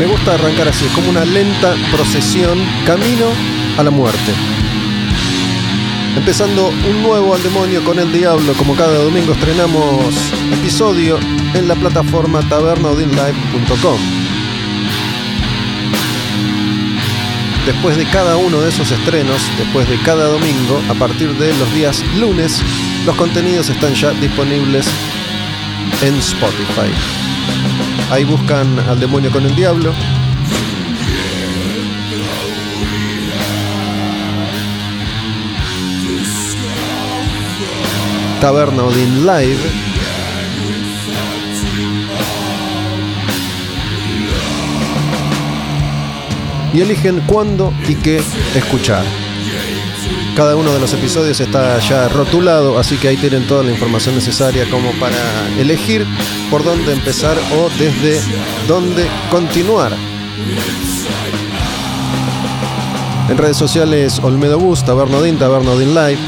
Me gusta arrancar así, como una lenta procesión camino a la muerte. Empezando un nuevo al demonio con el diablo, como cada domingo estrenamos episodio en la plataforma tabernaudinlive.com. Después de cada uno de esos estrenos, después de cada domingo, a partir de los días lunes, los contenidos están ya disponibles en Spotify. Ahí buscan al demonio con el diablo. Taberna Odin Live. Y eligen cuándo y qué escuchar. Cada uno de los episodios está ya rotulado, así que ahí tienen toda la información necesaria como para elegir por dónde empezar o desde dónde continuar. En redes sociales Olmedo Bus, Tabernodin, Tabernodin Live.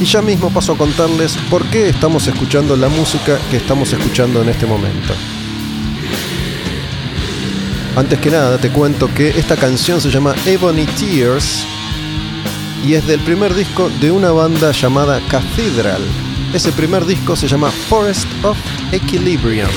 Y ya mismo paso a contarles por qué estamos escuchando la música que estamos escuchando en este momento. Antes que nada te cuento que esta canción se llama Ebony Tears y es del primer disco de una banda llamada Cathedral. Ese primer disco se llama Forest of Equilibrium.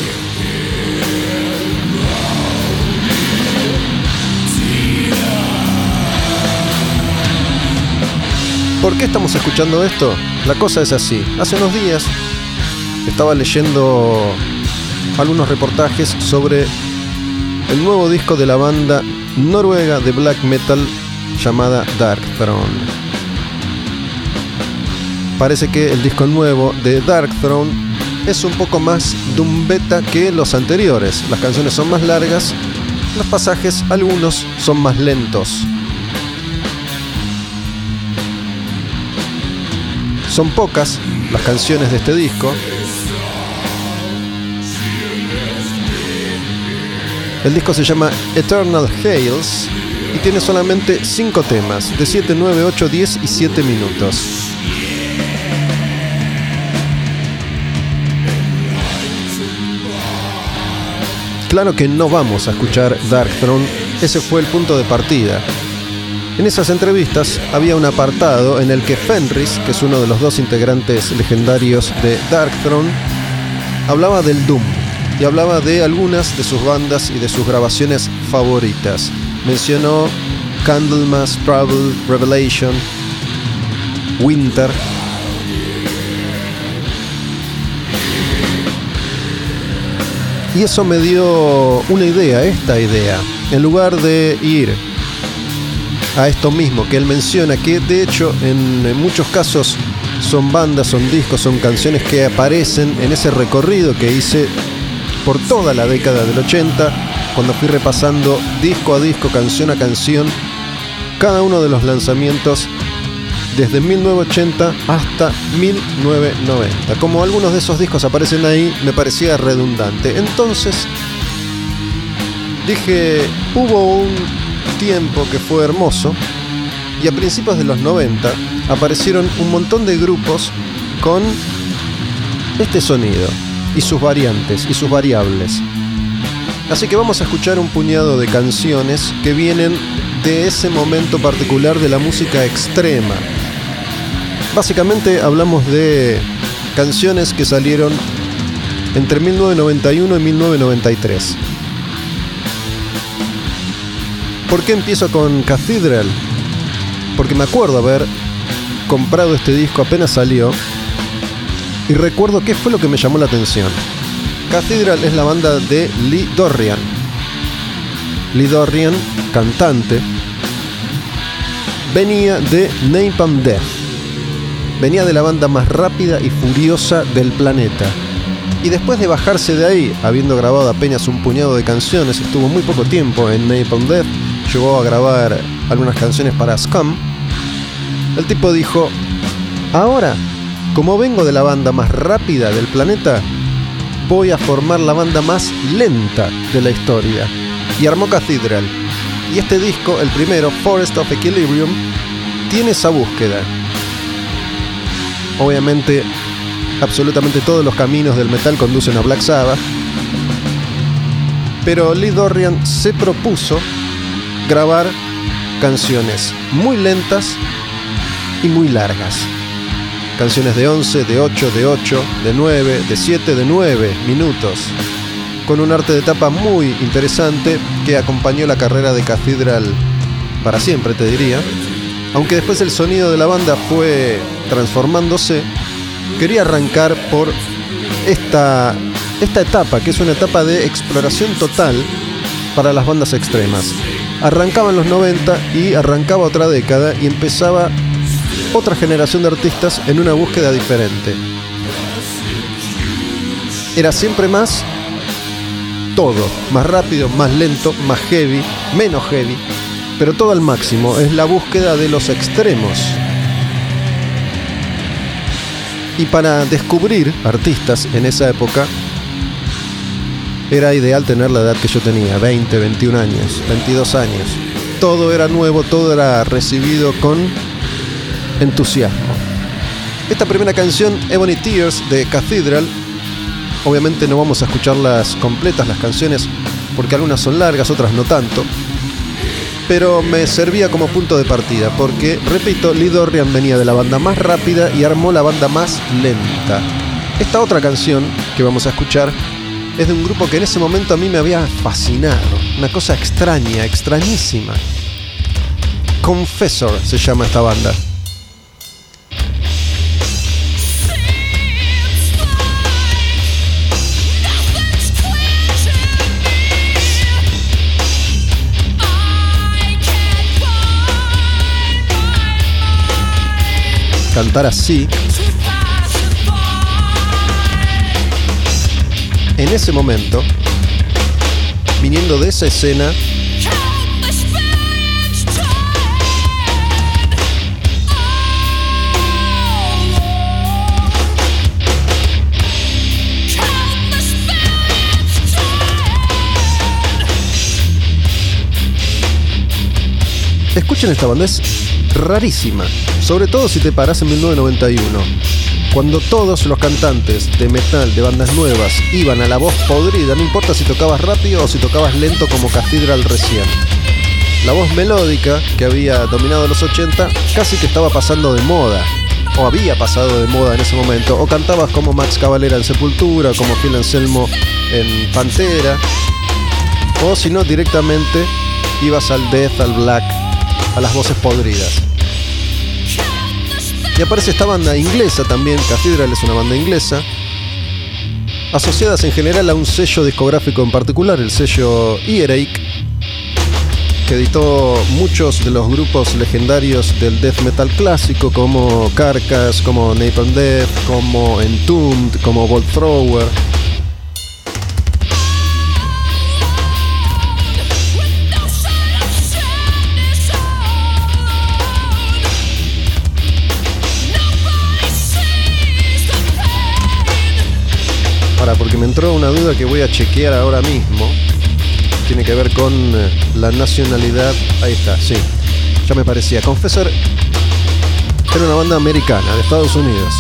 ¿Por qué estamos escuchando esto? La cosa es así. Hace unos días estaba leyendo algunos reportajes sobre el nuevo disco de la banda noruega de black metal llamada Dark Throne. Parece que el disco nuevo de Dark Throne es un poco más beta que los anteriores. Las canciones son más largas, los pasajes algunos son más lentos. Son pocas las canciones de este disco, El disco se llama Eternal Hails y tiene solamente 5 temas, de 7, 9, 8, 10 y 7 minutos. Claro que no vamos a escuchar Dark Throne, ese fue el punto de partida. En esas entrevistas había un apartado en el que Fenris, que es uno de los dos integrantes legendarios de Dark Throne, hablaba del Doom y hablaba de algunas de sus bandas y de sus grabaciones favoritas. Mencionó Candlemas, Travel, Revelation, Winter. Y eso me dio una idea, esta idea. En lugar de ir a esto mismo que él menciona, que de hecho en, muchos casos son bandas, son discos, son canciones que aparecen en ese recorrido que hice por toda la década del 80, cuando fui repasando disco a disco, canción a canción, cada uno de los lanzamientos desde 1980 hasta 1990. Como algunos de esos discos aparecen ahí, me parecía redundante. Entonces, dije, hubo un tiempo que fue hermoso y a principios de los 90 aparecieron un montón de grupos con este sonido y sus variantes y sus variables. Así que vamos a escuchar un puñado de canciones que vienen de ese momento particular de la música extrema. Básicamente hablamos de canciones que salieron entre 1991 y 1993. ¿Por qué empiezo con Cathedral? Porque me acuerdo haber comprado este disco apenas salió y recuerdo qué fue lo que me llamó la atención. Cathedral es la banda de Lee Dorian. Lee Dorian, cantante, venía de Napalm Death. Venía de la banda más rápida y furiosa del planeta. Y después de bajarse de ahí, habiendo grabado apenas un puñado de canciones, estuvo muy poco tiempo en Napalm Death, llegó a grabar algunas canciones para Scum. El tipo dijo, ahora, como vengo de la banda más rápida del planeta, voy a formar la banda más lenta de la historia. Y armó Cathedral. Y este disco, el primero, Forest of Equilibrium, tiene esa búsqueda. Obviamente, absolutamente todos los caminos del metal conducen a Black Sabbath. Pero Lee Dorian se propuso grabar canciones muy lentas y muy largas. Canciones de 11, de 8, de 8, de 9, de 7, de 9 minutos. Con un arte de tapa muy interesante que acompañó la carrera de Cathedral para siempre, te diría. Aunque después el sonido de la banda fue transformándose, quería arrancar por esta, esta etapa, que es una etapa de exploración total para las bandas extremas. Arrancaban los 90 y arrancaba otra década y empezaba otra generación de artistas en una búsqueda diferente. Era siempre más todo, más rápido, más lento, más heavy, menos heavy, pero todo al máximo, es la búsqueda de los extremos. Y para descubrir artistas en esa época, era ideal tener la edad que yo tenía, 20, 21 años, 22 años. Todo era nuevo, todo era recibido con entusiasmo. Esta primera canción, Ebony Tears, de Cathedral, obviamente no vamos a escucharlas completas, las canciones, porque algunas son largas, otras no tanto, pero me servía como punto de partida, porque, repito, Lee Dorian venía de la banda más rápida y armó la banda más lenta. Esta otra canción que vamos a escuchar es de un grupo que en ese momento a mí me había fascinado, una cosa extraña, extrañísima. Confessor se llama esta banda. Cantar así, en ese momento, viniendo de esa escena, escuchen esta banda, rarísima, sobre todo si te paras en 1991, cuando todos los cantantes de metal de bandas nuevas iban a la voz podrida, no importa si tocabas rápido o si tocabas lento como Cathedral recién. La voz melódica que había dominado los 80 casi que estaba pasando de moda, o había pasado de moda en ese momento, o cantabas como Max Cavalera en Sepultura, como Phil Anselmo en Pantera, o si no directamente ibas al death, al black, a las voces podridas. Y aparece esta banda inglesa también, Cathedral es una banda inglesa, asociadas en general a un sello discográfico en particular, el sello Earache, que editó muchos de los grupos legendarios del death metal clásico, como Carcass, como Napalm Death, como Entombed, como Bolt Thrower. Porque me entró una duda que voy a chequear ahora mismo. Tiene que ver con eh, la nacionalidad. Ahí está, sí. Ya me parecía. Confessor era una banda americana de Estados Unidos.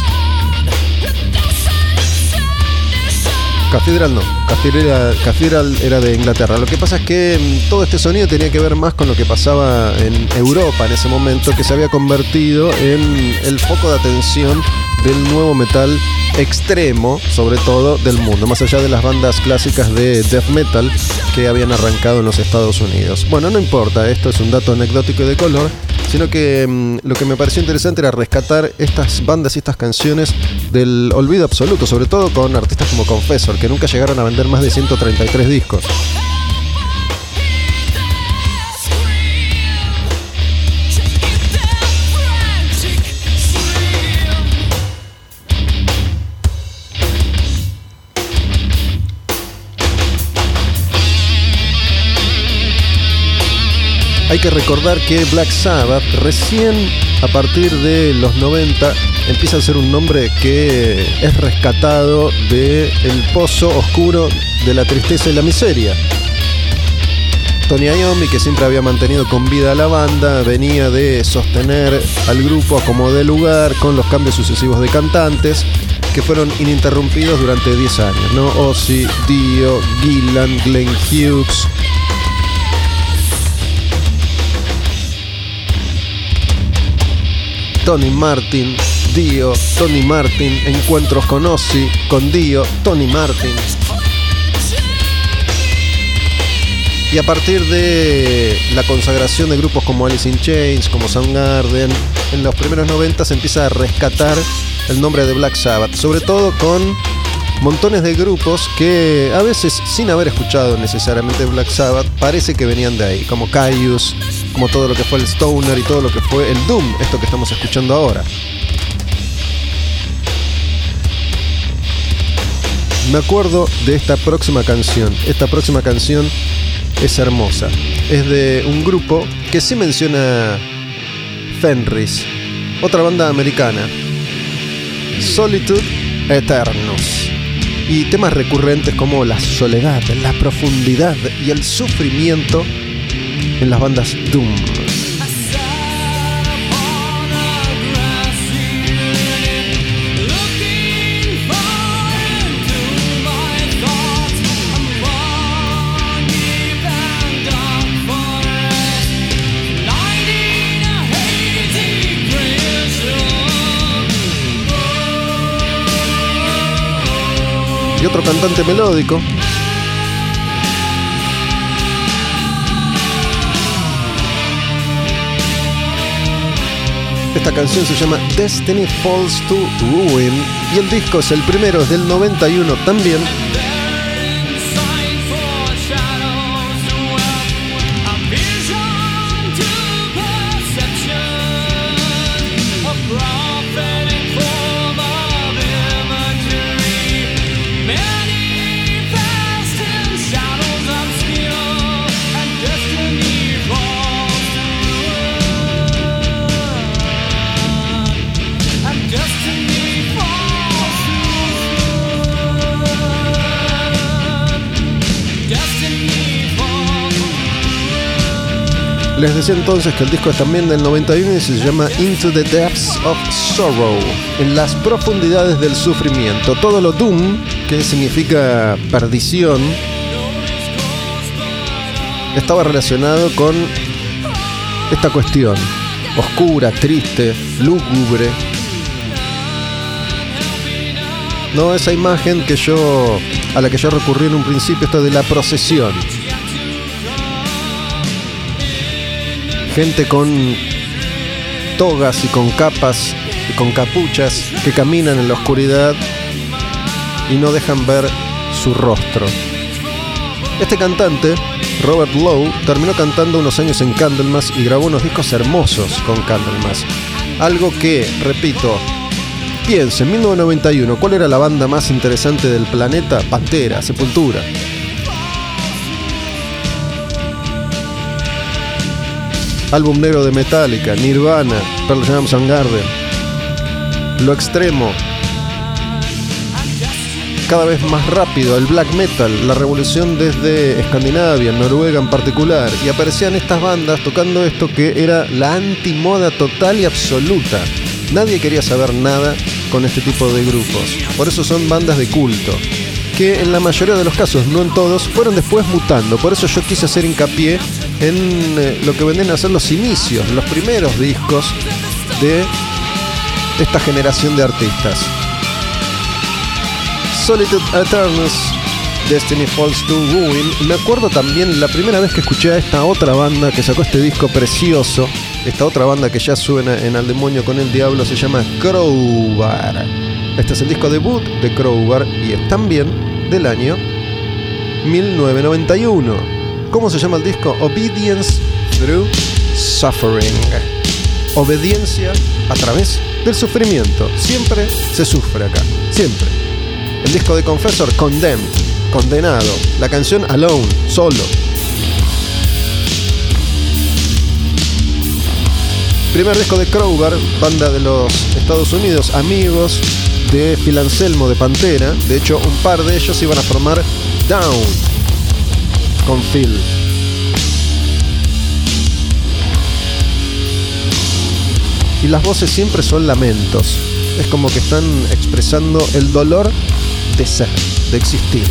Cathedral no, Cathedral, Cathedral, era de Inglaterra. Lo que pasa es que mm, todo este sonido tenía que ver más con lo que pasaba en Europa en ese momento, que se había convertido en el foco de atención del nuevo metal extremo, sobre todo del mundo, más allá de las bandas clásicas de death metal que habían arrancado en los Estados Unidos. Bueno, no importa, esto es un dato anecdótico y de color, sino que mm, lo que me pareció interesante era rescatar estas bandas y estas canciones del olvido absoluto, sobre todo con artistas como Confessor, que nunca llegaron a vender más de 133 discos. Hay que recordar que Black Sabbath recién a partir de los 90 empieza a ser un nombre que es rescatado del el pozo oscuro de la tristeza y la miseria. Tony Iommi, que siempre había mantenido con vida a la banda, venía de sostener al grupo como de lugar con los cambios sucesivos de cantantes que fueron ininterrumpidos durante 10 años, ¿no? Ozzy, Dio, Gillan, Glenn Hughes, Tony Martin, Dio, Tony Martin, encuentros con Ozzy, con Dio, Tony Martin. Y a partir de la consagración de grupos como Alice in Chains, como Soundgarden, en los primeros 90 se empieza a rescatar el nombre de Black Sabbath, sobre todo con montones de grupos que a veces sin haber escuchado necesariamente Black Sabbath parece que venían de ahí, como Caius, como todo lo que fue el Stoner y todo lo que fue el Doom, esto que estamos escuchando ahora. Me acuerdo de esta próxima canción. Esta próxima canción es hermosa. Es de un grupo que sí menciona Fenris, otra banda americana. Solitude Eternos. Y temas recurrentes como la soledad, la profundidad y el sufrimiento en las bandas Doom. Y otro cantante melódico Esta canción se llama Destiny Falls to Ruin y el disco es el primero, es del 91 también. Les decía entonces que el disco es también del 91 y se llama Into the Depths of Sorrow, en las profundidades del sufrimiento. Todo lo doom, que significa perdición, estaba relacionado con esta cuestión, oscura, triste, lúgubre. No, esa imagen que yo a la que yo recurrí en un principio, esto de la procesión. Gente con togas y con capas y con capuchas que caminan en la oscuridad y no dejan ver su rostro. Este cantante, Robert Lowe, terminó cantando unos años en Candlemas y grabó unos discos hermosos con Candlemas. Algo que, repito, piense, en 1991, ¿cuál era la banda más interesante del planeta? Pantera, Sepultura. Álbum negro de Metallica, Nirvana, Pearl Jam, Soundgarden, Lo Extremo, cada vez más rápido el black metal, la revolución desde Escandinavia, Noruega en particular, y aparecían estas bandas tocando esto que era la antimoda total y absoluta. Nadie quería saber nada con este tipo de grupos. Por eso son bandas de culto, que en la mayoría de los casos, no en todos, fueron después mutando. Por eso yo quise hacer hincapié en eh, lo que venden a ser los inicios, los primeros discos de esta generación de artistas. Solitude Eternus, Destiny Falls to Ruin. Me acuerdo también la primera vez que escuché a esta otra banda que sacó este disco precioso. Esta otra banda que ya suena en Al Demonio con el Diablo se llama Crowbar. Este es el disco debut de Crowbar y es también del año 1991. ¿Cómo se llama el disco? Obedience Through Suffering. Obediencia a través del sufrimiento. Siempre se sufre acá. Siempre. El disco de Confessor, Condemned, condenado. La canción Alone, solo. Primer disco de Crowbar, banda de los Estados Unidos, amigos de Phil Anselmo de Pantera. De hecho, un par de ellos iban a formar Down con Phil. Y las voces siempre son lamentos. Es como que están expresando el dolor de ser, de existir.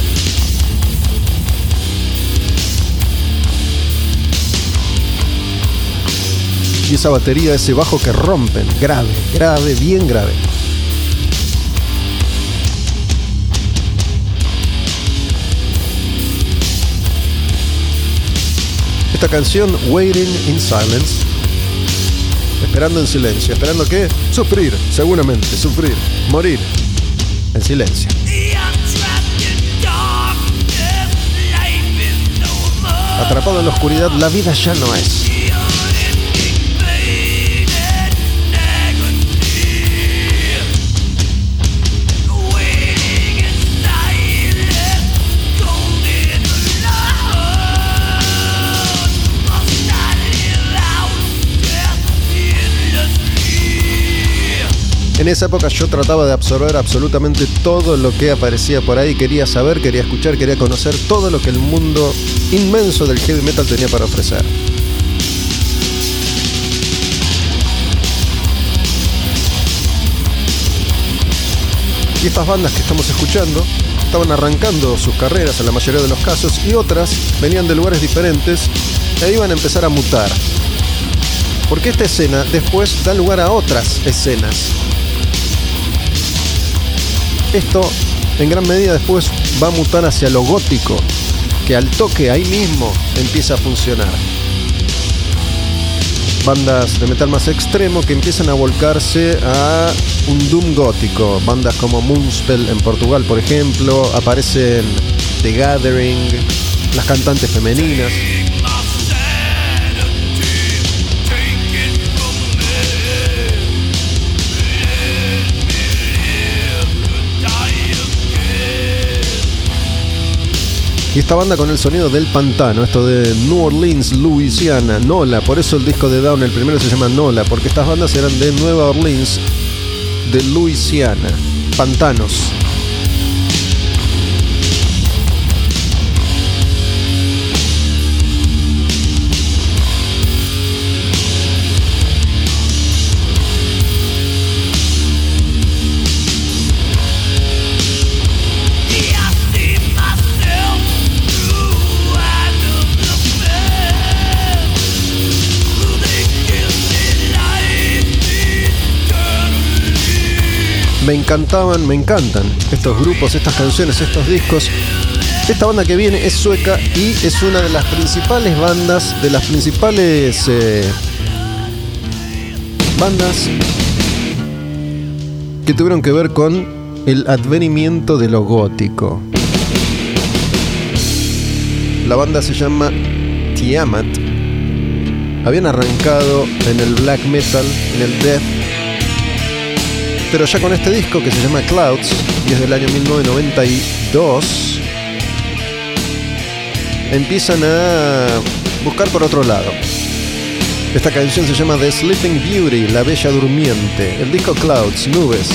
Y esa batería, ese bajo que rompen, grave, grave, bien grave. Esta canción, Waiting in Silence, esperando en silencio, esperando que sufrir, seguramente, sufrir, morir en silencio. Atrapado en la oscuridad, la vida ya no es. En esa época yo trataba de absorber absolutamente todo lo que aparecía por ahí, quería saber, quería escuchar, quería conocer todo lo que el mundo inmenso del heavy metal tenía para ofrecer. Y estas bandas que estamos escuchando estaban arrancando sus carreras en la mayoría de los casos y otras venían de lugares diferentes e iban a empezar a mutar. Porque esta escena después da lugar a otras escenas. Esto en gran medida después va a mutar hacia lo gótico, que al toque ahí mismo empieza a funcionar. Bandas de metal más extremo que empiezan a volcarse a un doom gótico. Bandas como Moonspell en Portugal, por ejemplo, aparecen The Gathering, las cantantes femeninas. Y esta banda con el sonido del pantano, esto de New Orleans, Louisiana, Nola, por eso el disco de Down, el primero se llama Nola, porque estas bandas eran de Nueva Orleans, de Louisiana, pantanos. Me encantaban, me encantan estos grupos, estas canciones, estos discos. Esta banda que viene es sueca y es una de las principales bandas, de las principales eh, bandas que tuvieron que ver con el advenimiento de lo gótico. La banda se llama Tiamat. Habían arrancado en el black metal, en el death pero ya con este disco que se llama Clouds y es del año 1992, empiezan a buscar por otro lado. Esta canción se llama The Sleeping Beauty, La Bella Durmiente. El disco Clouds, Nubes.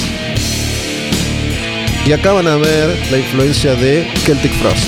Y acá van a ver la influencia de Celtic Frost.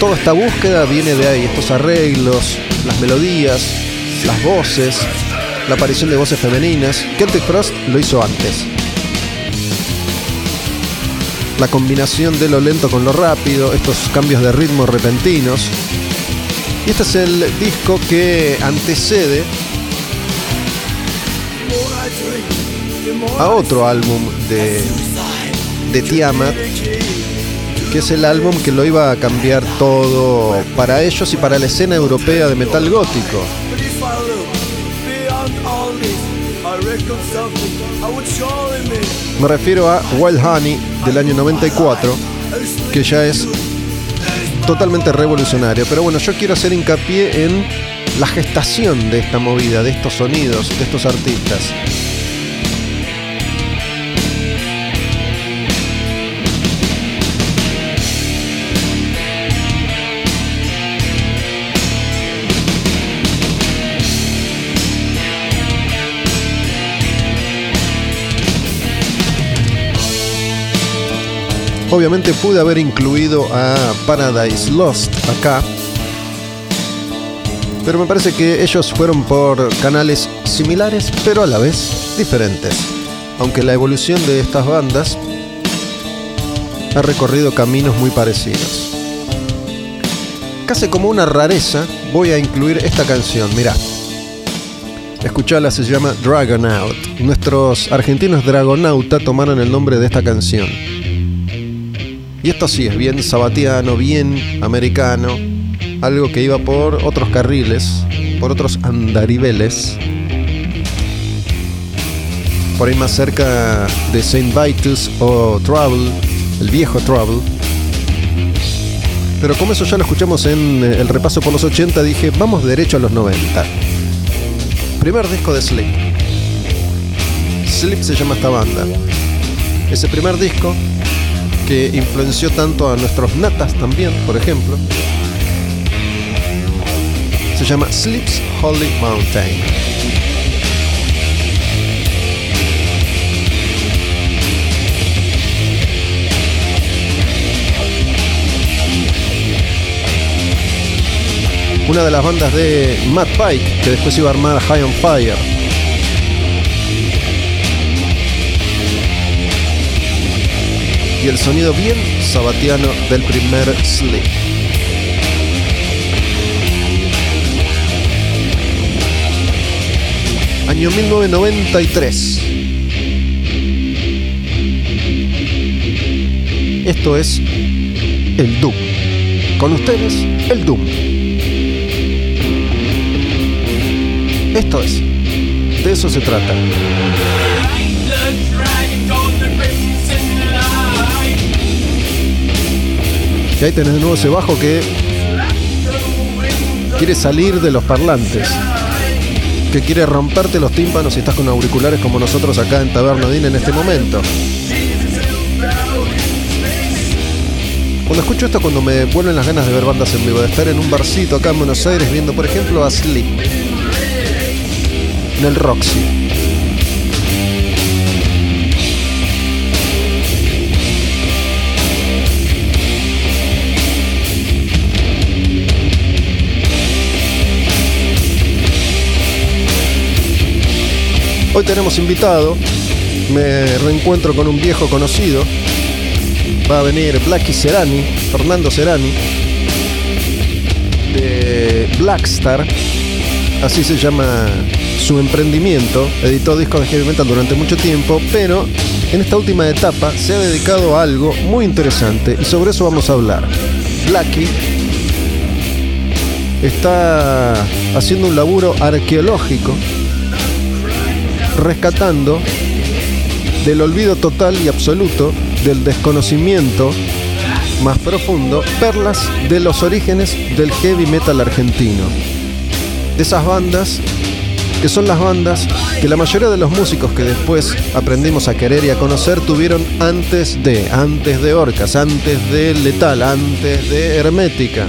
Toda esta búsqueda viene de ahí, estos arreglos, las melodías, las voces, la aparición de voces femeninas. Celtic Frost lo hizo antes. La combinación de lo lento con lo rápido, estos cambios de ritmo repentinos. Y este es el disco que antecede a otro álbum de, de Tiamat, que es el álbum que lo iba a cambiar todo para ellos y para la escena europea de metal gótico. Me refiero a Wild Honey del año 94, que ya es totalmente revolucionario. Pero bueno, yo quiero hacer hincapié en la gestación de esta movida, de estos sonidos, de estos artistas. Obviamente pude haber incluido a Paradise Lost acá, pero me parece que ellos fueron por canales similares, pero a la vez diferentes. Aunque la evolución de estas bandas ha recorrido caminos muy parecidos. Casi como una rareza, voy a incluir esta canción. Mirá, escuchala, se llama Dragonaut. Nuestros argentinos Dragonauta tomaron el nombre de esta canción. Y esto sí es bien sabatiano, bien americano, algo que iba por otros carriles, por otros andariveles. Por ahí más cerca de Saint Vitus o Trouble, el viejo Trouble. Pero como eso ya lo escuchamos en el repaso por los 80, dije, vamos derecho a los 90. Primer disco de Sleep. Sleep se llama esta banda. Ese primer disco que influenció tanto a nuestros natas también, por ejemplo. Se llama Sleeps Holy Mountain. Una de las bandas de Matt Pike, que después iba a armar High on Fire. Y el sonido bien sabatiano del primer Sleep. Año 1993. Esto es el Doom. Con ustedes, el Doom. Esto es. De eso se trata. Y ahí tenés de nuevo ese bajo que quiere salir de los parlantes. Que quiere romperte los tímpanos si estás con auriculares como nosotros acá en Tabernadín en este momento. Cuando escucho esto, cuando me vuelven las ganas de ver bandas en vivo, de estar en un barcito acá en Buenos Aires viendo, por ejemplo, a Sleep en el Roxy. Hoy tenemos invitado, me reencuentro con un viejo conocido. Va a venir Blacky Serani, Fernando Serani, de Blackstar, así se llama su emprendimiento. Editó discos de heavy metal durante mucho tiempo, pero en esta última etapa se ha dedicado a algo muy interesante y sobre eso vamos a hablar. Blacky está haciendo un laburo arqueológico, rescatando del olvido total y absoluto, del desconocimiento más profundo, perlas de los orígenes del heavy metal argentino. De esas bandas que son las bandas que la mayoría de los músicos que después aprendimos a querer y a conocer tuvieron antes de, antes de Orcas, antes de Letal, antes de Hermética.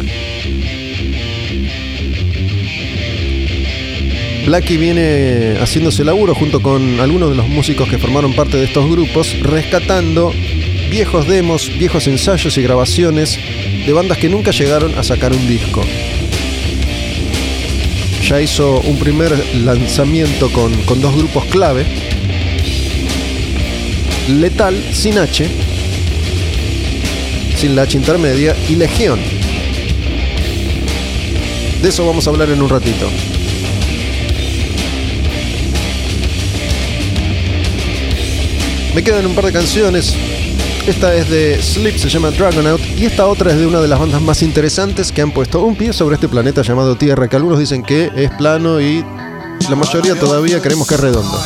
Blacky viene haciéndose laburo junto con algunos de los músicos que formaron parte de estos grupos, rescatando viejos demos, viejos ensayos y grabaciones de bandas que nunca llegaron a sacar un disco. Ya hizo un primer lanzamiento con, con dos grupos clave. Letal, sin H, sin la H intermedia, y Legión. De eso vamos a hablar en un ratito. Me quedan un par de canciones. Esta es de Sleep, se llama Dragonaut. Y esta otra es de una de las bandas más interesantes que han puesto un pie sobre este planeta llamado Tierra, que algunos dicen que es plano y la mayoría todavía creemos que es redondo.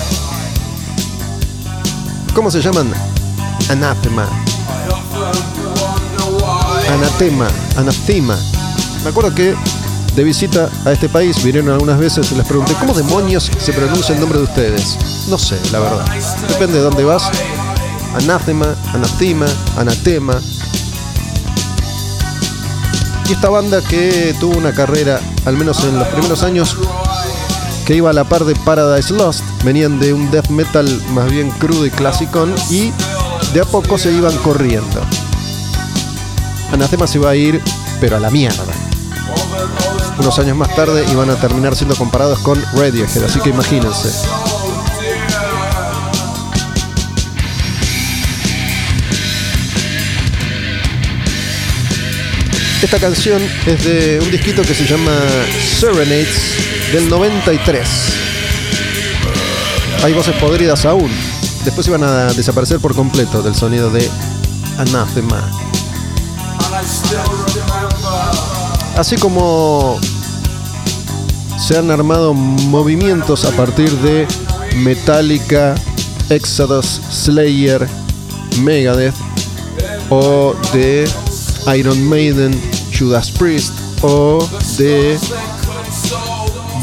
¿Cómo se llaman? Anathema. Anatema, Anathema. Me acuerdo que de visita a este país vinieron algunas veces y les pregunté cómo demonios se pronuncia el nombre de ustedes. No sé, la verdad. Depende de dónde vas. Anathema, Anathema, Anatema. Y esta banda que tuvo una carrera, al menos en los primeros años, que iba a la par de Paradise Lost, venían de un death metal más bien crudo y clasicón y de a poco se iban corriendo. Anathema se iba a ir, pero a la mierda. Unos años más tarde iban a terminar siendo comparados con Radiohead, así que imagínense. Esta canción es de un disquito que se llama Serenades del 93. Hay voces podridas aún. Después iban a desaparecer por completo del sonido de Anathema. Así como se han armado movimientos a partir de Metallica, Exodus, Slayer, Megadeth o de Iron Maiden, Judas Priest o de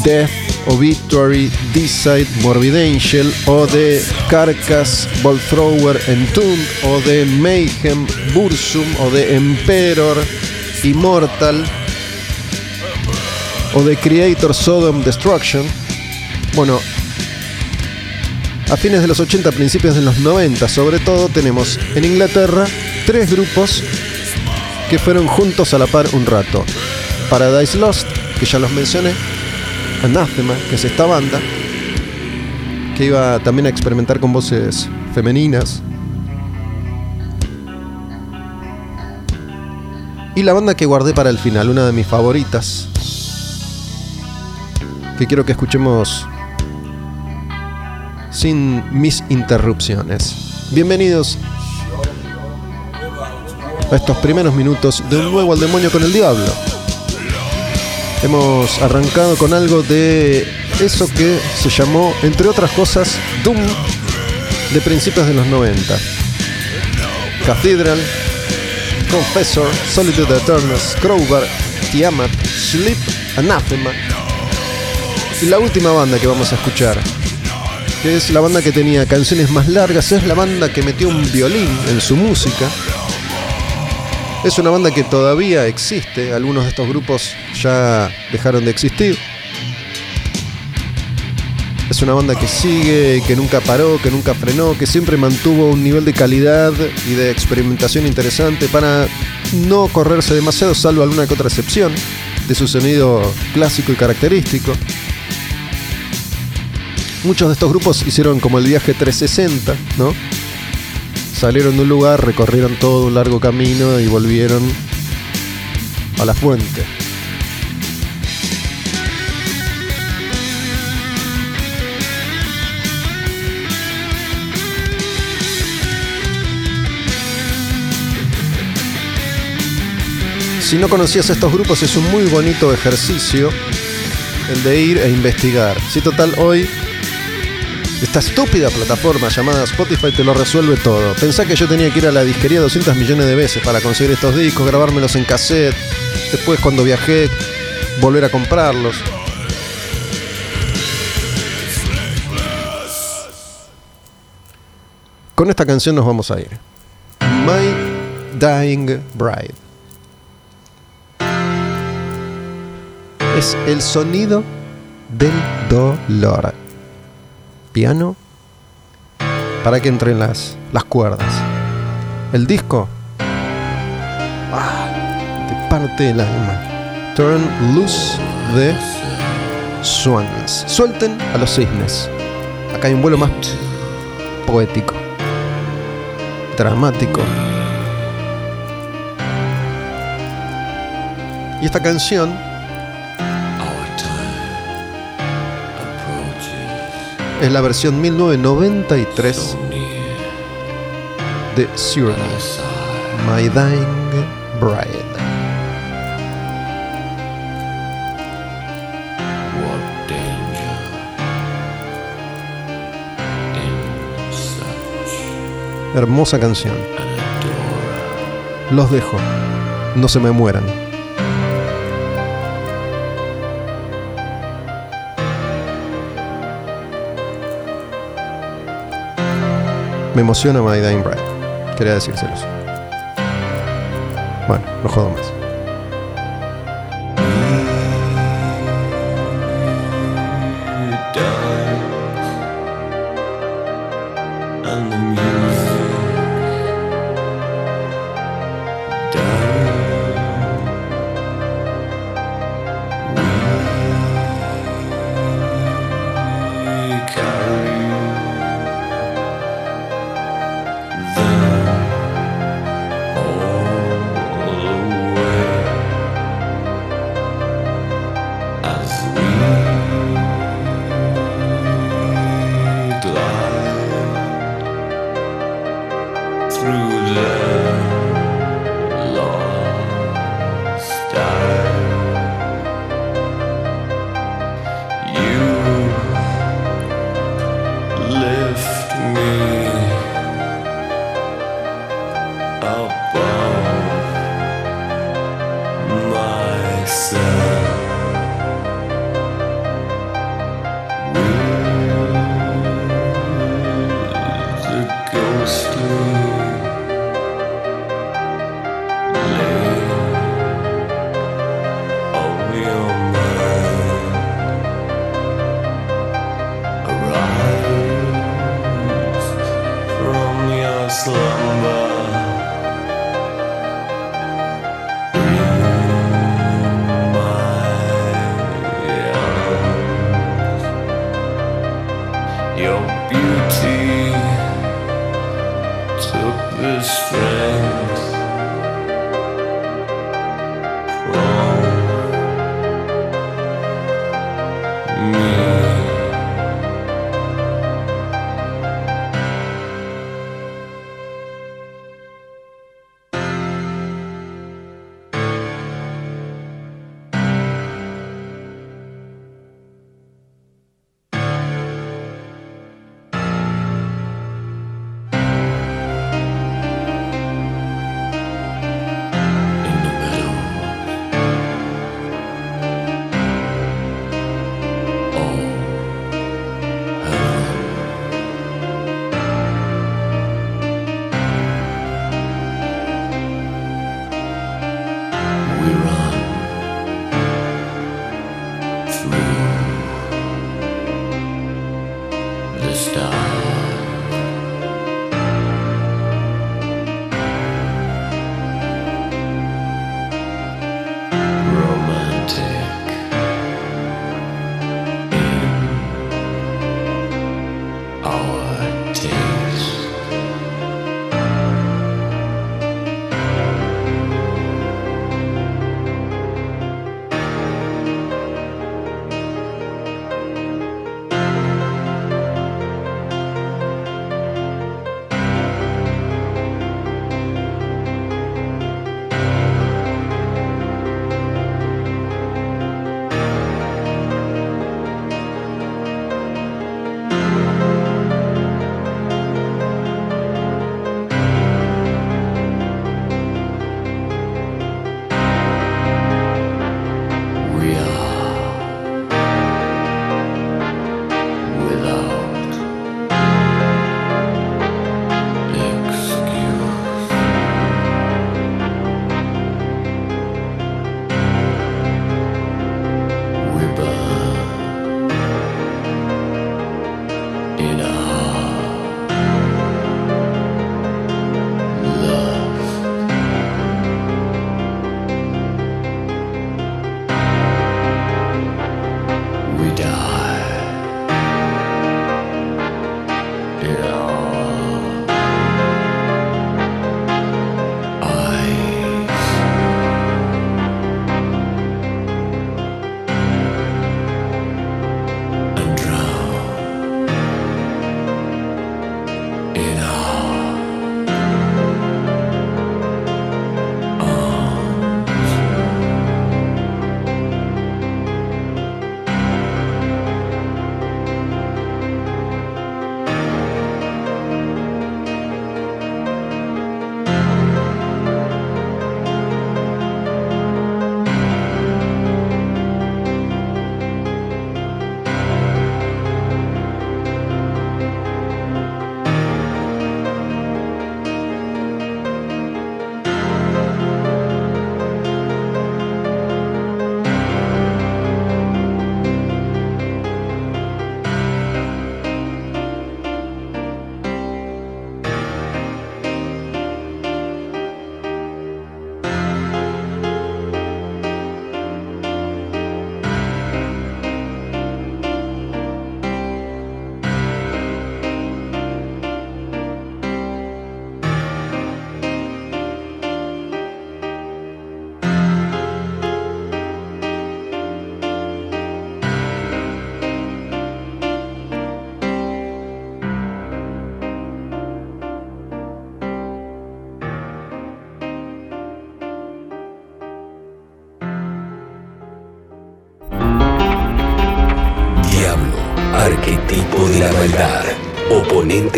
Death, Obituary, Decide, Morbid Angel o de Carcass, Ball Thrower, Entombed o de Mayhem, Bursum o de Emperor, Immortal o de Creator Sodom Destruction. Bueno, a fines de los 80, principios de los 90 sobre todo, tenemos en Inglaterra tres grupos que fueron juntos a la par un rato. Paradise Lost, que ya los mencioné, Anathema, que es esta banda, que iba también a experimentar con voces femeninas. Y la banda que guardé para el final, una de mis favoritas, que quiero que escuchemos sin mis interrupciones. Bienvenidos a estos primeros minutos de un nuevo al demonio con el diablo. Hemos arrancado con algo de eso que se llamó, entre otras cosas, Doom de principios de los 90. Cathedral, Confessor, Solitude Eternus, Crowbar, Tiamat, Sleep, Anathema. Y la última banda que vamos a escuchar, que es la banda que tenía canciones más largas, es la banda que metió un violín en su música. Es una banda que todavía existe, algunos de estos grupos ya dejaron de existir. Es una banda que sigue, que nunca paró, que nunca frenó, que siempre mantuvo un nivel de calidad y de experimentación interesante para no correrse demasiado, salvo alguna que otra excepción de su sonido clásico y característico. Muchos de estos grupos hicieron como el viaje 360, ¿no? Salieron de un lugar, recorrieron todo un largo camino y volvieron a la fuente. Si no conocías estos grupos es un muy bonito ejercicio el de ir e investigar. Si total hoy esta estúpida plataforma llamada Spotify te lo resuelve todo. Pensá que yo tenía que ir a la disquería 200 millones de veces para conseguir estos discos, grabármelos en cassette, después cuando viajé volver a comprarlos. Con esta canción nos vamos a ir. My Dying Bride. Es el sonido del dolor. Piano para que entren las, las cuerdas. El disco ah, te parte el alma. Turn loose the swans. Suelten a los cisnes. Acá hay un vuelo más poético dramático. Y esta canción es la versión 1993 de Sure, My Dying Bride. Hermosa canción. Los dejo. No se me mueran. Me emociona My Dying Bride. Quería decírselos. Bueno, no jodo más.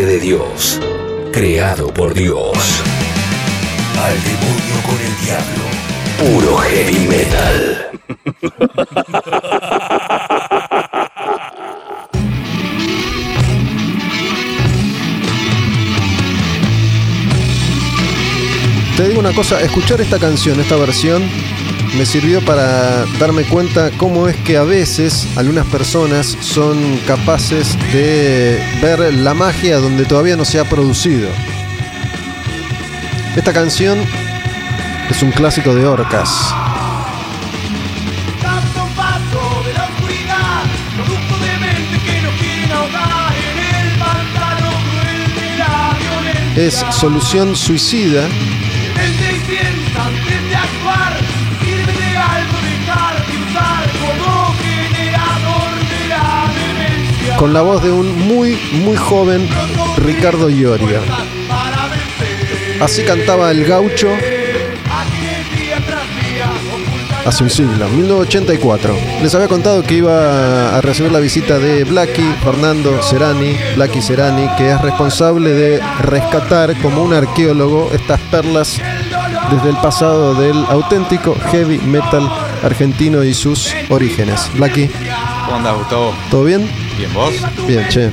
De Dios, creado por Dios. Al demonio con el diablo, puro heavy metal. Te digo una cosa, escuchar esta canción, esta versión, me sirvió para darme cuenta cómo es que a veces algunas personas son capaces de ver la magia donde todavía no se ha producido. Esta canción es un clásico de Orcas. Dando un paso con la voz de un muy, muy joven Ricardo Ioria. Así cantaba el gaucho hace un siglo, 1984. Les había contado que iba a recibir la visita de Blacky Fernando Serani, Blacky Serani, que es responsable de rescatar como un arqueólogo estas perlas desde el pasado del auténtico heavy metal argentino y sus orígenes. Blacky, ¿Cómo andás, Gustavo? ¿todo bien? ¿Bien vos? Bien, che.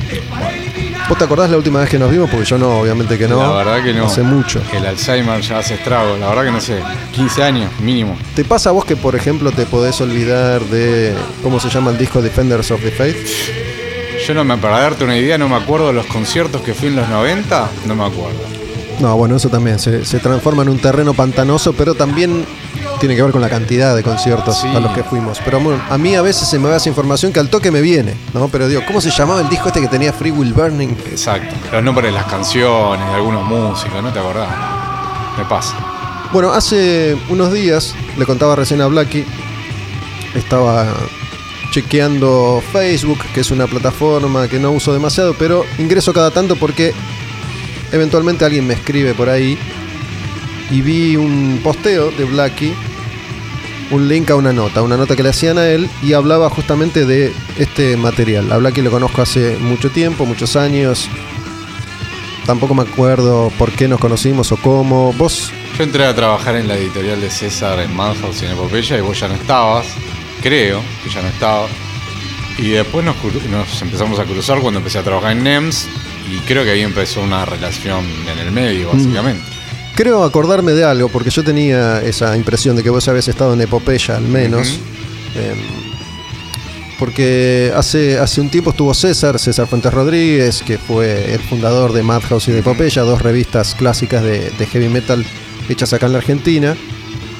¿Vos te acordás la última vez que nos vimos? Porque yo no, obviamente que no. La verdad que no. Hace mucho. El Alzheimer ya hace estrago. La verdad que no sé. 15 años, mínimo. ¿Te pasa a vos que, por ejemplo, te podés olvidar de cómo se llama el disco Defenders of the Faith? Yo no me, para darte una idea, no me acuerdo de los conciertos que fui en los 90. No me acuerdo. No, bueno, eso también se, se transforma en un terreno pantanoso, pero también tiene que ver con la cantidad de conciertos Sí. a los que fuimos. Pero bueno, a mí a veces se me va esa información que al toque me viene, ¿no? Pero digo, ¿cómo se llamaba el disco este que tenía Free Will Burning? Exacto. Los nombres de las canciones, de algunos músicos, ¿no te acordás? Me pasa. Bueno, hace unos días, le contaba recién a Blacky, estaba chequeando Facebook, que es una plataforma que no uso demasiado, pero ingreso cada tanto porque eventualmente alguien me escribe por ahí y vi un posteo de Blacky, un link a una nota, una nota que le hacían a él y hablaba justamente de este material. A Blacky lo conozco hace mucho tiempo, muchos años. Tampoco me acuerdo por qué nos conocimos o cómo. Vos Yo entré a trabajar en la editorial de César en Madhouse y en Epopeya y vos ya no estabas. Creo que ya no estabas. Y después nos, empezamos a cruzar cuando empecé a trabajar en NEMS y creo que ahí empezó una relación en el medio, básicamente. Creo acordarme de algo, porque yo tenía esa impresión de que vos habías estado en Epopeya al menos. Em, porque hace, hace un tiempo estuvo César, César Fuentes Rodríguez, que fue el fundador de Madhouse y de Epopeya, dos revistas clásicas de, de heavy metal hechas acá en la Argentina.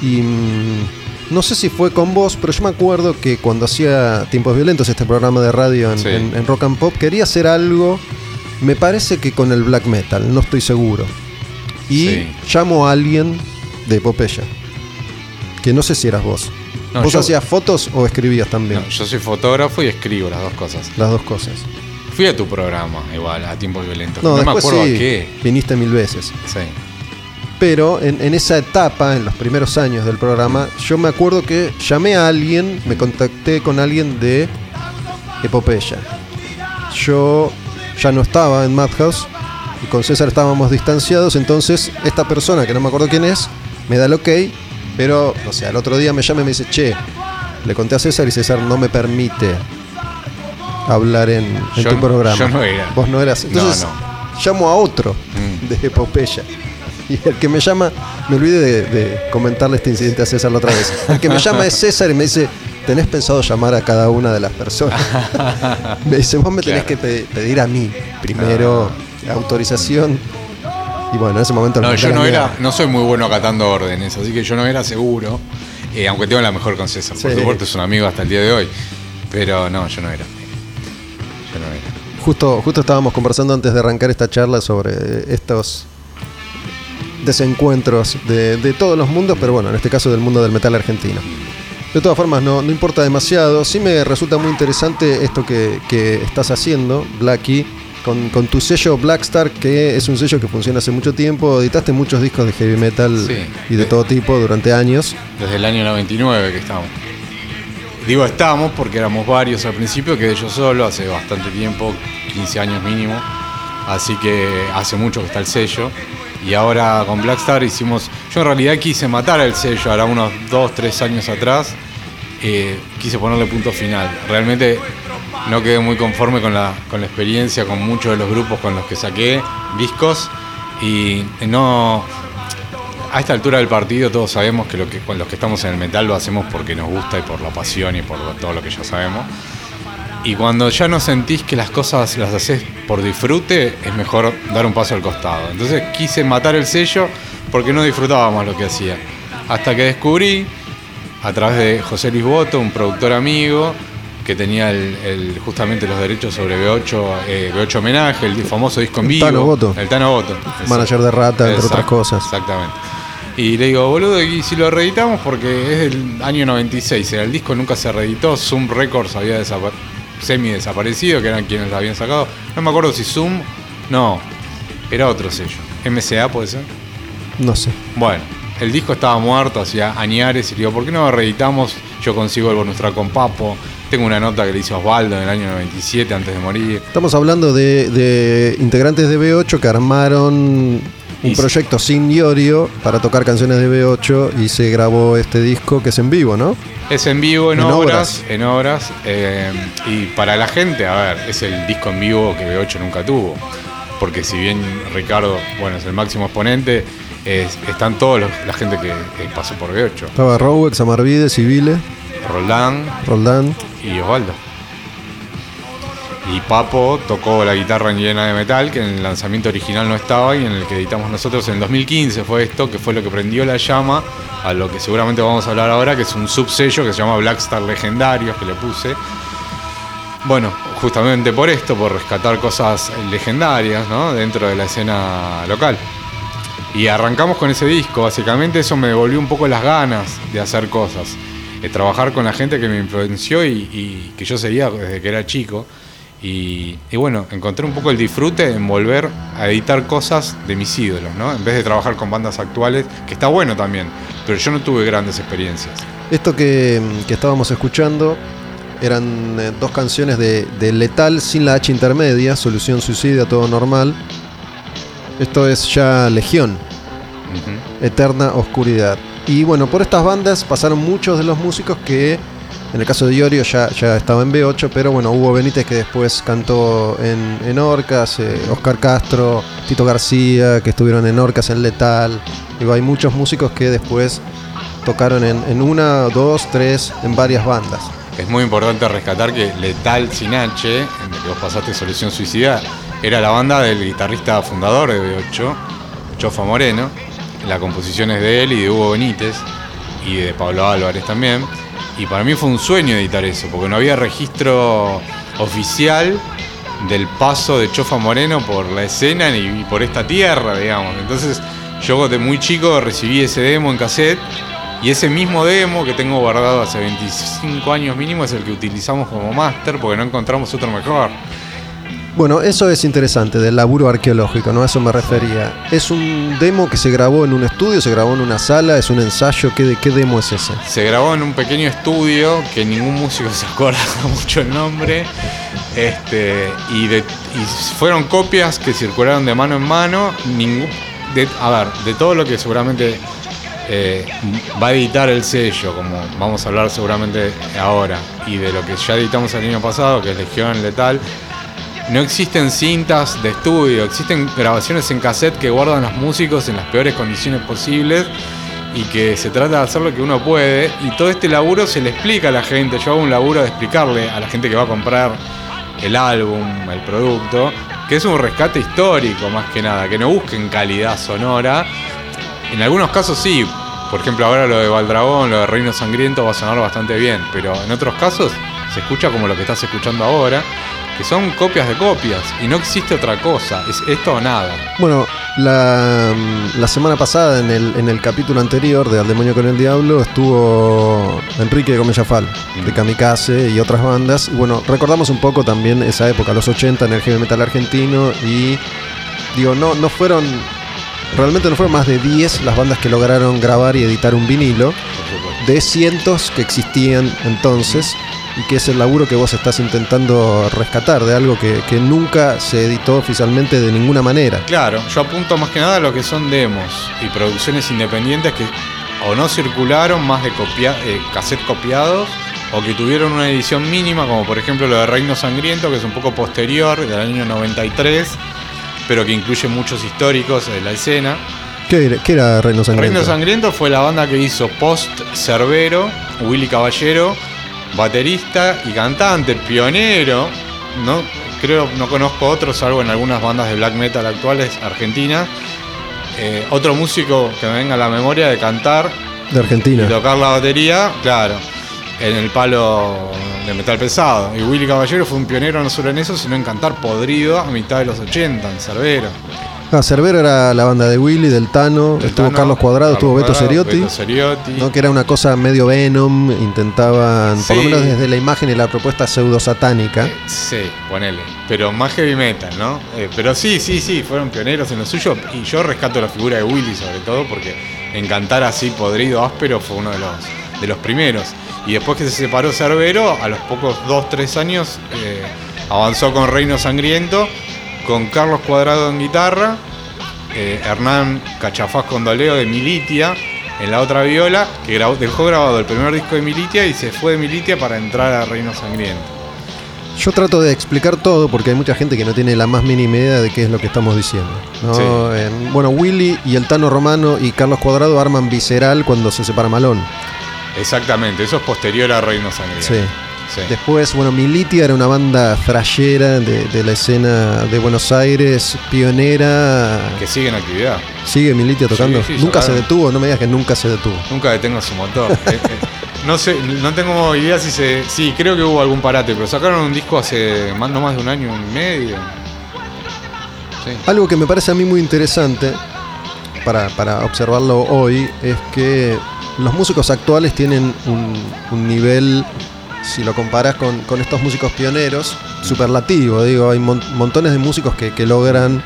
Y mm, no sé si fue con vos, pero yo me acuerdo que cuando hacía Tiempos Violentos, este programa de radio en, Sí. en- en Rock and Pop, quería hacer algo, me parece que con el black metal, no estoy seguro. Y Sí. llamo a alguien de Epopeya, que no sé si eras vos. No, ¿Vos yo- hacías fotos o escribías también? No, yo soy fotógrafo y escribo las dos cosas. Las dos cosas. Fui a tu programa, igual, a Tiempos Violentos. No, No, me acuerdo sí, a qué. viniste mil veces. Sí. Pero en, en esa etapa, en los primeros años del programa, yo me acuerdo que llamé a alguien, me contacté con alguien de Epopeya. Yo ya no estaba en Madhouse y con César estábamos distanciados, entonces esta persona, que no me acuerdo quién es, me da el ok, pero, no sé, al otro día me llama y me dice, che, le conté a César y César no me permite hablar en, en Yo tu programa. yo no era. Vos no eras. Entonces, no. llamo a otro Mm. de Epopeya. Y el que me llama, me olvidé de, de comentarle este incidente a César la otra vez. El que me llama es César y me dice, ¿tenés pensado llamar a cada una de las personas? me dice, vos me tenés Claro. que pe- pedir a mí primero autorización. Y bueno, en ese momento No, yo no era, no soy muy bueno acatando órdenes, así que yo no era seguro. eh, aunque tengo la mejor con César, por Sí. supuesto es un amigo hasta el día de hoy. Pero no, yo no era. Yo no era. Justo, justo estábamos conversando antes de arrancar esta charla sobre estos desencuentros de, de todos los mundos, pero bueno, en este caso del mundo del metal argentino. De todas formas, no, no importa demasiado. Sí me resulta muy interesante esto que, que estás haciendo, Blacky, con, con tu sello Blackstar, que es un sello que funciona hace mucho tiempo. Editaste muchos discos de heavy metal Sí. y de todo tipo durante años. Desde el año 99 que estamos. Digo estamos porque éramos varios al principio, quedé yo solo hace bastante tiempo, 15 años mínimo. Así que hace mucho que está el sello. Y ahora con Blackstar hicimos. Yo en realidad quise matar el sello, ahora unos 2, 3 años atrás. eh, quise ponerle punto final. Realmente no quedé muy conforme con la, con la experiencia, con muchos de los grupos con los que saqué discos. Y no. A esta altura del partido todos sabemos que, lo que los que estamos en el metal lo hacemos porque nos gusta y por la pasión y por todo lo que ya sabemos. Y cuando ya no sentís que las cosas las haces por disfrute, es mejor dar un paso al costado. Entonces quise matar el sello porque no disfrutaba más lo que hacía. Hasta que descubrí, a través de José Luis Boto, un productor amigo, que tenía el- el- justamente los derechos sobre B8, eh, B8 Homenaje, el famoso disco en El vivo. Tano Boto. El Tano Boto. Manager de Rata, entre otras cosas. Exactamente. Y le digo, boludo, y si lo reeditamos porque es del año 96, era el disco nunca se reeditó, Zoom Records había desapa- semi desaparecido, que eran quienes lo habían sacado. No me acuerdo si Zoom, no, era otro sello. MCA puede ser. No sé. Bueno, el disco estaba muerto, hacía añares, y le digo, ¿por qué no lo reeditamos? Yo consigo el bonus track con Papo, tengo una nota que le hizo Osvaldo en el año 97 antes de morir. Estamos hablando de, de integrantes de B8 que armaron un Y- proyecto sin Iorio para tocar canciones de B8 y se grabó este disco que es en vivo, ¿no? Es en vivo, en, En obras, obras. en obras. eh, y para la gente, a ver, es el disco en vivo que B8 nunca tuvo. Porque si bien Ricardo, bueno, es el máximo exponente, es- están todos los- la gente que, que pasó por B8. Estaba Rowex, Amarvide, Civile, Roldán Roldán. y Osvaldo. Y Papo tocó la guitarra en llena de metal, que en el lanzamiento original no estaba y en el que editamos nosotros en 2015 fue esto, que fue lo que prendió la llama a lo que seguramente vamos a hablar ahora, que es un subsello que se llama Blackstar Legendarios, que le puse. Bueno, justamente por esto, por rescatar cosas legendarias ¿no? dentro de la escena local. Y arrancamos con ese disco, básicamente eso me devolvió un poco las ganas de hacer cosas, de trabajar con la gente que me influenció y, y que yo seguía desde que era chico. Y, y bueno, encontré un poco el disfrute en volver a editar cosas de mis ídolos, ¿no? En vez de trabajar con bandas actuales, que está bueno también, pero yo no tuve grandes experiencias. Esto que, que estábamos escuchando eran eh, dos canciones de, de Letal sin la H intermedia, Solución Suicida, todo normal. Esto es ya Legión. Eterna Oscuridad. Y bueno, por estas bandas pasaron muchos de los músicos que, en el caso de Iorio, ya, ya estaba en B8, pero bueno, Hugo Benítez que después cantó en, en Orcas, eh, Oscar Castro, Tito García, que estuvieron en Orcas, en Letal. Digo, hay muchos músicos que después tocaron en, en una, dos, tres, en varias bandas. Es muy importante rescatar que Letal Sin H, en el que vos pasaste Solución Suicida, era la banda del guitarrista fundador de B8, Chofa Moreno. La composición es de él y de Hugo Benítez y de Pablo Álvarez también. Y para mí fue un sueño editar eso, porque no había registro oficial del paso de Chofa Moreno por la escena y por esta tierra, digamos. Entonces yo de muy chico recibí ese demo en cassette y ese mismo demo que tengo guardado hace 25 años mínimo es el que utilizamos como máster porque no encontramos otro mejor. Bueno, eso es interesante, del laburo arqueológico, ¿no? A eso me refería. Es un demo que se grabó en un estudio, se grabó en una sala, es un ensayo. ¿Qué, qué demo es ese? Se grabó en un pequeño estudio que ningún músico se acuerda mucho el nombre. Este, y, fueron copias que circularon de mano en mano. Ningún, de, a ver, de todo lo que seguramente eh, va a editar el sello, como vamos a hablar seguramente ahora, y de lo que ya editamos el año pasado, que es Legión Letal, no existen cintas de estudio, existen grabaciones en cassette que guardan los músicos en las peores condiciones posibles y que se trata de hacer lo que uno puede. Y todo este laburo se le explica a la gente. Yo hago un laburo de explicarle a la gente que va a comprar el álbum, el producto, que es un rescate histórico más que nada, que no busquen calidad sonora. En algunos casos sí, por ejemplo ahora lo de Valdragón, lo de Reino Sangriento va a sonar bastante bien, pero en otros casos se escucha como lo que estás escuchando ahora, que son copias de copias y no existe otra cosa, es esto o nada. Bueno, la, la semana pasada, en el, en el capítulo anterior de Al Demonio con el Diablo, estuvo Enrique Gomellafal, de Kamikaze y otras bandas. Y bueno, recordamos un poco también esa época, los 80 en el heavy metal argentino. Y digo, no, no fueron. Realmente no fueron más de 10 las bandas que lograron grabar y editar un vinilo. Por supuesto. De cientos que existían entonces y que es el laburo que vos estás intentando rescatar de algo que, que nunca se editó oficialmente de ninguna manera. Claro, yo apunto más que nada a lo que son demos y producciones independientes que o no circularon más de copia, eh, cassette copiados o que tuvieron una edición mínima, como por ejemplo lo de Reino Sangriento, que es un poco posterior, del año 93, pero que incluye muchos históricos de la escena. ¿Qué era, qué era Reino Sangriento? Reino Sangriento fue la banda que hizo post Cerbero, Willy Caballero, baterista y cantante, pionero. No creo, no conozco otro, salvo en algunas bandas de black metal actuales argentinas. Eh, otro músico que me venga a la memoria de cantar de Argentina. y tocar la batería, claro, en el palo de metal pesado. Y Willy Caballero fue un pionero no solo en eso, sino en cantar podrido a mitad de los 80, en Cerbero. Ah, Cerbero era la banda de Willy, del Tano, Del estuvo Tano, Carlos Cuadrado, Carlos estuvo Beto Ceriotti. Beto. ¿no? que era una cosa medio Venom, intentaban, por lo menos desde la imagen y la propuesta pseudo satánica. Eh, Sí, ponele. Pero más heavy metal, ¿no? Eh, pero sí, sí, sí, fueron pioneros en lo suyo. Y yo rescato la figura de Willy sobre todo porque en cantar así podrido, áspero, fue uno de los, de los primeros. Y después que se separó Cerbero, a los pocos dos, tres años, eh, avanzó con Reino Sangriento, con Carlos Cuadrado en guitarra, eh, Hernán Cachafaz Condoleo de Militia en la otra viola, que grabó- dejó grabado el primer disco de Militia y se fue de Militia para entrar a Reino Sangriento. Yo trato de explicar todo porque hay mucha gente que no tiene la más mínima idea de qué es lo que estamos diciendo. ¿no? Sí. Eh, bueno, Willy y el Tano Romano y Carlos Cuadrado arman Visceral cuando se separa Malón. Exactamente, eso es posterior a Reino Sangriento. Sí. Sí. Después, bueno, Militia era una banda thrashera de, de la escena de Buenos Aires, pionera. Que sigue en actividad. ¿Sigue Militia tocando? Sí, sí, nunca se detuvo, no me digas que nunca se detuvo. Nunca detengo su motor. Eh, eh, no sé, no tengo idea si se. Sí, creo que hubo algún parate, pero sacaron un disco hace más, no más de un año y medio. Algo que me parece a mí muy interesante para, para observarlo hoy es que los músicos actuales tienen un, un nivel, si lo comparas con, con estos músicos pioneros, superlativo. Digo, hay mon- montones de músicos que, que logran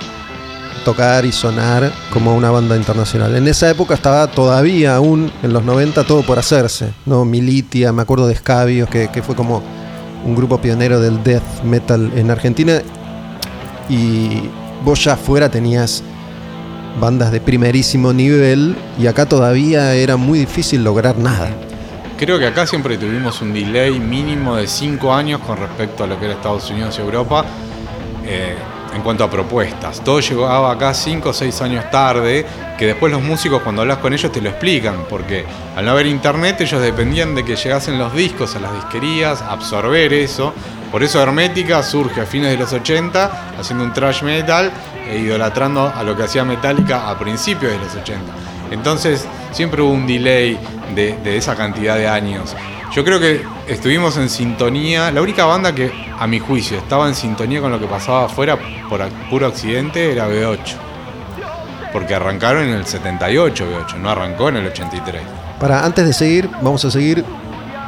tocar y sonar como una banda internacional. En esa época estaba todavía aún, en los 90, todo por hacerse. ¿no? Militia, me acuerdo de Scabios, que, que fue como un grupo pionero del death metal en Argentina. Y vos ya afuera tenías bandas de primerísimo nivel y acá todavía era muy difícil lograr nada. Creo que acá siempre tuvimos un delay mínimo de 5 años con respecto a lo que era Estados Unidos y Europa eh, en cuanto a propuestas. Todo llegaba acá 5 o 6 años tarde, que después los músicos cuando hablas con ellos te lo explican, porque al no haber internet ellos dependían de que llegasen los discos a las disquerías, absorber eso. Por eso Hermética surge a fines de los 80 haciendo un thrash metal e idolatrando a lo que hacía Metallica a principios de los 80. Entonces siempre hubo un delay de, de esa cantidad de años. Yo creo que estuvimos en sintonía. La única banda que, a mi juicio, estaba en sintonía con lo que pasaba afuera por puro accidente era B8. Porque arrancaron en el 78 B8, no arrancó en el 83. Para antes de seguir, vamos a seguir.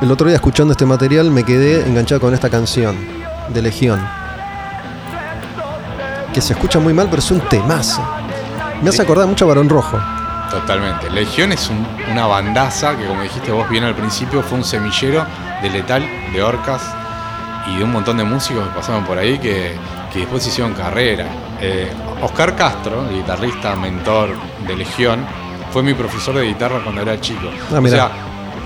El otro día escuchando este material me quedé enganchado con esta canción de Legión. Que se escucha muy mal, pero es un temazo. Me hace acordar mucho a Barón Rojo. Totalmente. Legión es un- una bandaza que, como dijiste vos bien al principio, fue un semillero de letal, de orcas y de un montón de músicos que pasaron por ahí que, que después hicieron carrera. Eh, Oscar Castro, guitarrista, mentor de Legión, fue mi profesor de guitarra cuando era chico. Ah, o sea,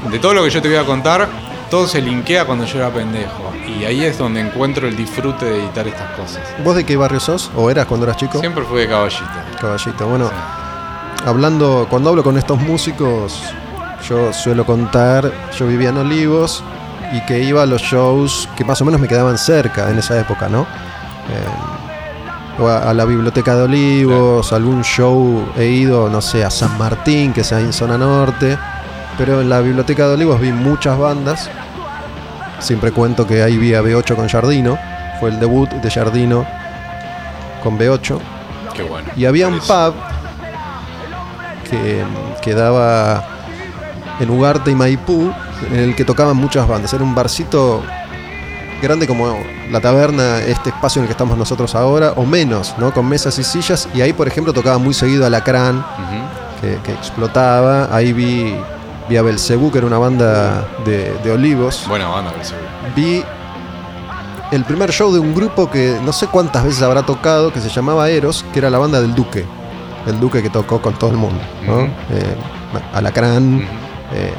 de todo lo que yo te voy a contar, todo se linkea cuando yo era pendejo. Y ahí es donde encuentro el disfrute de editar estas cosas. ¿Vos de qué barrio sos? ¿O eras cuando eras chico? Siempre fui de caballito. Caballito. Bueno, Sí. Hablando, cuando hablo con estos músicos, yo suelo contar, yo vivía en Olivos y que iba a los shows que más o menos me quedaban cerca en esa época, ¿no? Eh, o a, a la biblioteca de Olivos, algún show he ido, no sé, a San Martín, que es ahí en zona norte, pero en la biblioteca de Olivos vi muchas bandas. Siempre cuento que ahí vi a B8 con Jardino, fue el debut de Jardino con B8. Qué bueno. Y había un pub que, que daba en Ugarte y Maipú, en el que tocaban muchas bandas. Era un barcito grande como la taberna, este espacio en el que estamos nosotros ahora, o menos, ¿no? Con mesas y sillas. Y ahí, por ejemplo, tocaba muy seguido Alacrán, que, que explotaba. Ahí vi vi a Belcebú, que era una banda de, de olivos. Buena banda, Belcebú. Vi el primer show de un grupo que no sé cuántas veces habrá tocado, que se llamaba Eros, que era la banda del Duque. El Duque que tocó con todo el mundo, ¿no? Eh, Alacrán eh,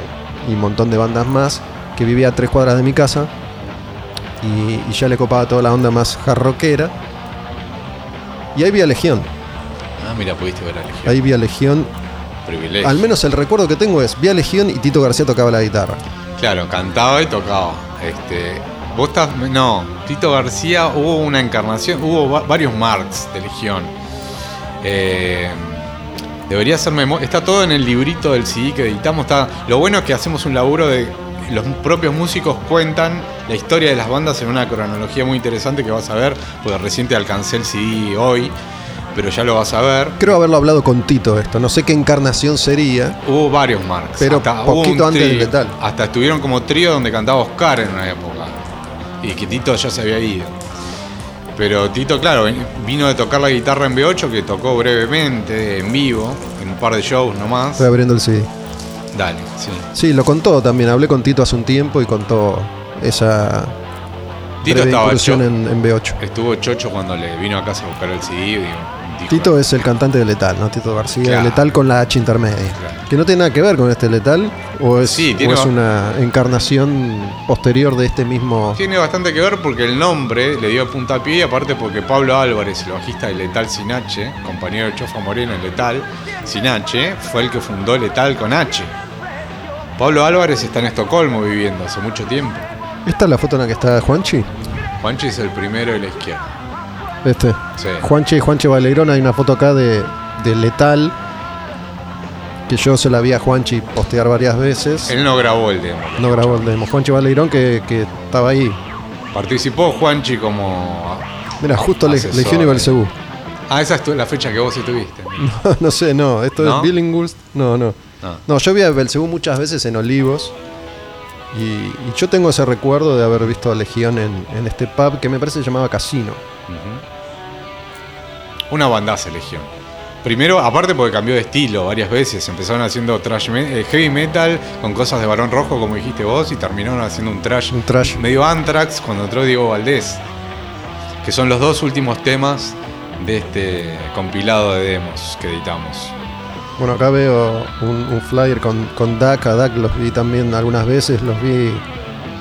y un montón de bandas más, que vivía a tres cuadras de mi casa y, y ya le copaba toda la onda más jarroquera. Y ahí vi a Legión, Ah, mira, pudiste ver a Legión. ahí vi a Legión. Privilegio. Al menos el recuerdo que tengo es, vi a Legión y Tito García tocaba la guitarra. Claro, cantaba y tocaba. Este, vos estás. No, Tito García hubo una encarnación, hubo va- varios marks de Legión. Eh, debería ser memoria. Está todo en el librito del CD que editamos. Está, lo bueno es que hacemos un laburo de. Los propios músicos cuentan la historia de las bandas en una cronología muy interesante que vas a ver, porque reciente alcancé el CD hoy, pero ya lo vas a ver. Creo haberlo hablado con Tito esto, no sé qué encarnación sería. Hubo varios marks. Pero hubo poquito antes del. Letal. Hasta estuvieron como trío donde cantaba Oscar en una época. Y que Tito ya se había ido. Pero Tito, claro, vino de tocar la guitarra en B8, que tocó brevemente, en vivo, en un par de shows nomás. Estoy abriendo el CD. Dale, sí. Sí, lo contó también. Hablé con Tito hace un tiempo y contó esa Tito breve estaba incursión en, en B8. Estuvo chocho cuando le vino a casa a buscar el CD. y digo, Tito es el cantante de Letal, ¿no? Tito García, Claro. Letal con la H intermedia. Claro. Que no tiene nada que ver con este Letal, o es, Sí, o es una encarnación posterior de este mismo. Tiene bastante que ver porque el nombre le dio puntapié y aparte porque Pablo Álvarez, el bajista de Letal Sin H, compañero de Chofa Moreno en Letal Sin H, fue el que fundó Letal con H. Pablo Álvarez está en Estocolmo viviendo hace mucho tiempo. ¿Esta es la foto en la que está Juanchi? Juanchi es el primero de la izquierda. Este. Sí. Juanchi y Juanchi Baleirón, hay una foto acá de, de Letal. Que yo se la vi a Juanchi postear varias veces. Él no grabó el demo. No grabó el demo. Juanchi Baleirón que, que estaba ahí. Participó Juanchi como... Mira, justo Asesor, Legión y. Belcebú. Ah, esa es la fecha que vos estuviste. no sé, no. Esto ¿No? es Billinghurst. No, no. No. No, yo vi a Belcebú muchas veces en Olivos. Y, y yo tengo ese recuerdo de haber visto a Legión en, en este pub que me parece que se llamaba Casino. Una bandaza Legión. Primero, aparte porque cambió de estilo varias veces. Empezaron haciendo trash me- eh, heavy metal con cosas de varón rojo, como dijiste vos, y terminaron haciendo un trash, Un trash. medio Anthrax cuando entró Diego Valdés. Que son los dos últimos temas de este compilado de demos que editamos. Bueno, acá veo un, un flyer con, con Dak. A Dak los vi también algunas veces. Los vi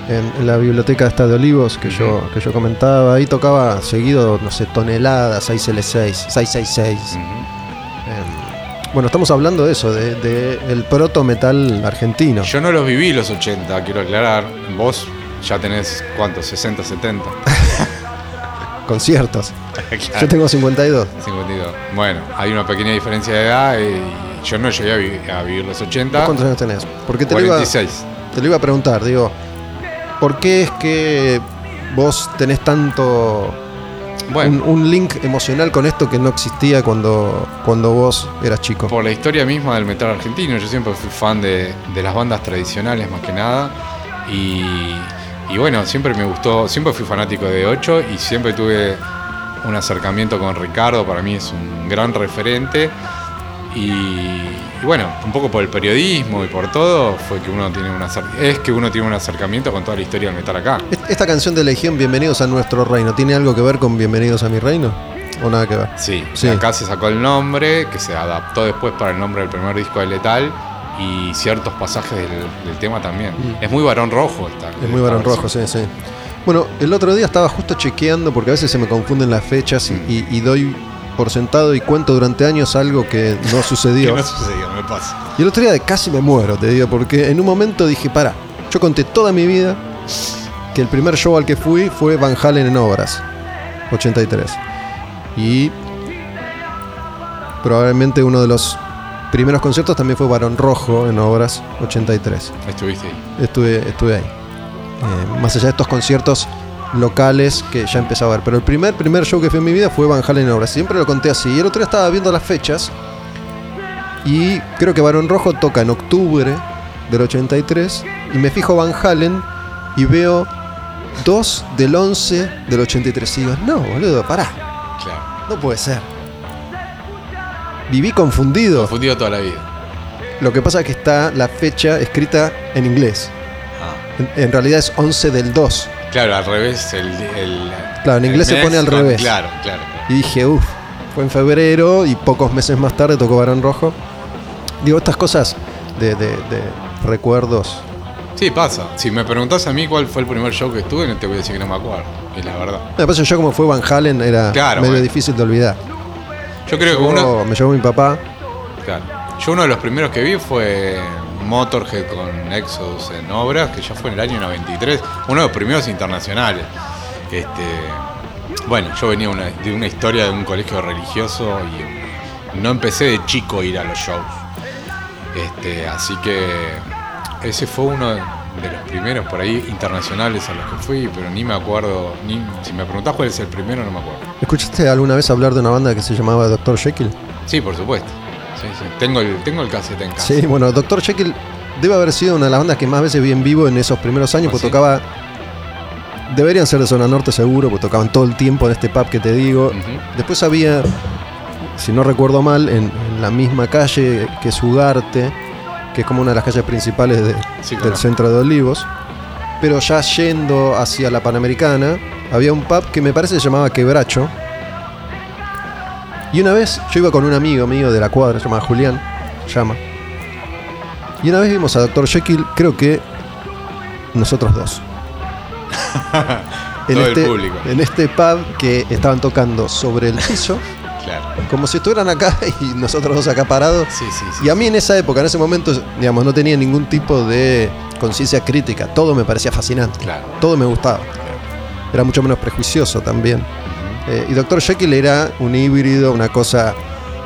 en, en la biblioteca esta de Olivos que, yo, que yo comentaba. Ahí tocaba seguido, no sé, toneladas, 6L6, 666. Ujú. Em, bueno, estamos hablando de eso, de, de el proto metal argentino. Yo no los viví los 80, quiero aclarar. Vos ya tenés, ¿cuántos? 60, 70. Conciertos. Claro. Yo tengo 52. 52. Bueno, hay una pequeña diferencia de edad y yo no llegué a, vi- a vivir los 80. ¿Vos ¿Cuántos años tenés? Porque te lo, iba, 46. te lo iba a preguntar, digo, ¿por qué es que vos tenés tanto Bueno, un, un link emocional con esto que no existía cuando, cuando vos eras chico? por la historia misma del metal argentino, yo siempre fui fan de, de las bandas tradicionales más que nada. Y, y bueno, siempre me gustó, siempre fui fanático de 8 y siempre tuve un acercamiento con Ricardo, para mí es un gran referente. Y, y bueno, un poco por el periodismo y por todo, fue que uno tiene un acer- es que uno tiene un acercamiento con toda la historia del metal acá. Est- ¿Esta canción de Legión, Bienvenidos a nuestro reino, tiene algo que ver con Bienvenidos a mi reino? ¿O nada que ver? Sí, Sí. acá se sacó el nombre, que se adaptó después para el nombre del primer disco de Letal y ciertos pasajes del, del tema también. Mm. Es muy varón rojo esta. Es muy varón rojo, sí, sí. Bueno, el otro día estaba justo chequeando, porque a veces se me confunden las fechas y, y- y doy por sentado y cuento durante años algo que no Que sucedió. no sucedió, me pasa. Y el otro día de casi me muero, te digo, porque en un momento dije, para, yo conté toda mi vida que el primer show al que fui fue Van Halen en Obras, 83. Y probablemente uno de los primeros conciertos también fue Barón Rojo en Obras, 83. Estuviste ahí. Estuve, estuve ahí. Eh, más allá de estos conciertos locales que ya empezaba a ver. Pero el primer, primer show que fui en mi vida fue Van Halen en Obras. Siempre lo conté así. Y el otro día estaba viendo las fechas. Y creo que Barón Rojo toca en octubre del 83. Y me fijo Van Halen y veo 2 del 11 del 83. Y digo, no, boludo, pará. Claro. No puede ser. Viví confundido. Confundido toda la vida. Lo que pasa es que está la fecha escrita en inglés. Ah, En, en realidad es 11 del 2. Claro, al revés. El, el- Claro, en el inglés se pone al revés. Claro, claro. Y dije, uff, fue en febrero y pocos meses más tarde tocó Barón Rojo. Digo, estas cosas de, de- de recuerdos. Sí, pasa. Si me preguntás a mí cuál fue el primer show que estuve, no te voy a decir que no me acuerdo. Es la verdad. Me yo como fue Van Halen era Claro, medio bueno. difícil de olvidar. Yo creo que uno. Me llevó mi papá. Claro. Yo uno de los primeros que vi fue Motorhead con Exodus en obras, que ya fue en el año 93. Uno de los primeros internacionales. Este, bueno, yo venía una- de una historia de un colegio religioso y no empecé de chico a ir a los shows. Este, así que ese fue uno de los primeros por ahí internacionales a los que fui, pero ni me acuerdo, ni, si me preguntás cuál es el primero, no me acuerdo. ¿Escuchaste alguna vez hablar de una banda que se llamaba Dr. Jekyll? Sí, por supuesto. Sí, sí. Tengo el, tengo el cassette en casa. Sí, bueno, Dr. Jekyll debe haber sido una de las bandas que más veces vi en vivo en esos primeros años, ¿Ah, porque sí? tocaba. Deberían ser de zona norte seguro, porque tocaban todo el tiempo en este pub que te digo. Después había, si no recuerdo mal, en, en la misma calle que es Ugarte, que es como una de las calles principales de- Sí, del centro de Olivos. Pero ya yendo hacia la Panamericana, había un pub que me parece se llamaba Quebracho. Y una vez yo iba con un amigo mío de la cuadra, se llama Julián, llama. Y una vez vimos a Dr. Jekyll, creo que nosotros dos. en, Todo el este, público. en este pub que estaban tocando sobre el piso, Claro. como si estuvieran acá y nosotros dos acá parados. Sí, sí, sí. Y a mí en esa época, en ese momento, digamos, no tenía ningún tipo de conciencia crítica. Todo me parecía fascinante. Claro. Todo me gustaba. Era mucho menos prejuicioso también. Eh, y Dr. Jekyll era un híbrido, una cosa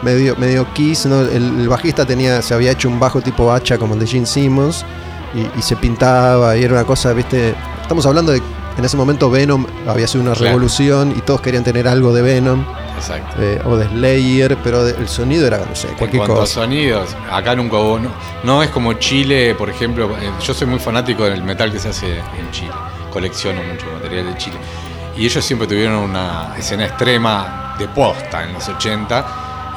medio, medio kiss. ¿no? El, el bajista tenía, se había hecho un bajo tipo hacha como el de Gene Simmons y, y se pintaba y era una cosa, viste. Estamos hablando de en ese momento Venom había sido una Claro. revolución y todos querían tener algo de Venom Exacto. eh, o de Slayer, pero de- el sonido era, no sé, En cualquier a sonidos, acá nunca hubo. No, no es como Chile, por ejemplo. eh, Yo soy muy fanático del metal que se hace en Chile. Colecciono mucho material de Chile. Y ellos siempre tuvieron una escena extrema de posta en los 80.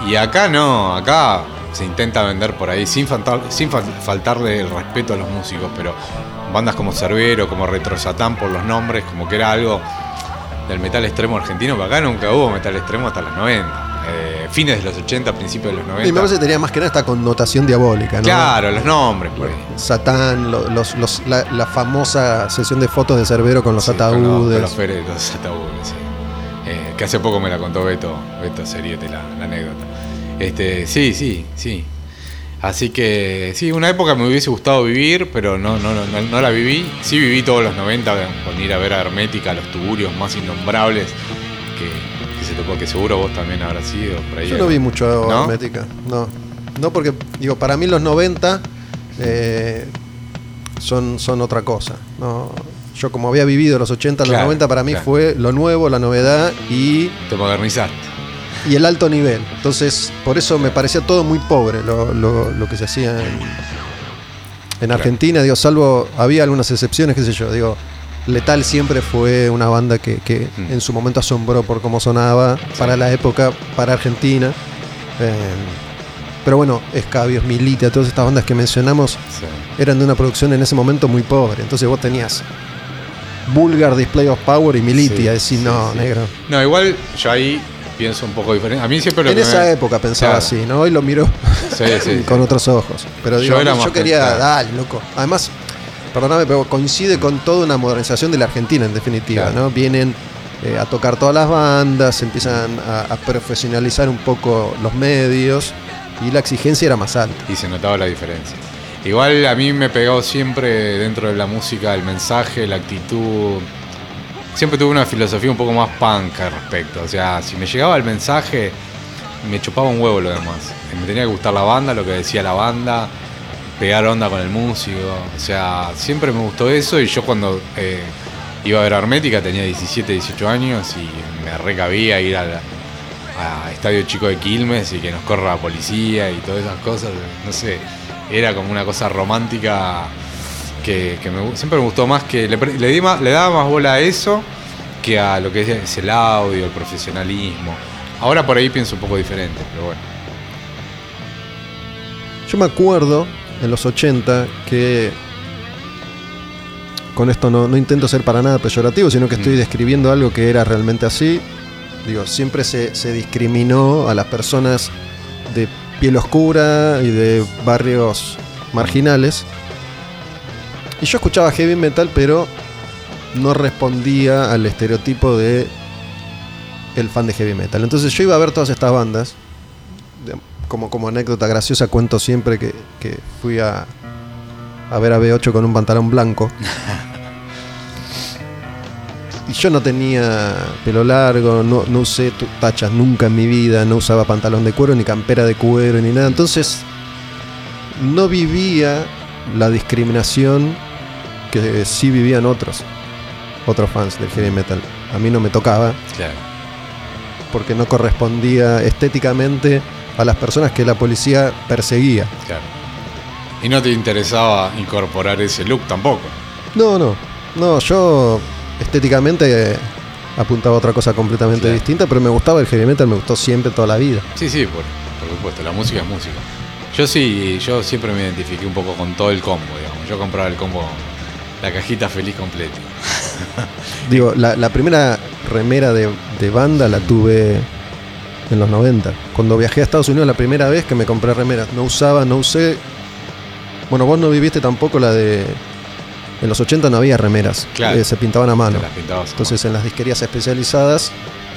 Y acá no, acá se intenta vender por ahí sin, faltar, sin fal- faltarle el respeto a los músicos. Pero bandas como Cerbero, como Retro Satán por los nombres, como que era algo del metal extremo argentino, que acá nunca hubo metal extremo hasta los 90. Eh, fines de los 80, principios de los 90. Y me parece que tenía más que nada esta connotación diabólica, ¿no? Claro, los nombres, pues. Satán, lo- los, los- la, la famosa sesión de fotos de Cerbero con los Sí, con los- ataúdes. Con los, ataúdes, sí. Eh, que hace poco me la contó Beto, Beto Seriete, la, la anécdota. Este, sí, sí, sí. Así que sí, una época me hubiese gustado vivir, pero no, no, no, no- no la viví. Sí viví todos los 90 con ir a ver a Hermética, los tuburios más innombrables que, que se tocó, que seguro vos también habrás sido por ahí. Yo no vi mucho ¿No? hermética, no. No, porque, digo, para mí los 90 eh, son, son otra cosa. No, yo como había vivido los 80, los Claro, 90 para mí claro. fue lo nuevo, la novedad y, Te modernizaste. y el alto nivel. Entonces, por eso me parecía todo muy pobre lo, lo- lo que se hacía en, en Argentina. Digo, salvo, había algunas excepciones, qué sé yo. Digo, Letal siempre fue una banda que, que Mm. en su momento asombró por cómo sonaba para la época, para Argentina. Eh, pero bueno, Escabios, Milita, todas estas bandas que mencionamos Sí. eran de una producción en ese momento muy pobre. Entonces vos tenías Vulgar Display of Power y Militi. Sí, decís, no, negro. No, igual yo ahí pienso un poco diferente. A mí siempre lo En que esa me- época pensaba Claro. así, ¿no? Hoy lo miro Sí, sí, con sí. otros ojos. Pero Yo digo, yo, quería, pensado. dale, loco. Además, perdóname, pero coincide con toda una modernización de la Argentina, en definitiva, Claro. ¿no? Vienen eh, a tocar todas las bandas, empiezan a, a profesionalizar un poco los medios y la exigencia era más alta. y se notaba la diferencia. Igual a mí me pegó siempre dentro de la música el mensaje, la actitud. Siempre tuve una filosofía un poco más punk al respecto. O sea, si me llegaba el mensaje, me chupaba un huevo lo demás. Me tenía que gustar la banda, lo que decía la banda, pegar onda con el músico. O sea, siempre me gustó eso y yo cuando eh, iba a ver Hermética tenía 17, 18 años y me recabía ir a la- a Estadio Chico de Quilmes y que nos corra la policía y todas esas cosas, no sé, era como una cosa romántica que, que me siempre me gustó más que le, le di más- le daba más bola a eso que a lo que es el audio, el profesionalismo. Ahora por ahí pienso un poco diferente, pero bueno. Yo me acuerdo en los 80 que con esto no, no intento ser para nada peyorativo, sino que estoy Mm. describiendo algo que era realmente así. Digo, siempre se, se discriminó a las personas de piel oscura y de barrios marginales. Y yo escuchaba heavy metal, pero no respondía al estereotipo de el fan de heavy metal. Entonces yo iba a ver todas estas bandas. Como, como anécdota graciosa cuento siempre que, que fui a, a ver a B8 con un pantalón blanco. Y yo no tenía pelo largo, no, no usé tachas nunca en mi vida, no usaba pantalón de cuero, ni campera de cuero, ni nada. Entonces no vivía la discriminación que sí vivían otros, otros fans del heavy metal. A mí no me tocaba Claro. porque no correspondía estéticamente a las personas que la policía perseguía. Claro. Y no te interesaba incorporar ese look tampoco. No, no, no, yo estéticamente apuntaba a otra cosa completamente Claro. distinta, pero me gustaba el heavy metal, me gustó siempre toda la vida. Sí, sí, por, por supuesto, la música es música. Yo sí, yo siempre me identifiqué un poco con todo el combo, digamos. Yo compraba el combo, la cajita feliz completa. Digo, la, la primera remera de, de banda la tuve en los 90. Cuando viajé a Estados Unidos la primera vez que me compré remeras. No usaba, no usé. Bueno, vos no viviste tampoco la de. En los 80 no había remeras. Claro. eh, se pintaban a mano. Las pintabas Entonces en las disquerías especializadas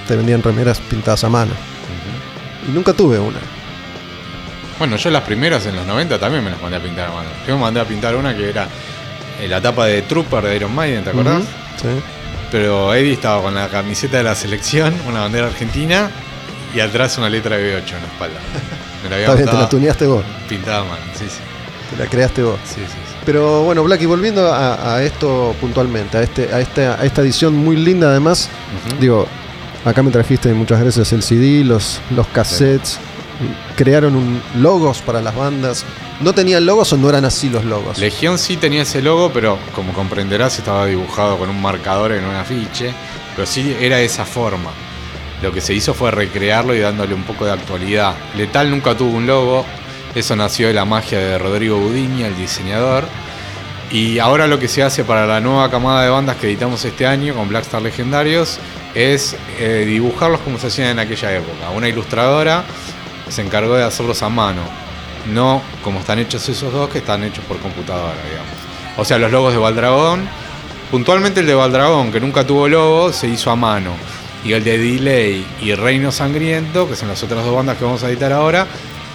te vendían remeras pintadas a mano. Y nunca tuve una. Bueno, yo las primeras en los 90 también me las mandé a pintar a mano. Yo me mandé a pintar una que era eh, la tapa de Trooper de Iron Maiden, ¿te acordás? Sí. Pero Eddie estaba con la camiseta de la selección, una bandera argentina y atrás una letra de B8 en la espalda. Me la había Está bien, te la tuneaste vos. pintada mano, sí, sí. Te la creaste vos. sí, sí, sí. Pero bueno, Blacky, volviendo a, a esto puntualmente, a, este, a, esta, a esta edición muy linda además, digo, acá me trajiste muchas gracias el CD, los, los cassettes, crearon un, logos para las bandas. ¿No tenían logos o no eran así los logos? Legión sí tenía ese logo, pero como comprenderás estaba dibujado con un marcador en un afiche, pero sí era de esa forma. Lo que se hizo fue recrearlo y dándole un poco de actualidad. Letal nunca tuvo un logo, eso nació de la magia de Rodrigo Budiña, el diseñador. Y ahora lo que se hace para la nueva camada de bandas que editamos este año con Blackstar Legendarios es eh, dibujarlos como se hacían en aquella época. Una ilustradora se encargó de hacerlos a mano, no como están hechos esos dos que están hechos por computadora, digamos. O sea, los logos de Valdragón, puntualmente el de Valdragón, que nunca tuvo logo, se hizo a mano. Y el de Delay y Reino Sangriento, que son las otras dos bandas que vamos a editar ahora,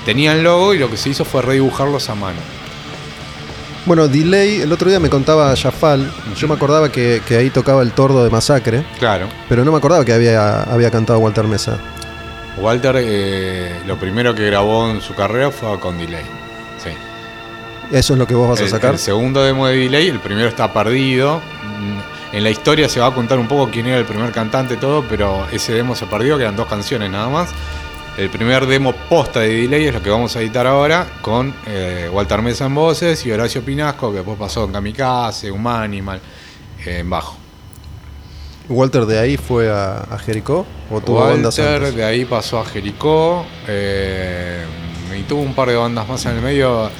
tenían logo y lo que se hizo fue redibujarlos a mano. Bueno, Delay, el otro día me contaba Jafal, yo me acordaba que, que ahí tocaba el tordo de Masacre, Claro. pero no me acordaba que había, había cantado Walter Mesa. Walter eh, lo primero que grabó en su carrera fue con Delay. Sí. ¿Eso es lo que vos vas a sacar? El, segundo demo de Delay, el primero está perdido. Mm, En la historia se va a contar un poco quién era el primer cantante, todo, pero ese demo se perdió, que eran dos canciones nada más. El primer demo posta de Delay es lo que vamos a editar ahora, con eh, Walter Mesa en voces y Horacio Pinasco, que después pasó en Kamikaze, Humanimal, eh, en bajo. ¿Walter de ahí fue a, a Jericó o tuvo bandas Walter antes? de ahí pasó a Jericó eh, y tuvo un par de bandas más en el medio.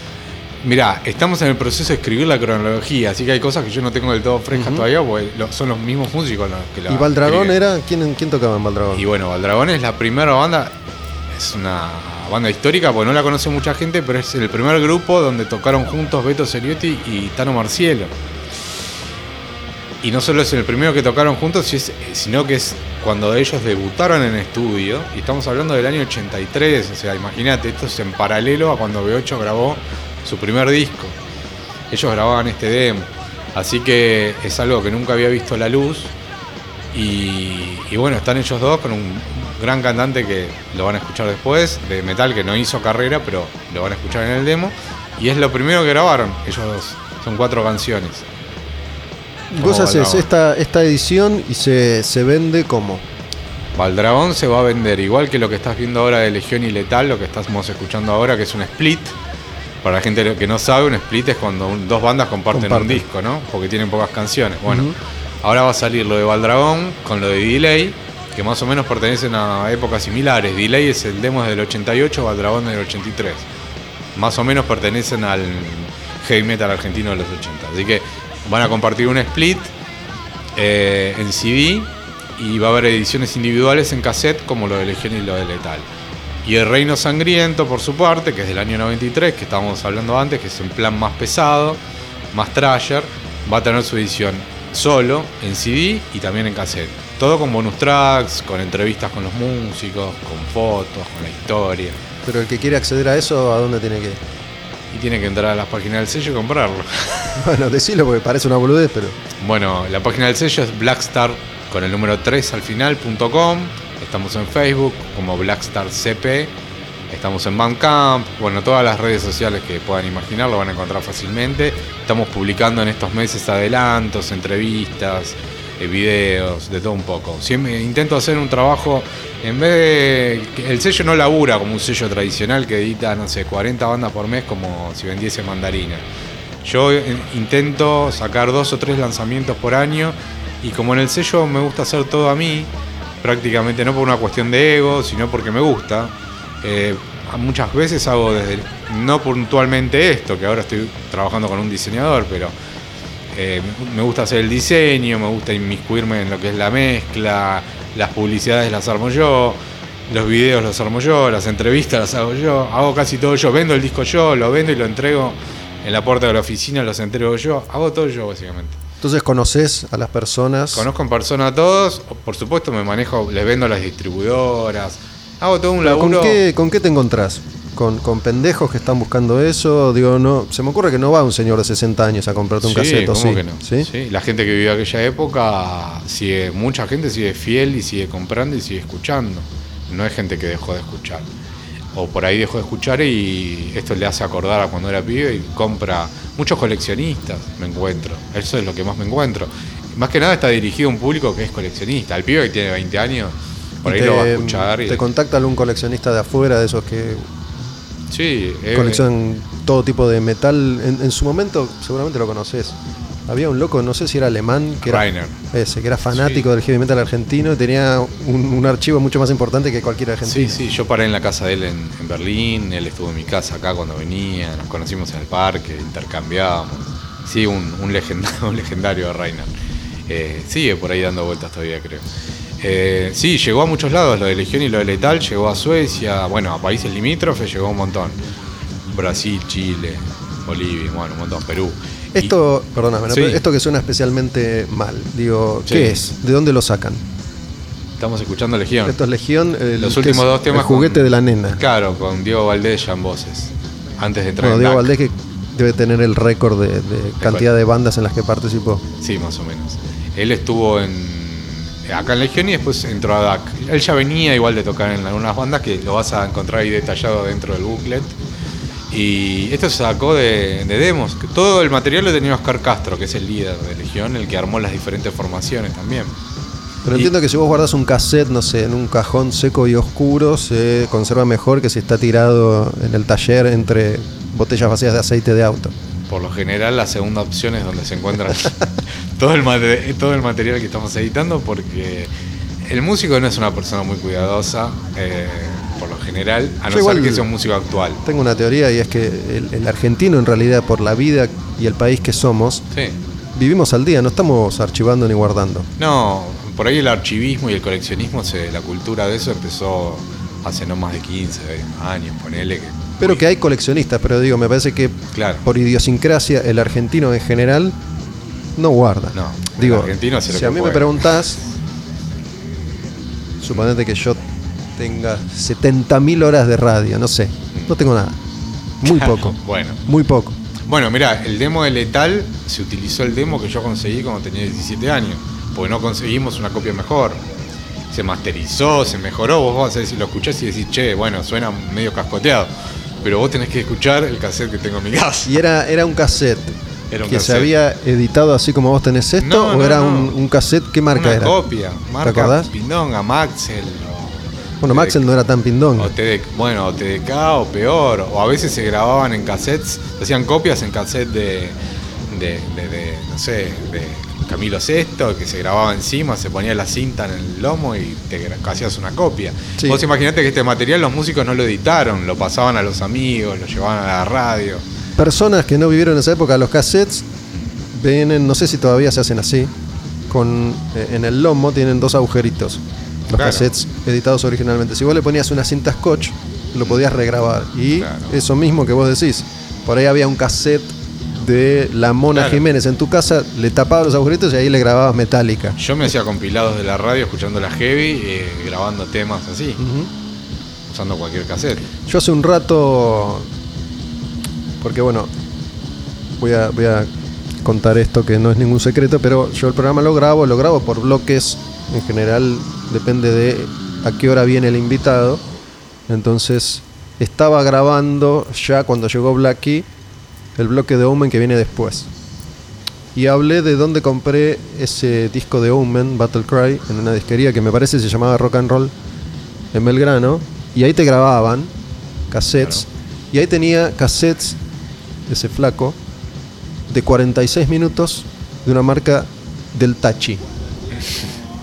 Mirá, estamos en el proceso de escribir la cronología, así que hay cosas que yo no tengo del todo frescas Ujú. todavía, porque lo- son los mismos músicos los que la ¿Y Valdragón era? ¿Quién, ¿Quién tocaba en Valdragón? Y bueno, Valdragón es la primera banda, es una banda histórica, porque no la conoce mucha gente, pero es el primer grupo donde tocaron juntos Beto Ceriotti y Tano Marcielo. Y no solo es el primero que tocaron juntos, sino que es cuando ellos debutaron en estudio, y estamos hablando del año 83, o sea, imagínate, esto es en paralelo a cuando B8 grabó su primer disco. Ellos grababan este demo, así que es algo que nunca había visto la luz. Y, y bueno, están ellos dos con un gran cantante que lo van a escuchar después, de metal que no hizo carrera, pero lo van a escuchar en el demo. Y es lo primero que grabaron, ellos dos. Son cuatro canciones. Vos haces esta, esta edición y se, se vende como. Valdragón se va a vender igual que lo que estás viendo ahora de Legión y Letal, lo que estamos escuchando ahora, que es un split. Para la gente que no sabe, un split es cuando un- dos bandas comparten, Comparten. un disco, ¿no? Porque tienen pocas canciones. Bueno, ahora va a salir lo de Valdragón con lo de Delay, que más o menos pertenecen a épocas similares. Delay es el demo del 88, Valdragón del 83. más o menos pertenecen al heavy metal argentino de los 80. Así que van a compartir un split eh, en CD y va a haber ediciones individuales en cassette como lo de Legión y lo de Letal. Y el Reino Sangriento, por su parte, que es del año 93, que estábamos hablando antes, que es un plan más pesado, más trasher, va a tener su edición solo, en CD y también en cassette. Todo con bonus tracks, con entrevistas con los músicos, con fotos, con la historia. Pero el que quiere acceder a eso, ¿a dónde tiene que ir? Y tiene que entrar a las páginas del sello y comprarlo. Bueno, decilo porque parece una boludez, pero. Bueno, la página del sello es Blackstar con el número 3 al final.com. Estamos en Facebook como Blackstar CP. Estamos en Bandcamp. Bueno, todas las redes sociales que puedan imaginar lo van a encontrar fácilmente. Estamos publicando en estos meses adelantos, entrevistas, eh, videos, de todo un poco. Siempre intento hacer un trabajo, en vez de. El sello no labura como un sello tradicional que edita, no sé, 40 bandas por mes como si vendiese mandarina. Yo eh, intento sacar dos o tres lanzamientos por año y como en el sello me gusta hacer todo a mí, prácticamente no por una cuestión de ego, sino porque me gusta. eh, muchas veces hago desde, no puntualmente esto, que ahora estoy trabajando con un diseñador, pero eh, me gusta hacer el diseño, me gusta inmiscuirme en lo que es la mezcla, las publicidades las armo yo, los videos los armo yo, las entrevistas las hago yo, hago casi todo yo, vendo el disco yo, lo vendo y lo entrego en la puerta de la oficina, los entrego yo, hago todo yo básicamente. Entonces conoces a las personas. Conozco en persona a todos, por supuesto me manejo, les vendo a las distribuidoras, hago todo un Pero laburo. ¿Con qué, ¿Con qué te encontrás? ¿Con, con pendejos que están buscando eso? Digo, no, se me ocurre que no va un señor de 60 años a comprarte un Sí, cassette, ¿o ¿cómo sí? que no? ¿Sí? Sí, La gente que vivió aquella época sigue, mucha gente sigue fiel y sigue comprando y sigue escuchando. No es gente que dejó de escuchar. O por ahí dejó de escuchar y esto le hace acordar a cuando era pibe y compra. Muchos coleccionistas me encuentro. Eso es lo que más me encuentro. Más que nada está dirigido a un público que es coleccionista. El pibe que tiene 20 años, por ahí te, lo va a escuchar. Y, ¿Te contacta algún coleccionista de afuera, de esos que sí, eh, coleccionan todo tipo de metal? En, en su momento, seguramente lo conoces. Había un loco, no sé si era alemán, que era, Rainer. ese, que era fanático Sí. del heavy metal argentino y tenía un, un archivo mucho más importante que cualquier argentino. Sí, sí, yo paré en la casa de él en, en Berlín, él estuvo en mi casa acá cuando venía, nos conocimos en el parque, intercambiábamos. Sí, un, un, legenda- un legendario de Reiner. Eh, sigue por ahí dando vueltas todavía, creo. Eh, sí, llegó a muchos lados, lo de Legión y lo de Letal, llegó a Suecia, bueno, a países limítrofes llegó un montón. Brasil, Chile, Bolivia, bueno, un montón, Perú. Y- Esto, perdóname, ¿no? Sí. Pero esto que suena especialmente mal, digo, Sí. ¿qué es? ¿De dónde lo sacan? estamos escuchando Legión. Esto es Legión, el, Los que últimos dos temas. El juguete con- de la nena. Claro, con Diego Valdés ya en voces. Antes de entrar Bueno, Diego. Valdés que debe tener el récord de, de cantidad de bandas en las que participó. Sí, más o menos. Él estuvo en acá en Legión y después entró a DAC. Él ya venía igual de tocar en algunas bandas que lo vas a encontrar ahí detallado dentro del booklet. Y esto se sacó de, de demos. Todo el material lo tenía Oscar Castro, que es el líder de Legión, el que armó las diferentes formaciones también. Pero Y- entiendo que si vos guardas un cassette, no sé, en un cajón seco y oscuro, se conserva mejor que si está tirado en el taller entre botellas vacías de aceite de auto. Por lo general, la segunda opción es donde se encuentra todo, el todo el material que estamos editando, porque el músico no es una persona muy cuidadosa, eh, general, a no ser que sea un músico actual. Tengo una teoría y es que el, el argentino en realidad por la vida y el país que somos, Sí. vivimos al día, no estamos archivando ni guardando. No, por ahí el archivismo y el coleccionismo, se, la cultura de eso empezó hace no más de 15 años, ponele que. Pero que hay coleccionistas, pero digo, me parece que Claro. por idiosincrasia el argentino en general no guarda. No, el digo, argentino hace lo si a mí me preguntás, suponete que yo tenga 70.000 horas de radio, no sé, no tengo nada. Muy poco, Bueno. muy poco. Bueno, mira, el demo de Letal se utilizó el demo que yo conseguí cuando tenía 17 años, porque no conseguimos una copia mejor. Se masterizó, se mejoró, vos vas a decir, lo escuchás y decís, che, bueno, suena medio cascoteado, pero vos tenés que escuchar el cassette que tengo en mi casa. Y era, era un cassette Era un que se había editado así como vos tenés esto, No, o no, era no. Un, un cassette, ¿qué marca una era? copia, marca? Pindonga, Maxel. Bueno, Maxel no era tan pindón. O TDK, bueno, o TDK o peor, o a veces se grababan en cassettes, se hacían copias en cassette de, de, de- de, no sé, de Camilo Sesto, que se grababa encima, se ponía la cinta en el lomo y te hacías una copia. Sí. Vos imaginate que este material los músicos no lo editaron, lo pasaban a los amigos, lo llevaban a la radio. Personas que no vivieron esa época, los cassettes vienen, no sé si todavía se hacen así, con eh, en el lomo tienen dos agujeritos. Los Claro. cassettes editados originalmente. Si vos le ponías una cinta scotch, lo podías regrabar. Y Claro. eso mismo que vos decís, por ahí había un cassette de la Mona Claro. Jiménez en tu casa, le tapabas los agujeritos y ahí le grababas metálica. Yo me hacía compilados de la radio escuchando la heavy, eh, grabando temas así, usando cualquier cassette. Yo hace un rato, porque bueno, voy a, voy a contar esto que no es ningún secreto, pero yo el programa lo grabo, lo grabo por bloques, en general depende de a qué hora viene el invitado. Entonces estaba grabando ya cuando llegó Blackie el bloque de Omen que viene después. Y hablé de dónde compré ese disco de Omen, Battle Cry, en una disquería que me parece se llamaba Rock and Roll en Belgrano. Y ahí te grababan cassettes. Y ahí tenía cassettes, ese flaco, de 46 minutos de una marca del Tachi.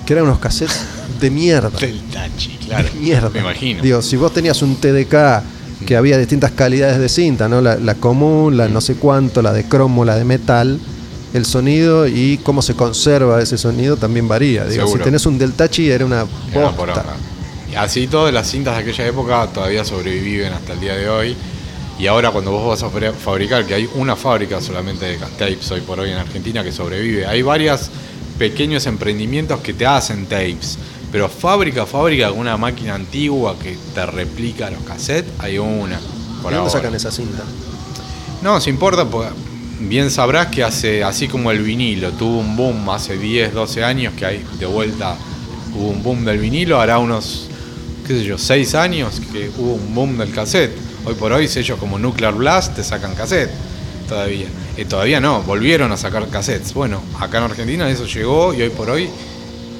Que eran unos cassettes de mierda. Del Tachi, claro. De mierda. Me imagino. Digo, si vos tenías un TDK que había distintas calidades de cinta, ¿no? La, la común, la no sé cuánto, la de cromo, la de metal, el sonido y cómo se conserva ese sonido también varía. Digo, si tenés un Deltachi era una Era una así todas las cintas de aquella época todavía sobreviven hasta el día de hoy. Y ahora cuando vos vas a fabri- fabricar, que hay una fábrica solamente de tapes hoy por hoy en Argentina que sobrevive, hay varios pequeños emprendimientos que te hacen tapes. Pero fábrica, fábrica, una máquina antigua que te replica los cassettes, hay una. Por ¿De dónde sacan esa cinta? No, se importa, porque bien sabrás que hace, así como el vinilo tuvo un boom hace 10, 12 años, que hay de vuelta hubo un boom del vinilo, hará unos, qué sé yo, 6 años que hubo un boom del cassette. Hoy por hoy sellos como Nuclear Blast te sacan cassette todavía. Eh, todavía no, volvieron a sacar cassettes. Bueno, acá en Argentina eso llegó y hoy por hoy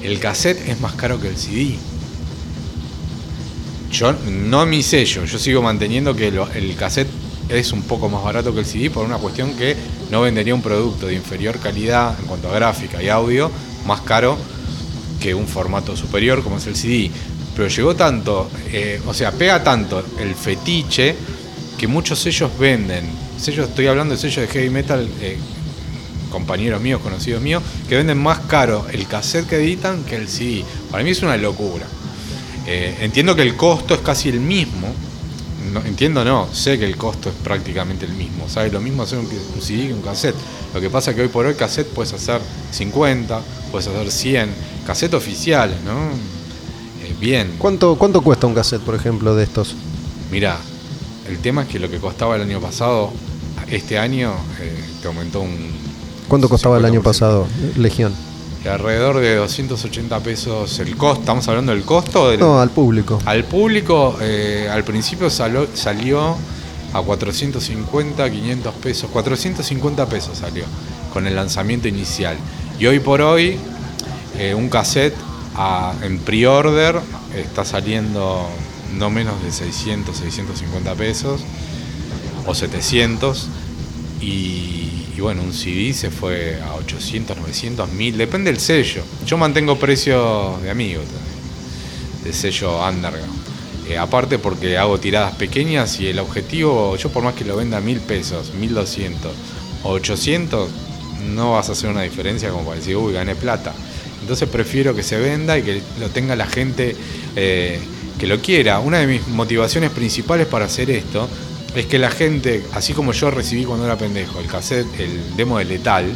el cassette es más caro que el CD. Yo, no mi sello, yo sigo manteniendo que el cassette es un poco más barato que el CD por una cuestión que no vendería un producto de inferior calidad en cuanto a gráfica y audio más caro que un formato superior como es el CD. Pero llegó tanto, eh, o sea, pega tanto el fetiche que muchos sellos venden. Sellos, estoy hablando de sellos de heavy metal, eh, compañeros míos, conocidos míos, que venden más caro el cassette que editan que el CD. Para mí es una locura. Eh, entiendo que el costo es casi el mismo. No, entiendo, no, sé que el costo es prácticamente el mismo. ¿Sabes? Lo mismo hacer un, un CD que un cassette. Lo que pasa es que hoy por hoy cassette puedes hacer 50, puedes hacer 100, cassette oficiales, ¿no? Eh, bien. ¿Cuánto, ¿Cuánto cuesta un cassette, por ejemplo, de estos? Mirá, el tema es que lo que costaba el año pasado, este año eh, te aumentó un. ¿Cuánto costaba el año 50%. pasado, Legión? Alrededor de 280 pesos el costo. ¿Estamos hablando del costo del.? No, al público. Al público, eh, al principio salo- salió a 450, 500 pesos. 450 pesos salió con el lanzamiento inicial. Y hoy por hoy, eh, un cassette a- en pre-order está saliendo no menos de 600, 650 pesos o 700. Y, y bueno, un CD se fue a 800, 900, 1000, depende del sello. Yo mantengo precios de amigos también, de sello underground. Eh, aparte porque hago tiradas pequeñas y el objetivo, yo por más que lo venda a 1000 pesos, 1200 o 800, no vas a hacer una diferencia como para decir, uy, gané plata. Entonces prefiero que se venda y que lo tenga la gente eh, que lo quiera. Una de mis motivaciones principales para hacer esto es que la gente, así como yo recibí cuando era pendejo el cassette, el demo de Letal,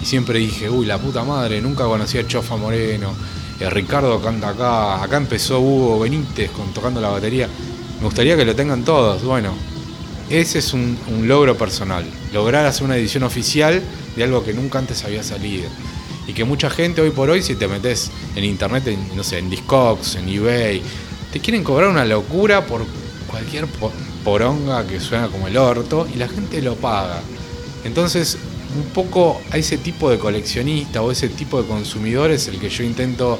y siempre dije, uy, la puta madre, nunca conocí a Chofa Moreno, eh, Ricardo canta acá, acá empezó Hugo Benítez con, tocando la batería, me gustaría que lo tengan todos. Bueno, ese es un, logro personal, lograr hacer una edición oficial de algo que nunca antes había salido. Y que mucha gente hoy por hoy, si te metes en internet, en, no sé, en Discogs, en eBay, te quieren cobrar una locura por cualquier poronga que suena como el orto y la gente lo paga. Entonces, un poco a ese tipo de coleccionista o ese tipo de consumidor es el que yo intento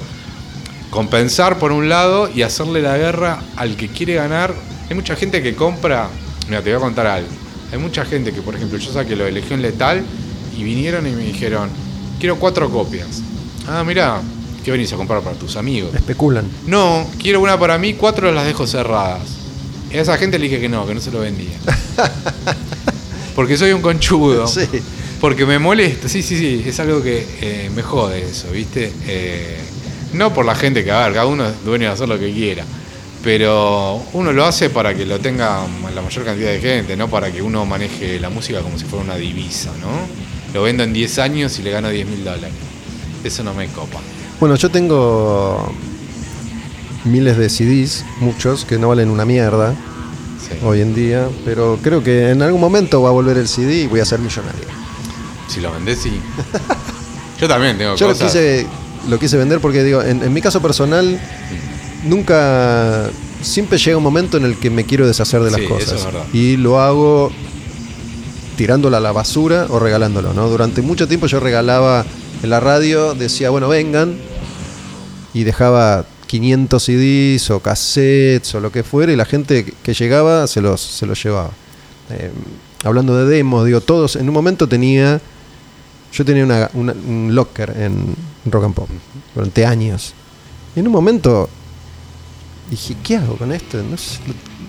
compensar por un lado y hacerle la guerra al que quiere ganar. Hay mucha gente que compra, mira, te voy a contar algo. Hay mucha gente que, por ejemplo, yo saqué lo de Legión Letal y vinieron y me dijeron, quiero cuatro copias. Ah, mira, ¿qué venís a comprar para tus amigos? Especulan. No, quiero una para mí, cuatro las dejo cerradas. Y a esa gente le dije que no, que no se lo vendía. Porque soy un conchudo. Sí. Porque me molesta, sí, sí, sí, es algo que eh, me jode eso, ¿viste? Eh, no por la gente que, a ver, cada uno es dueño de hacer lo que quiera. Pero uno lo hace para que lo tenga la mayor cantidad de gente, no para que uno maneje la música como si fuera una divisa, ¿no? Lo vendo en 10 años y le gano 10 mil dólares. Eso no me copa. Bueno, yo tengo miles de CDs, muchos, que no valen una mierda Sí. hoy en día, pero creo que en algún momento va a volver el CD y voy a ser millonario. Si lo vendés, sí. Yo también tengo Yo lo cosas. quise, lo quise vender porque digo, en, en mi caso personal, nunca, siempre llega un momento en el que me quiero deshacer de las Sí, eso cosas. es verdad. Y lo hago tirándola a la basura o regalándolo, ¿no? Durante mucho tiempo yo regalaba en la radio, decía, bueno, vengan, y dejaba 500 CDs o cassettes o lo que fuera, y la gente que llegaba se los, se los llevaba. Eh, hablando de demos, digo, todos, en un momento tenía, yo tenía una- un locker en Rock and Pop durante años. En un momento dije, ¿qué hago con esto?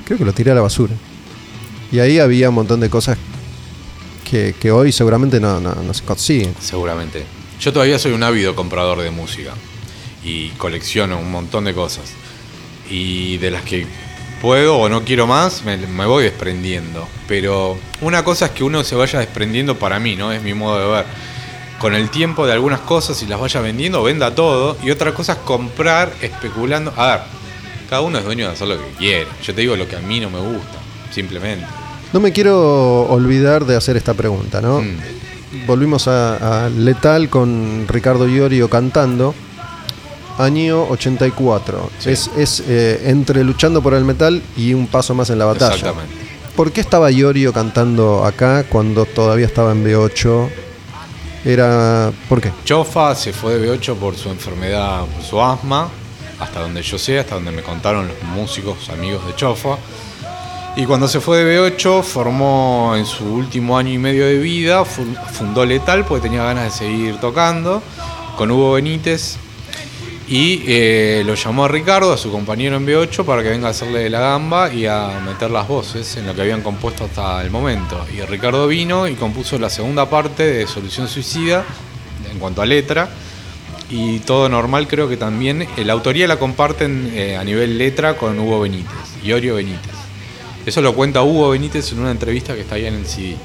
Creo que lo tiré a la basura. Y ahí había un montón de cosas que, que hoy seguramente no, no, no se consiguen. Seguramente. Yo todavía soy un ávido comprador de música y colecciono un montón de cosas. Y de las que puedo o no quiero más, me, me voy desprendiendo. Pero una cosa es que uno se vaya desprendiendo para mí, ¿no? Es mi modo de ver. Con el tiempo de algunas cosas y las vaya vendiendo, venda todo. Y otra cosa es comprar especulando. A ver, cada uno es dueño de hacer lo que quiere. Yo te digo lo que a mí no me gusta, simplemente. No me quiero olvidar de hacer esta pregunta, ¿no? Mm. Volvimos a, a Letal con Ricardo Iorio cantando. Año 84. Sí. Es, es, eh, entre luchando por el metal y un paso más en la batalla. Exactamente. ¿Por qué estaba Iorio cantando acá cuando todavía estaba en B8? Era. ¿Por qué? Chofa se fue de B8 por su enfermedad, por su asma, hasta donde yo sé, hasta donde me contaron los músicos amigos de Chofa. Y cuando se fue de B8, formó en su último año y medio de vida, fu- fundó Letal porque tenía ganas de seguir tocando, con Hugo Benítez. Y eh, lo llamó a Ricardo, a su compañero en B8, para que venga a hacerle la gamba y a meter las voces en lo que habían compuesto hasta el momento. Y Ricardo vino y compuso la segunda parte de Solución Suicida, en cuanto a letra. Y todo normal, creo que también. eh, La autoría la comparten eh, a nivel letra con Hugo Benítez, Iorio Benítez. Eso lo cuenta Hugo Benítez en una entrevista que está ahí en el CD.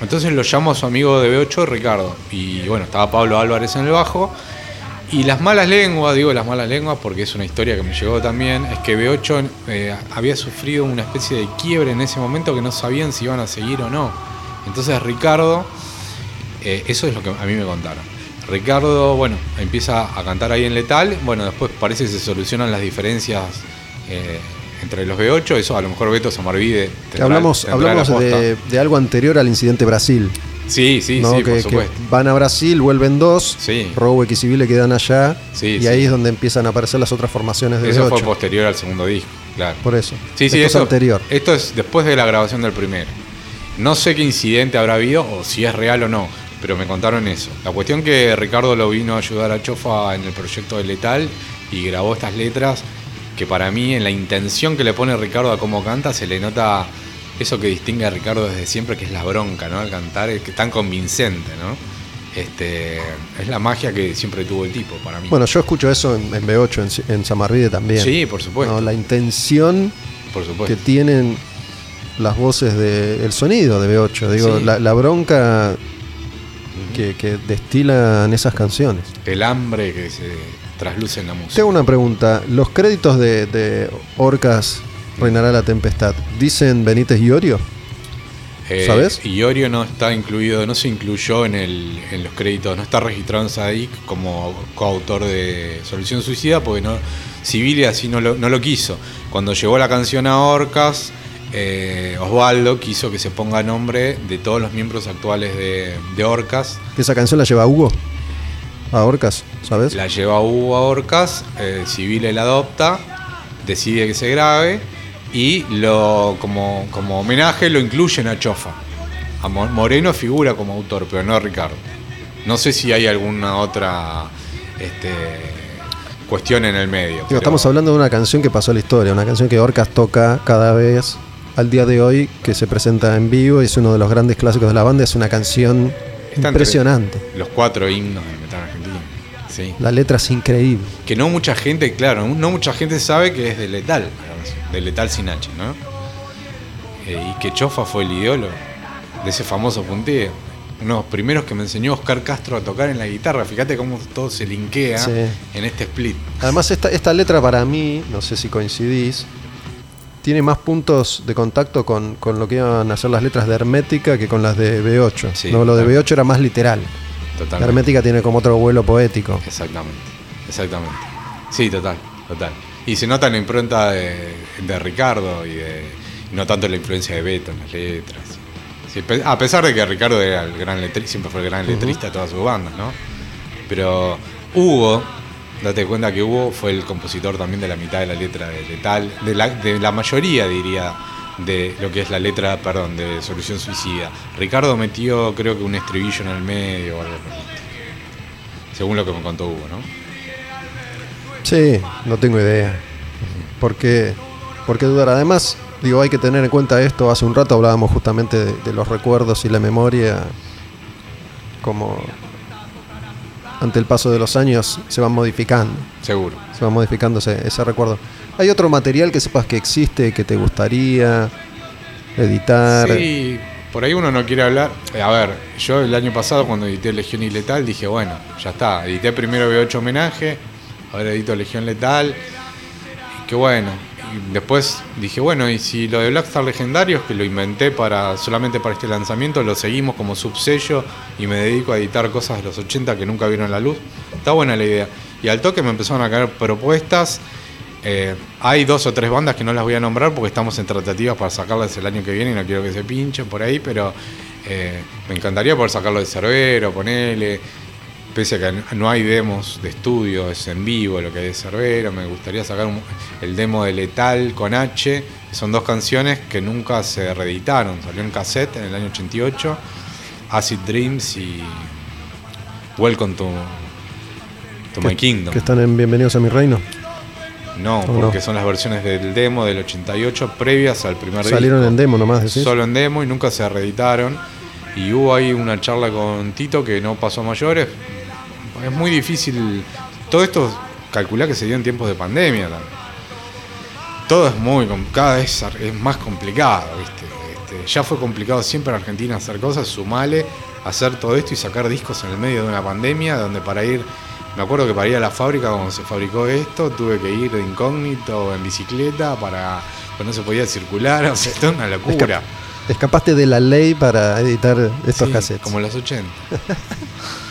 Entonces lo llamo a su amigo de B8, Ricardo. Y bueno, estaba Pablo Álvarez en el bajo. Y las malas lenguas, digo las malas lenguas porque es una historia que me llegó también, es que B8 eh, había sufrido una especie de quiebre en ese momento que no sabían si iban a seguir o no. Entonces Ricardo, eh, eso es lo que a mí me contaron. Ricardo, bueno, empieza a cantar ahí en Letal, bueno, después parece que se solucionan las diferencias eh, entre los B8, eso a lo mejor Beto Samarvide hablamos hablamos de algo anterior al incidente Brasil. Sí, sí, ¿no? sí, que, por que supuesto. van a Brasil, vuelven dos, Sí. Roweck y Civile quedan allá, Sí, y sí. ahí es donde empiezan a aparecer las otras formaciones de Eso fue B8. posterior al segundo disco, claro. Por eso. Sí, sí, Esto es eso, anterior. Esto es después de la grabación del primero. No sé qué incidente habrá habido o si es real o no, pero me contaron eso. La cuestión que Ricardo lo vino a ayudar a Chofa en el proyecto de Letal y grabó estas letras que para mí en la intención que le pone Ricardo a cómo canta se le nota eso que distingue a Ricardo desde siempre, que es la bronca, ¿no? Al cantar, es que tan convincente, ¿no? Este, es la magia que siempre tuvo el tipo para mí. Bueno, yo escucho eso en, en B8, en, en Samarvide también. sí, por supuesto. ¿no? La intención por que supuesto. tienen las voces del el sonido de B8. Digo, Sí. la, la bronca que, que destilan esas canciones. El hambre que se trasluce en la música. Te hago una pregunta. Los créditos de, de Orcas Reinará la Tempestad, ¿dicen Benítez y Orio? Eh, ¿Sabes? Iorio no está incluido, no se incluyó en, el, en los créditos, no está registrado en SADIC como coautor de Solución Suicida porque no, Civil así no lo, no lo quiso. Cuando llegó la canción a Orcas, eh, Osvaldo quiso que se ponga nombre de todos los miembros actuales de, de Orcas. Esa canción la lleva Hugo a Orcas, ¿sabes? La lleva Hugo a Orcas, eh, Civil la adopta, decide que se grabe y lo como, como homenaje lo incluyen a Chofa. A Mo- Moreno figura como autor, pero no a Ricardo. No sé si hay alguna otra este, cuestión en el medio. Digo, pero- estamos hablando de una canción que pasó a la historia, una canción que Orcas toca cada vez al día de hoy, que se presenta en vivo es uno de los grandes clásicos de la banda. Es una canción Está impresionante. Los cuatro himnos del metal argentino. Sí. La letra es increíble. Que no mucha gente, claro, no mucha gente sabe que es de Letal, de Letal sin H, ¿no? Eh, y que Chofa fue el ideólogo de ese famoso punteo. Uno de los primeros que me enseñó Oscar Castro a tocar en la guitarra. Fíjate cómo todo se linkea Sí. en este split. Además, esta, esta letra para mí, no sé si coincidís, tiene más puntos de contacto con, con lo que iban a ser las letras de Hermética que con las de B8. Sí, no, lo de claro. B8 era más literal. La. Hermética tiene como otro vuelo poético. Exactamente, exactamente. Sí, total, total. Y se nota la impronta de, de Ricardo y de, y no tanto la influencia de Beto en las letras. Sí, a pesar de que Ricardo era el gran letrista, siempre fue el gran letrista de todas sus bandas, ¿no? Pero Hugo, date cuenta que Hugo fue el compositor también de la mitad de la letra de Letal, de la, de la mayoría diría de lo que es la letra, perdón, de Solución Suicida. Ricardo metió creo que un estribillo en el medio o algo por el. Según lo que me contó Hugo, ¿no? Sí, no tengo idea. ¿Por qué, por qué dudar? Además, digo, hay que tener en cuenta esto. Hace un rato hablábamos justamente de, de los recuerdos y la memoria, como ante el paso de los años se van modificando. Seguro. Se va modificando ese, ese recuerdo. ¿Hay otro material que sepas que existe, que te gustaría editar? Sí, por ahí uno no quiere hablar. Eh, A ver, yo el año pasado cuando edité Legión y Letal dije, bueno, ya está. Edité primero B8 homenaje, ahora edito Legión Letal. Y qué bueno. Después dije, bueno, y si lo de Blackstar Legendarios, que lo inventé para solamente para este lanzamiento, lo seguimos como subsello y me dedico a editar cosas de los 80 que nunca vieron la luz. Está buena la idea. Y al toque me empezaron a caer propuestas. Eh, hay dos o tres bandas que no las voy a nombrar porque estamos en tratativas para sacarlas el año que viene y no quiero que se pinchen por ahí, pero eh, me encantaría poder sacarlo de Cerbero, ponele. Pese a que no hay demos de estudio, es en vivo lo que hay de Cerbero, me gustaría sacar un- el demo de Letal con H. Son dos canciones que nunca se reeditaron. Salió en cassette en el año 88, Acid Dreams y Welcome to, to My Kingdom. Que están en Bienvenidos a mi reino. No, porque son las versiones del demo del 88 previas al primer Salieron disco. en demo nomás, decís. Solo en demo y nunca se reeditaron. Y hubo ahí una charla con Tito que no pasó a mayores. Es muy difícil. Todo esto calculá que se dio en tiempos de pandemia también. Todo es muy cada vez es más complicado, ¿viste? Este, ya fue complicado siempre en Argentina hacer cosas, sumale hacer todo esto y sacar discos en el medio de una pandemia donde para ir me acuerdo que para ir a la fábrica cuando se fabricó esto tuve que ir de incógnito en bicicleta para pues no se podía circular, o sea, esto es una locura. Escapaste de la ley para editar estos Sí, cassettes. Como los 80.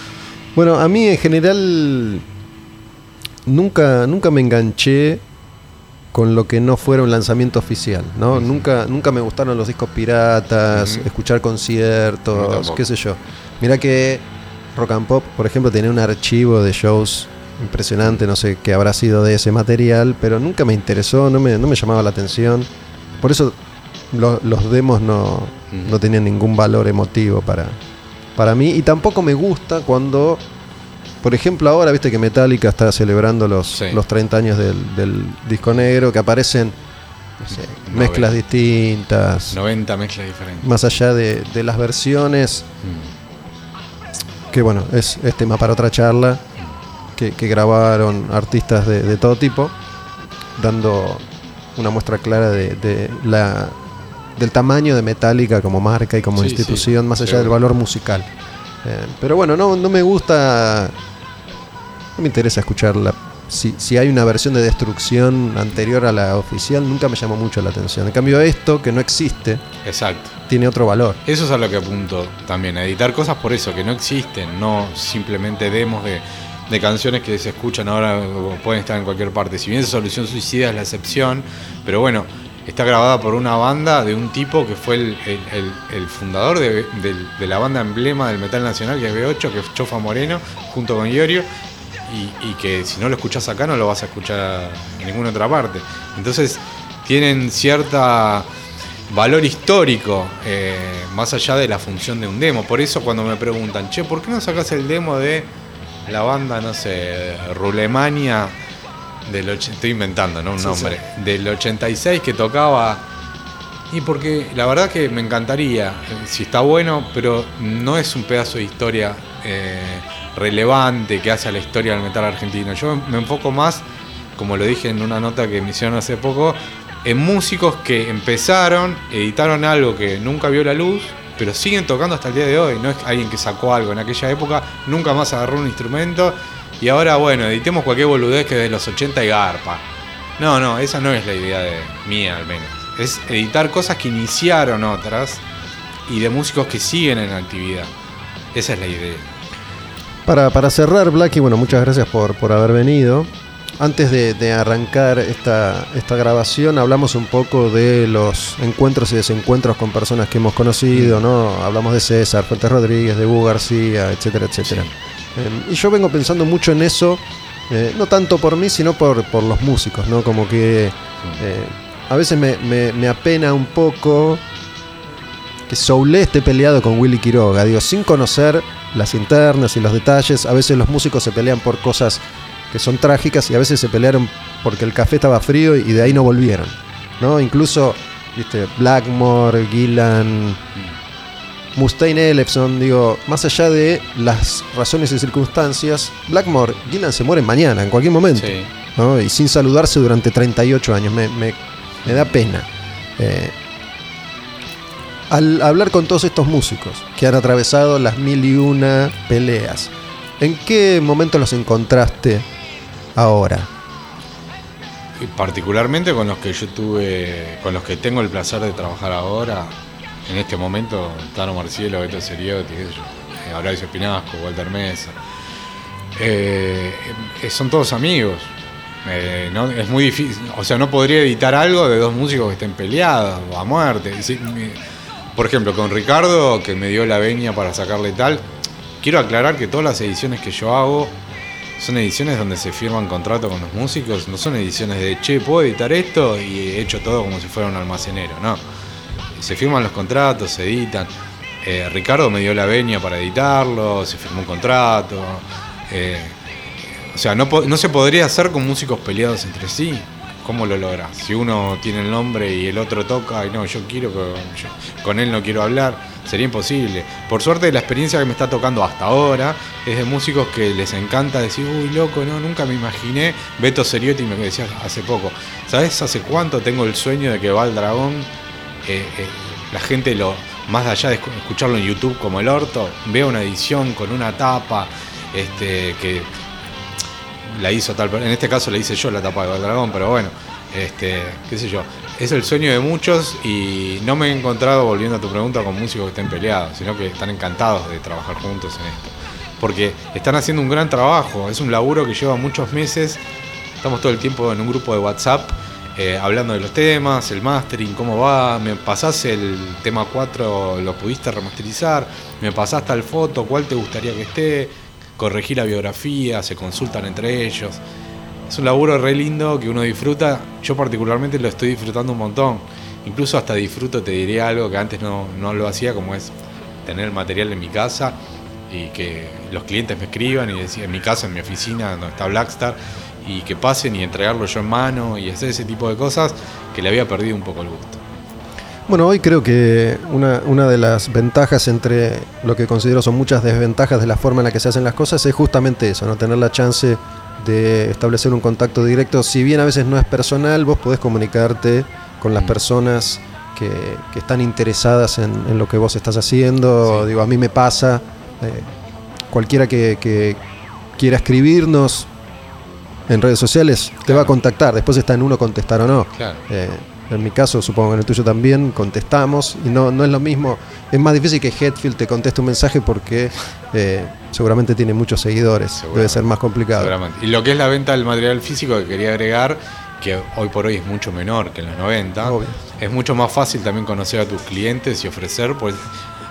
Bueno, a mí en general nunca, nunca me enganché con lo que no fuera un lanzamiento oficial, ¿no? Nunca, nunca me gustaron los discos piratas, escuchar conciertos, qué sé yo. Mira que Rock and Pop, por ejemplo, tenía un archivo de shows impresionante, no sé qué habrá sido de ese material, pero nunca me interesó, no me, no me llamaba la atención. Por eso lo- los demos no, no tenían ningún valor emotivo para, para mí. Y tampoco me gusta cuando, por ejemplo, ahora viste que Metallica está celebrando los, Sí. los 30 años del, del disco negro, que aparecen no sé, Noventa. mezclas distintas, 90 mezclas diferentes. más allá de, de las versiones, Mm. que bueno, es, es tema para otra charla, que, que grabaron artistas de, de todo tipo, dando una muestra clara de, de la del tamaño de Metallica como marca y como Sí, institución, sí, más allá del valor musical. Eh, pero bueno, no, no me gusta, no me interesa escucharla. Si, si hay una versión de destrucción anterior a la oficial, nunca me llamó mucho la atención. En cambio, esto, que no existe, Exacto. tiene otro valor. Eso es a lo que apunto también, a editar cosas por eso, que no existen, no simplemente demos de, de canciones que se escuchan ahora o pueden estar en cualquier parte. Si bien esa solución suicida es la excepción, pero bueno, está grabada por una banda de un tipo que fue el, fundador de, la banda emblema del metal nacional, que es B8, que es Chofa Moreno, junto con Iorio, y, y que si no lo escuchás acá no lo vas a escuchar en ninguna otra parte. Entonces tienen cierta valor histórico, eh, más allá de la función de un demo. Por eso cuando me preguntan, che, ¿por qué no sacas el demo de la banda, no sé, Rulemania, del estoy inventando, ¿no? Un Sí, nombre, del 86 que tocaba... Y porque la verdad que me encantaría, eh, si está bueno, pero no es un pedazo de historia eh, relevante que hace a la historia del metal argentino. Yo me enfoco más, como lo dije en una nota que me hicieron hace poco, en músicos que empezaron, editaron algo que nunca vio la luz, pero siguen tocando hasta el día de hoy. No es alguien que sacó algo en aquella época, nunca más agarró un instrumento y ahora, bueno, editemos cualquier boludez que de los 80 y garpa. No, no, esa no es la idea de mía al menos. Es editar cosas que iniciaron otras y de músicos que siguen en actividad. Esa es la idea. Para, para cerrar, Blacky, bueno, muchas gracias por, por haber venido. Antes de, de arrancar esta, esta grabación, hablamos un poco de los encuentros y desencuentros con personas que hemos conocido, ¿no? Hablamos de César, Fuentes Rodríguez, de Hugo García, etcétera, etcétera. Eh, y yo vengo pensando mucho en eso, eh, no tanto por mí, sino por, por los músicos, ¿no? Como que eh, a veces me, me- me apena un poco que Soule esté peleado con Willy Quiroga, digo, sin conocer las internas y los detalles, a veces los músicos se pelean por cosas que son trágicas y a veces se pelearon porque el café estaba frío y de ahí no volvieron, ¿no? Incluso, viste, Blackmore, Gillan, Mustaine, Ellefson, digo, más allá de las razones y circunstancias, Blackmore, Gillan se muere mañana, en cualquier momento. Sí. ¿no? Y sin saludarse durante 38 años. Me, me- me da pena. Eh, al hablar con todos estos músicos que han atravesado las mil y una peleas, ¿en qué momento los encontraste ahora? Y particularmente con los que yo tuve, con los que tengo el placer de trabajar ahora, en este momento, Tano Marcielo, Beto Seriotti, eh, Horacio Pinasco, Walter Mesa. Eh, eh, son todos amigos. Es muy difícil, o sea, no podría editar algo de dos músicos que estén peleados a muerte. Por ejemplo, con Ricardo, que me dio la veña para sacarle tal, quiero aclarar que todas las ediciones que yo hago son ediciones donde se firman contratos con los músicos, no son ediciones de, che, puedo editar esto y he hecho todo como si fuera un almacenero, no. Se firman los contratos, se editan. Eh, Ricardo me dio la veña para editarlo, se firmó un contrato. eh, o sea, no, no se podría hacer con músicos peleados entre sí. ¿Cómo lo logras? Si uno tiene el nombre y el otro toca, y no, yo quiero, pero con él no quiero hablar, sería imposible. Por suerte, la experiencia que me está tocando hasta ahora es de músicos que les encanta decir, uy, loco, no, nunca me imaginé. Beto Seriotti me decía hace poco, ¿sabes hace cuánto tengo el sueño de que va el dragón? Eh, eh, la gente lo, más allá de escu- escucharlo en YouTube como el orto, vea una edición con una tapa, este, que la hizo tal, en este caso la hice yo la tapa de Dragón, pero bueno, este, qué sé yo, es el sueño de muchos y no me he encontrado, volviendo a tu pregunta, con músicos que estén peleados, sino que están encantados de trabajar juntos en esto. Porque están haciendo un gran trabajo, es un laburo que lleva muchos meses, estamos todo el tiempo en un grupo de WhatsApp eh, hablando de los temas, el mastering, cómo va, me pasás el tema 4, lo pudiste remasterizar, me pasás tal foto, cuál te gustaría que esté, corregir la biografía, se consultan entre ellos. Es un laburo re lindo que uno disfruta, yo particularmente lo estoy disfrutando un montón, incluso hasta disfruto, te diré algo que antes no, no lo hacía, como es tener el material en mi casa y que los clientes me escriban y decir en mi casa, en mi oficina, donde está Blackstar, y que pasen y entregarlo yo en mano y hacer ese tipo de cosas que le había perdido un poco el gusto. Bueno, hoy creo que una, una de las ventajas entre lo que considero son muchas desventajas de la forma en la que se hacen las cosas es justamente eso, no tener la chance de establecer un contacto directo. Si bien a veces no es personal, vos podés comunicarte con las Mm. personas que, que están interesadas en, en lo que vos estás haciendo. Sí. Digo, a mí me pasa, eh, cualquiera que, que quiera escribirnos en redes sociales te va a contactar, después está en uno contestar o no. Claro. Eh, en mi caso, supongo que en el tuyo también, contestamos y no, no es lo mismo. Es más difícil que Headfield te conteste un mensaje porque eh, seguramente tiene muchos seguidores. Debe ser más complicado. Y lo que es la venta del material físico que quería agregar, que hoy por hoy es mucho menor que en los 90, Obvio. es mucho más fácil también conocer a tus clientes y ofrecer, pues,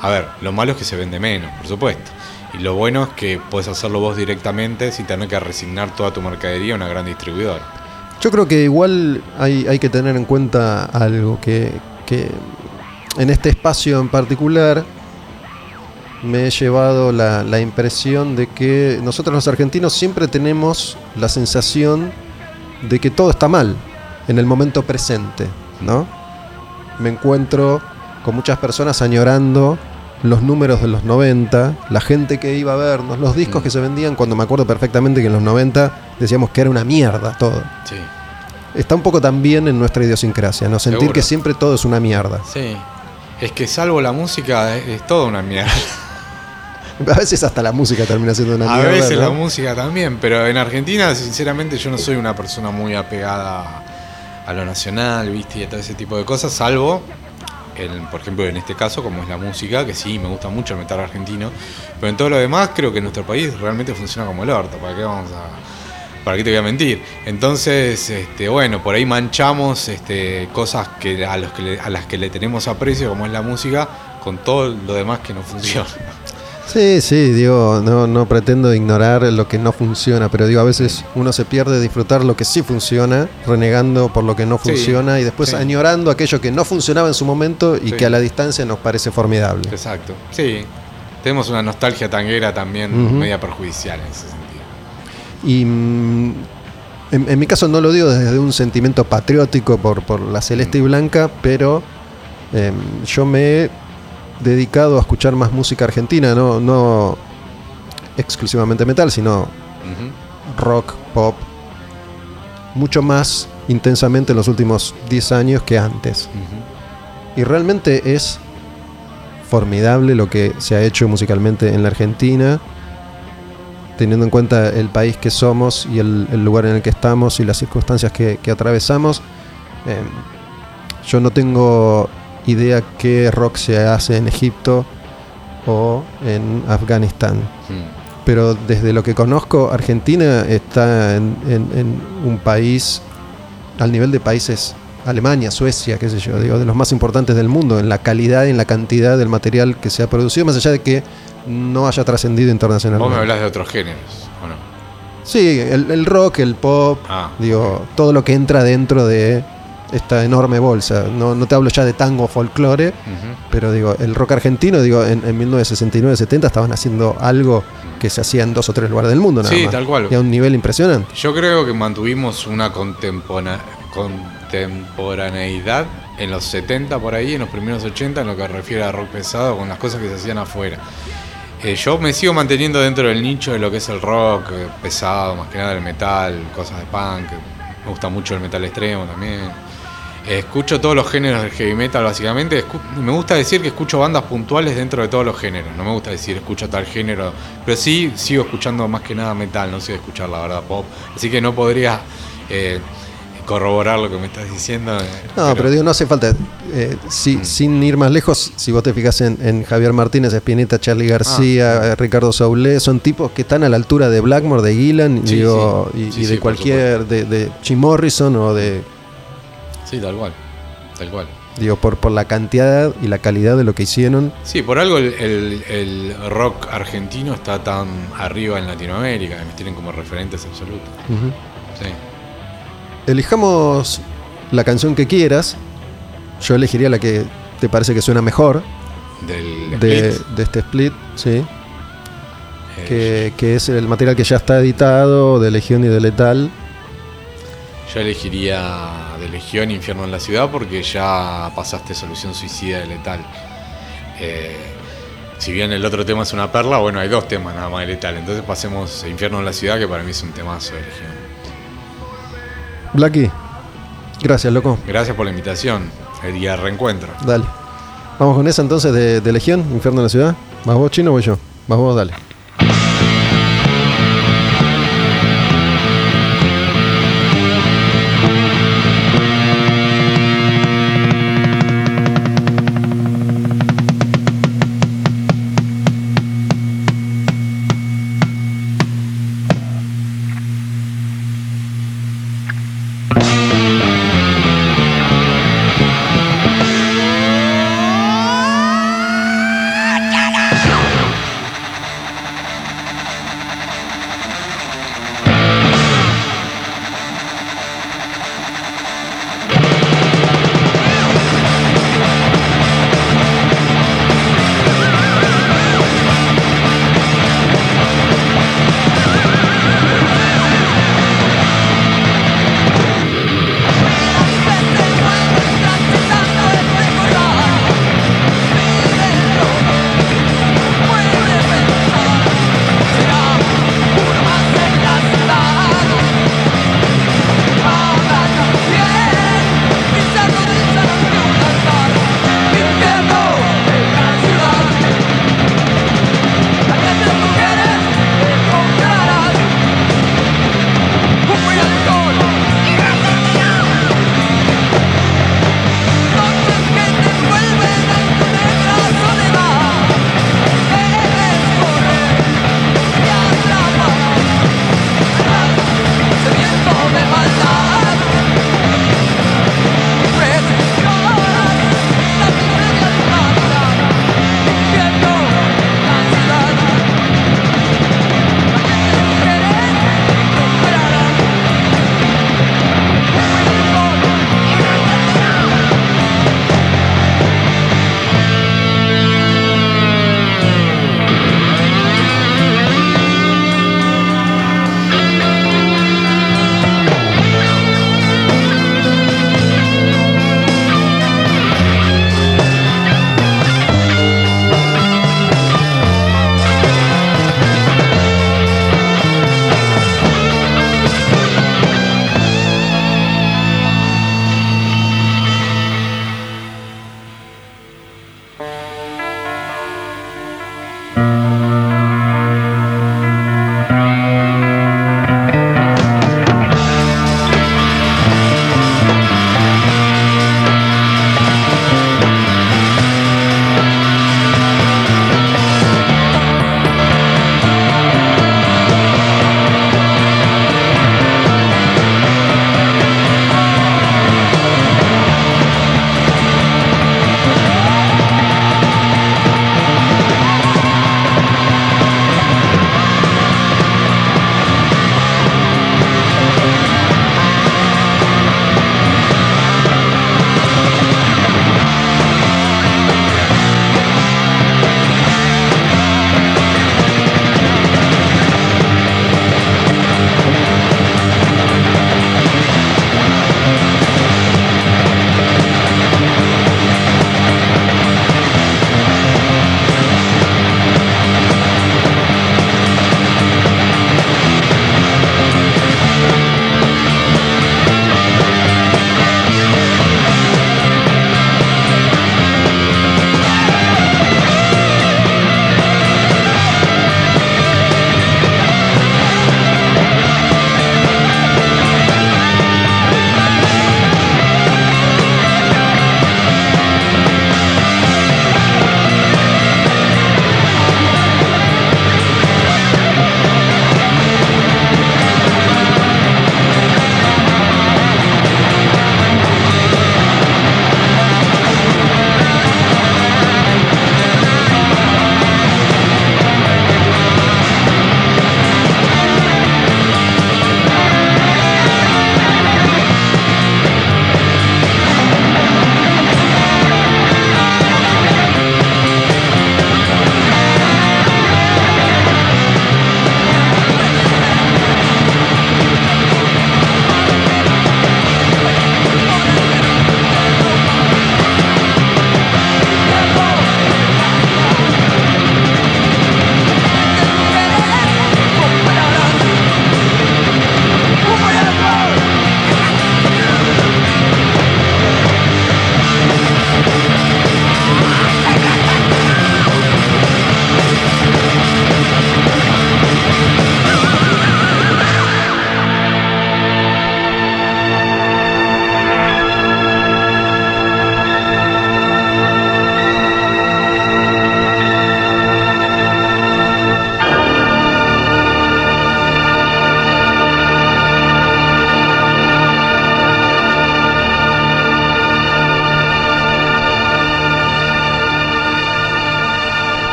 a ver, lo malo es que se vende menos, por supuesto. Y lo bueno es que puedes hacerlo vos directamente sin tener que resignar toda tu mercadería a una gran distribuidora. Yo creo que igual hay, hay que tener en cuenta algo que, que en este espacio en particular me he llevado la, la impresión de que nosotros los argentinos siempre tenemos la sensación de que todo está mal en el momento presente, ¿no? Me encuentro con muchas personas añorando los números de los 90, la gente que iba a vernos, los discos Mm. que se vendían, cuando me acuerdo perfectamente que en los 90 decíamos que era una mierda todo. Sí. Está un poco también en nuestra idiosincrasia, ¿no? Sentir Seguro. que siempre todo es una mierda. Sí. Es que salvo la música es, es toda una mierda. A veces hasta la música termina siendo una A mierda. veces ¿no? la música también, pero en Argentina, sinceramente, yo no soy una persona muy apegada a lo nacional, ¿viste? Y a todo ese tipo de cosas, salvo, en, por ejemplo, en este caso, como es la música, que sí, me gusta mucho el metal argentino, pero en todo lo demás, creo que nuestro país realmente funciona como el orto. ¿Para qué vamos? ¿Para qué te voy a mentir? Entonces, este, bueno, por ahí manchamos este, cosas que a, los que a las que le tenemos aprecio, como es la música, con todo lo demás que no funciona. Sí, sí, digo, no, no pretendo ignorar lo que no funciona, pero digo, a veces uno se pierde de disfrutar lo que sí funciona, renegando por lo que no Sí, funciona y después sí. añorando aquello que no funcionaba en su momento y Sí. que a la distancia nos parece formidable. Exacto. Sí. Tenemos una nostalgia tanguera también media perjudicial en ese sentido. Y mm, en, en mi caso no lo digo desde un sentimiento patriótico por, por la celeste y blanca, pero em, yo me dedicado a escuchar más música argentina, no, no exclusivamente metal, sino rock, pop, mucho más intensamente en los últimos 10 años que antes. Y realmente es formidable lo que se ha hecho musicalmente en la Argentina, teniendo en cuenta el país que somos y el, el lugar en el que estamos y las circunstancias que, que atravesamos. Eh, yo no tengo idea qué rock se hace en Egipto o en Afganistán Mm. pero desde lo que conozco, Argentina está en, en- en un país al nivel de países, Alemania, Suecia, qué sé yo, digo, de los más importantes del mundo, en la calidad y en la cantidad del material que se ha producido, más allá de que no haya trascendido Vos me internacionalmente. hablas de otros géneros, ¿o no? Sí, el, el rock, el pop, Ah. digo, todo lo que entra dentro de esta enorme bolsa. No, no te hablo ya de tango folclore, pero digo, el rock argentino, digo, en, en 1969-70 estaban haciendo algo que se hacía en dos o tres lugares del mundo, nada Sí, más. tal cual. Y a un nivel impresionante. Yo creo que mantuvimos una contemporaneidad en los 70 por ahí, en los primeros 80, en lo que refiere a rock pesado, con las cosas que se hacían afuera. Eh, yo me sigo manteniendo dentro del nicho de lo que es el rock eh, pesado, más que nada el metal, cosas de punk. Me gusta mucho el metal extremo también. Escucho todos los géneros del heavy metal, básicamente. Escu- me gusta decir que escucho bandas puntuales dentro de todos los géneros. No me gusta decir escucho tal género. Pero sí sigo escuchando más que nada metal, no sé escuchar la verdad pop. Así que no podría eh, corroborar lo que me estás diciendo. eh, No, pero, digo, no hace falta. eh, si- Mm. Sin ir más lejos, si vos te fijas en, en Javier Martínez, Espineta, Charlie García, Ah. eh, Ricardo Saulé, son tipos que están a la altura de Blackmore, de Gillan Sí, digo, sí. y, Sí, y sí, de cualquier, de, de Jim Morrison o de, Sí, tal cual. Tal cual. digo, por, por la cantidad y la calidad de lo que hicieron. Sí, por algo el, el- el rock argentino está tan arriba en Latinoamérica. Me tienen como referentes absolutos. Sí. Elijamos la canción que quieras. Yo elegiría la que te parece que suena mejor Del de, Split, de este split, sí. eh, Que, que es el material que ya está editado de Legión y de Letal. Yo elegiría de Legión Infierno en la Ciudad porque ya pasaste Solución Suicida de Letal. Eh, si bien el otro tema es una perla, bueno, hay dos temas nada más de Letal. Entonces pasemos a Infierno en la Ciudad, que para mí es un temazo de Legión. Blacky, gracias, loco. Gracias por la invitación al reencuentro. Dale. Vamos con esa entonces de, de Legión, Infierno en la Ciudad. ¿Vas vos, chino, o voy yo? Vas vos, dale.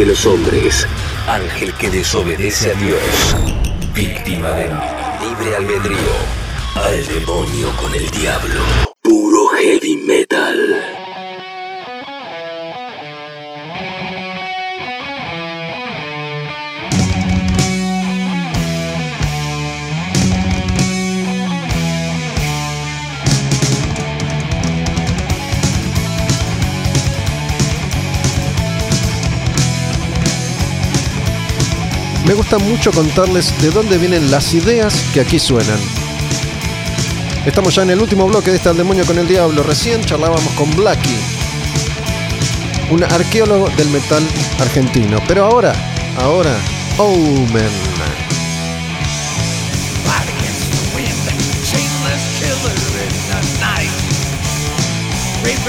De los hombres. Ángel que desobedece a Dios. Víctima del libre albedrío. Al demonio con el diablo. Gusta mucho contarles de dónde vienen las ideas que aquí suenan. Estamos ya en el último bloque de este Al Demonio con el Diablo. Recién charlábamos con Blacky, un arqueólogo del metal argentino. Pero ahora, ahora, Omen. With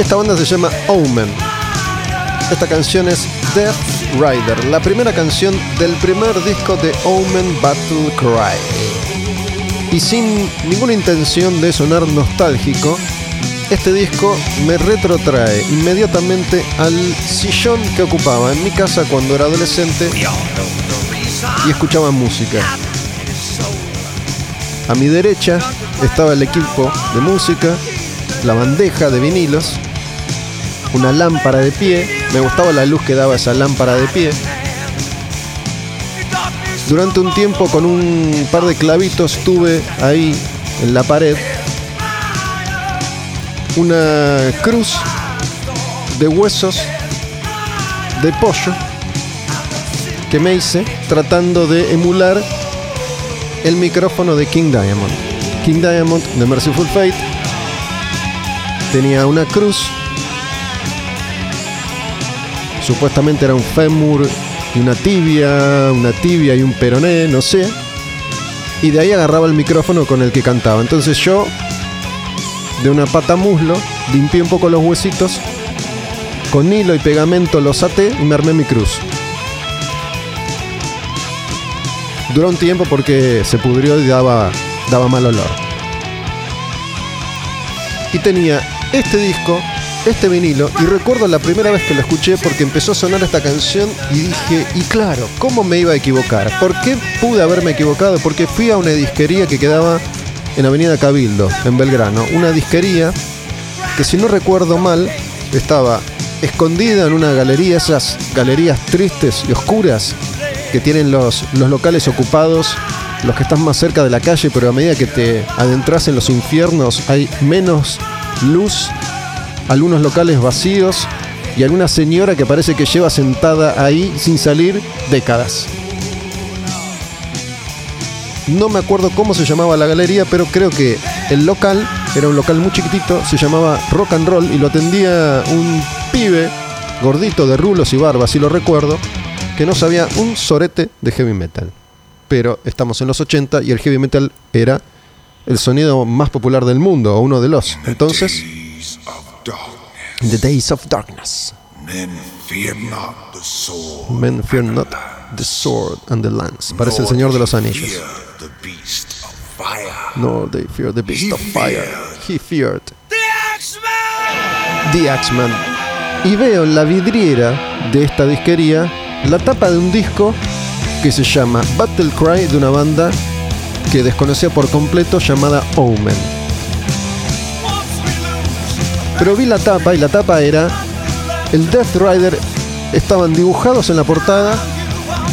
Esta banda se llama Omen. Esta canción es Death Rider, la primera canción del primer disco de Omen Battle Cry. Y sin ninguna intención de sonar nostálgico, este disco me retrotrae inmediatamente al sillón que ocupaba en mi casa cuando era adolescente y escuchaba música. A mi derecha estaba el equipo de música, la bandeja de vinilos, una lámpara de pie, me gustaba la luz que daba esa lámpara de pie. Durante un tiempo con un par de clavitos tuve ahí en la pared una cruz de huesos de pollo que me hice tratando de emular el micrófono de King Diamond. King Diamond de Merciful Fate tenía una cruz, supuestamente era un fémur y una tibia, una tibia y un peroné, no sé. Y de ahí agarraba el micrófono con el que cantaba. Entonces yo, de una pata muslo, limpié un poco los huesitos, con hilo y pegamento los até y me armé mi cruz. Duró un tiempo porque se pudrió y daba, daba mal olor. Y tenía este disco, este vinilo, y recuerdo la primera vez que lo escuché porque empezó a sonar esta canción y dije, y claro, ¿cómo me iba a equivocar? ¿Por qué pude haberme equivocado? Porque fui a una disquería que quedaba en Avenida Cabildo, en Belgrano. Una disquería que si no recuerdo mal, estaba escondida en una galería, esas galerías tristes y oscuras que tienen los, los locales ocupados, los que están más cerca de la calle, pero a medida que te adentras en los infiernos hay menos luz, algunos locales vacíos y alguna señora que parece que lleva sentada ahí sin salir décadas. No me acuerdo cómo se llamaba la galería, pero creo que el local era un local muy chiquitito, se llamaba Rock and Roll y lo atendía un pibe gordito de rulos y barba, si lo recuerdo, que no sabía un sorete de heavy metal. Pero estamos en los 80 y el heavy metal era el sonido más popular del mundo, o uno de los. Entonces, The Days of Darkness. men fear not the sword. Men fear not the sword and the lance. Parece el Señor de los Anillos. The beast of fire. No, they fear the beast He of fire. He feared the Axeman. Y veo en la vidriera de esta disquería la tapa de un disco que se llama Battle Cry de una banda que desconocía por completo llamada Omen. Pero vi la tapa y la tapa era el Death Rider. Estaban dibujados en la portada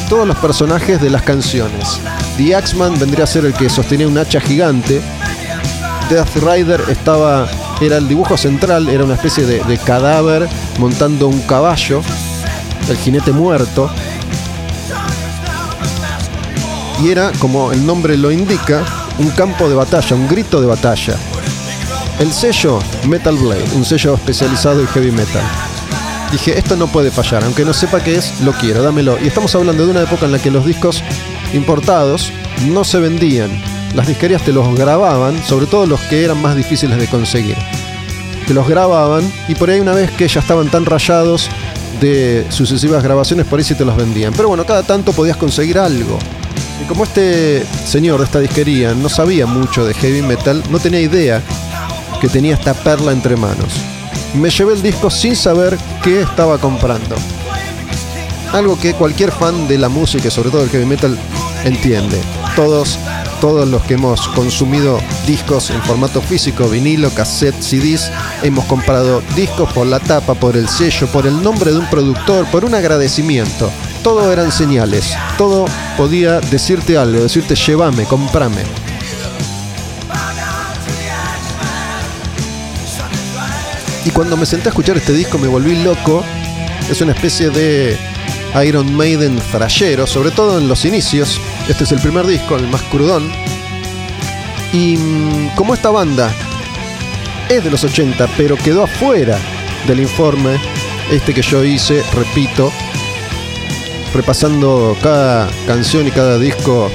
todos los personajes de las canciones. The Axeman vendría a ser el que sostenía un hacha gigante. Death Rider estaba, era el dibujo central, era una especie de, de cadáver montando un caballo, el jinete muerto. Y era, como el nombre lo indica, un campo de batalla, un grito de batalla. El sello Metal Blade, un sello especializado en heavy metal. Dije, esto no puede fallar, aunque no sepa qué es, lo quiero, dámelo. Y estamos hablando de una época en la que los discos importados no se vendían. las disquerías te los grababan, sobre todo los que eran más difíciles de conseguir. Te los grababan y por ahí una vez que ya estaban tan rayados de sucesivas grabaciones, por ahí sí te los vendían. Pero bueno, cada tanto podías conseguir algo. Y como este señor de esta disquería no sabía mucho de heavy metal, no tenía idea que tenía esta perla entre manos. Me llevé el disco sin saber qué estaba comprando. Algo que cualquier fan de la música, sobre todo del heavy metal, entiende. Todos, todos los que hemos consumido discos en formato físico, vinilo, cassette, CDs, hemos comprado discos por la tapa, por el sello, por el nombre de un productor, por un agradecimiento. Todo eran señales. Todo podía decirte algo, decirte llévame, comprame. Y cuando me senté a escuchar este disco me volví loco. Es una especie de Iron Maiden frayero, sobre todo en los inicios. Este es el primer disco, el más crudón. Y mm, como esta banda es de los 80, pero quedó afuera del informe, este que yo hice, repito, repasando cada canción y cada disco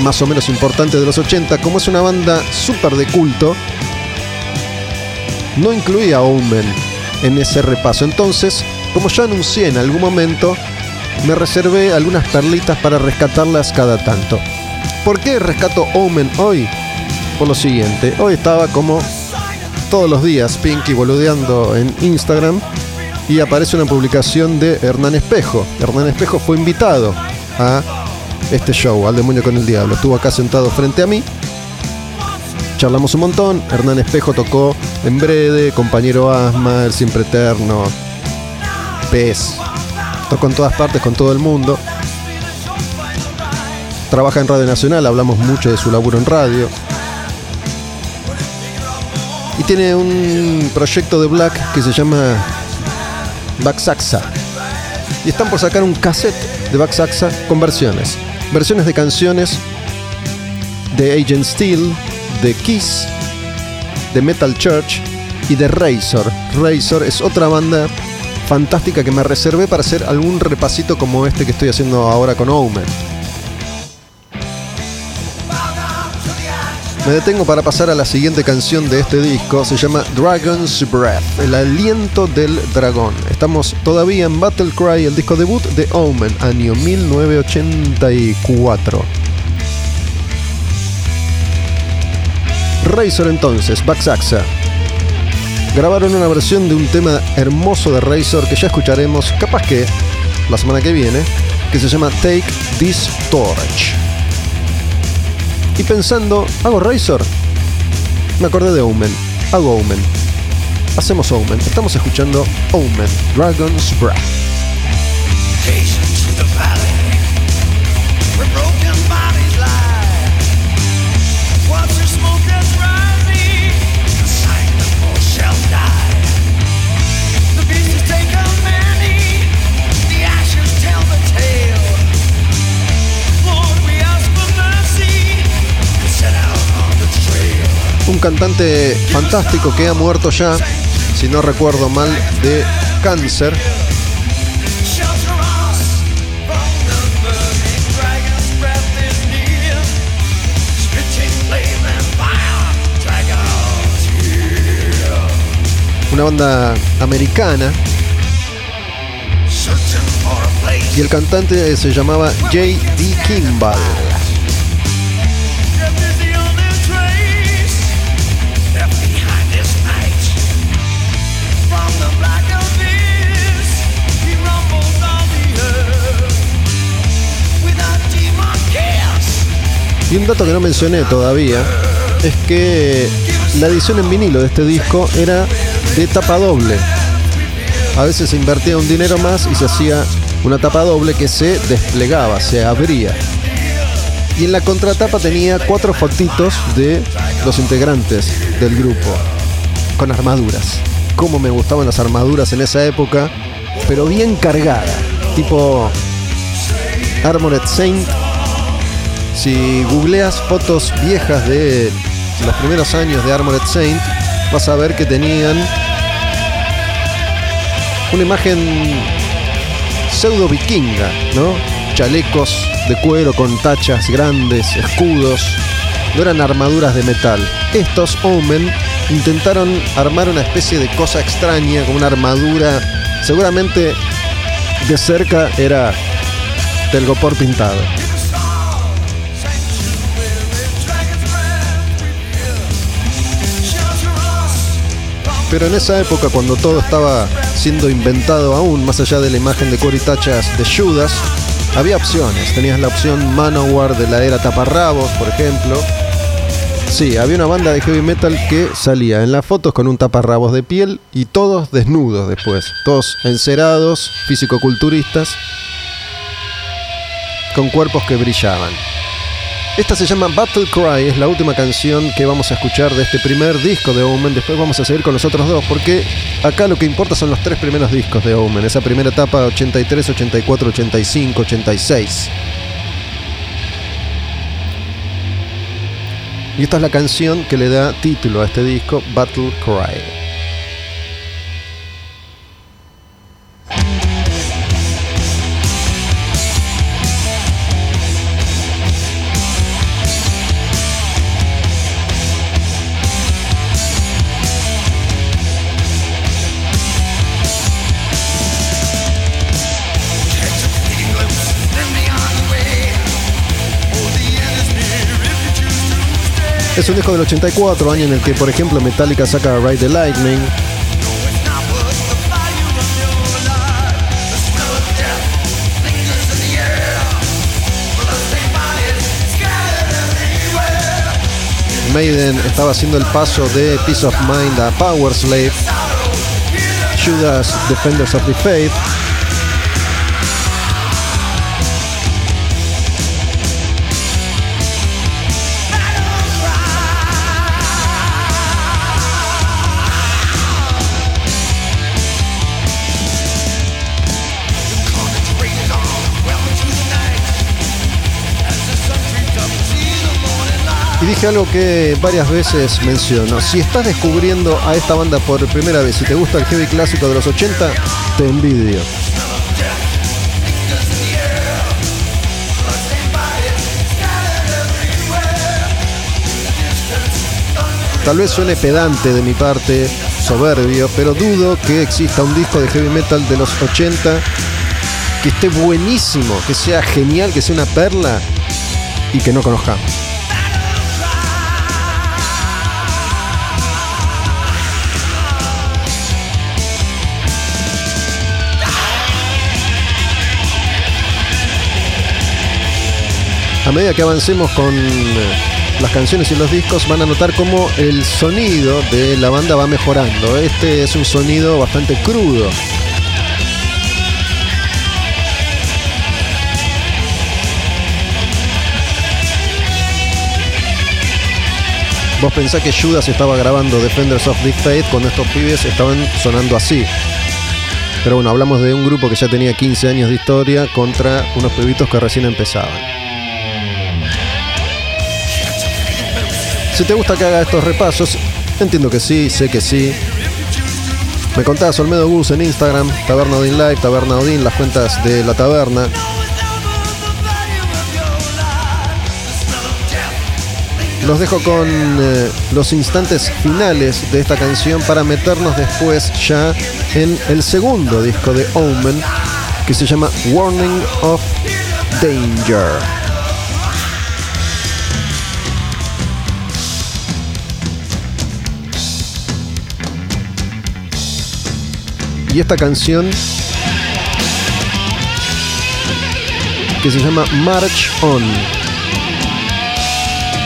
más o menos importante de los 80, como es una banda súper de culto, no incluía a Omen en ese repaso. Entonces, como ya anuncié en algún momento, me reservé algunas perlitas para rescatarlas cada tanto. ¿Por qué rescato Omen hoy? Por lo siguiente, hoy estaba como todos los días Pinky boludeando en Instagram y aparece una publicación de Hernán Espejo. Hernán Espejo fue invitado a este show, al demonio con el diablo. Estuvo acá sentado frente a mí. Charlamos un montón. Hernán Espejo tocó en Brede, Compañero Asma, El Siempre Eterno, Pez. Tocó en todas partes con todo el mundo. Trabaja en Radio Nacional, hablamos mucho de su laburo en radio. Y tiene un proyecto de Black que se llama Back Saxa. Y están por sacar un cassette de Back Saxa con versiones. Versiones de canciones de Agent Steel, de Kiss, de Metal Church y de Razor. Razor es otra banda fantástica que me reservé para hacer algún repasito como este que estoy haciendo ahora con Omen. Me detengo para pasar a la siguiente canción de este disco. Se llama Dragon's Breath, el aliento del dragón. Estamos todavía en Battle Cry, el disco debut de Omen, año 1984. Razor entonces, Saxa. Grabaron una versión de un tema hermoso de Razor que ya escucharemos, capaz que la semana que viene, que se llama Take This Torch. Y pensando, ¿hago Razor? Me acordé de Omen. Hago Omen. Hacemos Omen. Estamos escuchando Omen, Dragon's Breath. Un cantante fantástico que ha muerto ya, si no recuerdo mal, de cáncer. Una banda americana. Y el cantante se llamaba J.D. Kimball. Y un dato que no mencioné todavía es que la edición en vinilo de este disco era de tapa doble. A veces se invertía un dinero más y se hacía una tapa doble que se desplegaba, se abría. Y en la contratapa tenía cuatro fotitos de los integrantes del grupo con armaduras. Cómo me gustaban las armaduras en esa época, pero bien cargada, tipo Armored Saint si googleas fotos viejas de los primeros años de Armored Saint, vas a ver que tenían una imagen pseudo vikinga, ¿no? Chalecos de cuero con tachas grandes, escudos, no eran armaduras de metal. Estos Omen intentaron armar una especie de cosa extraña, como una armadura. Seguramente de cerca era telgopor pintado. Pero en esa época, cuando todo estaba siendo inventado aún, más allá de la imagen de Cory Tachas de Judas, había opciones. Tenías la opción Manowar de la era taparrabos, por ejemplo. Sí, había una banda de heavy metal que salía en las fotos con un taparrabos de piel y todos desnudos después. Todos encerados, físico-culturistas, con cuerpos que brillaban. Esta se llama Battle Cry, es la última canción que vamos a escuchar de este primer disco de Omen. Después vamos a seguir con los otros dos, porque acá lo que importa son los tres primeros discos de Omen. Esa primera etapa 83, 84, 85, 86. Y esta es la canción que le da título a este disco, Battle Cry. Es un disco del 84, año en el que, por ejemplo, Metallica saca Ride the Lightning. Maiden estaba haciendo el paso de Peace of Mind a Power Slave. Judas Defenders of the Faith. Dije algo que varias veces menciono. Si estás descubriendo a esta banda por primera vez y te gusta el heavy clásico de los 80, te envidio. Tal vez suene pedante de mi parte, soberbio, pero dudo que exista un disco de heavy metal de los 80 que esté buenísimo, que sea genial, que sea una perla y que no conozcamos. A medida que avancemos con eh, las canciones y los discos van a notar cómo el sonido de la banda va mejorando. Este es un sonido bastante crudo. Vos pensás que Judas estaba grabando Defenders of the Faith cuando estos pibes estaban sonando así. Pero bueno, hablamos de un grupo que ya tenía 15 años de historia contra unos pibitos que recién empezaban. Si te gusta que haga estos repasos, entiendo que sí, sé que sí. Me contás Olmedo Gus en Instagram, Taberna Odin Live, Taberna Odin, las cuentas de la taberna. Los dejo con eh, los instantes finales de esta canción para meternos después ya en el segundo disco de Omen que se llama Warning of Danger. Y esta canción que se llama March On.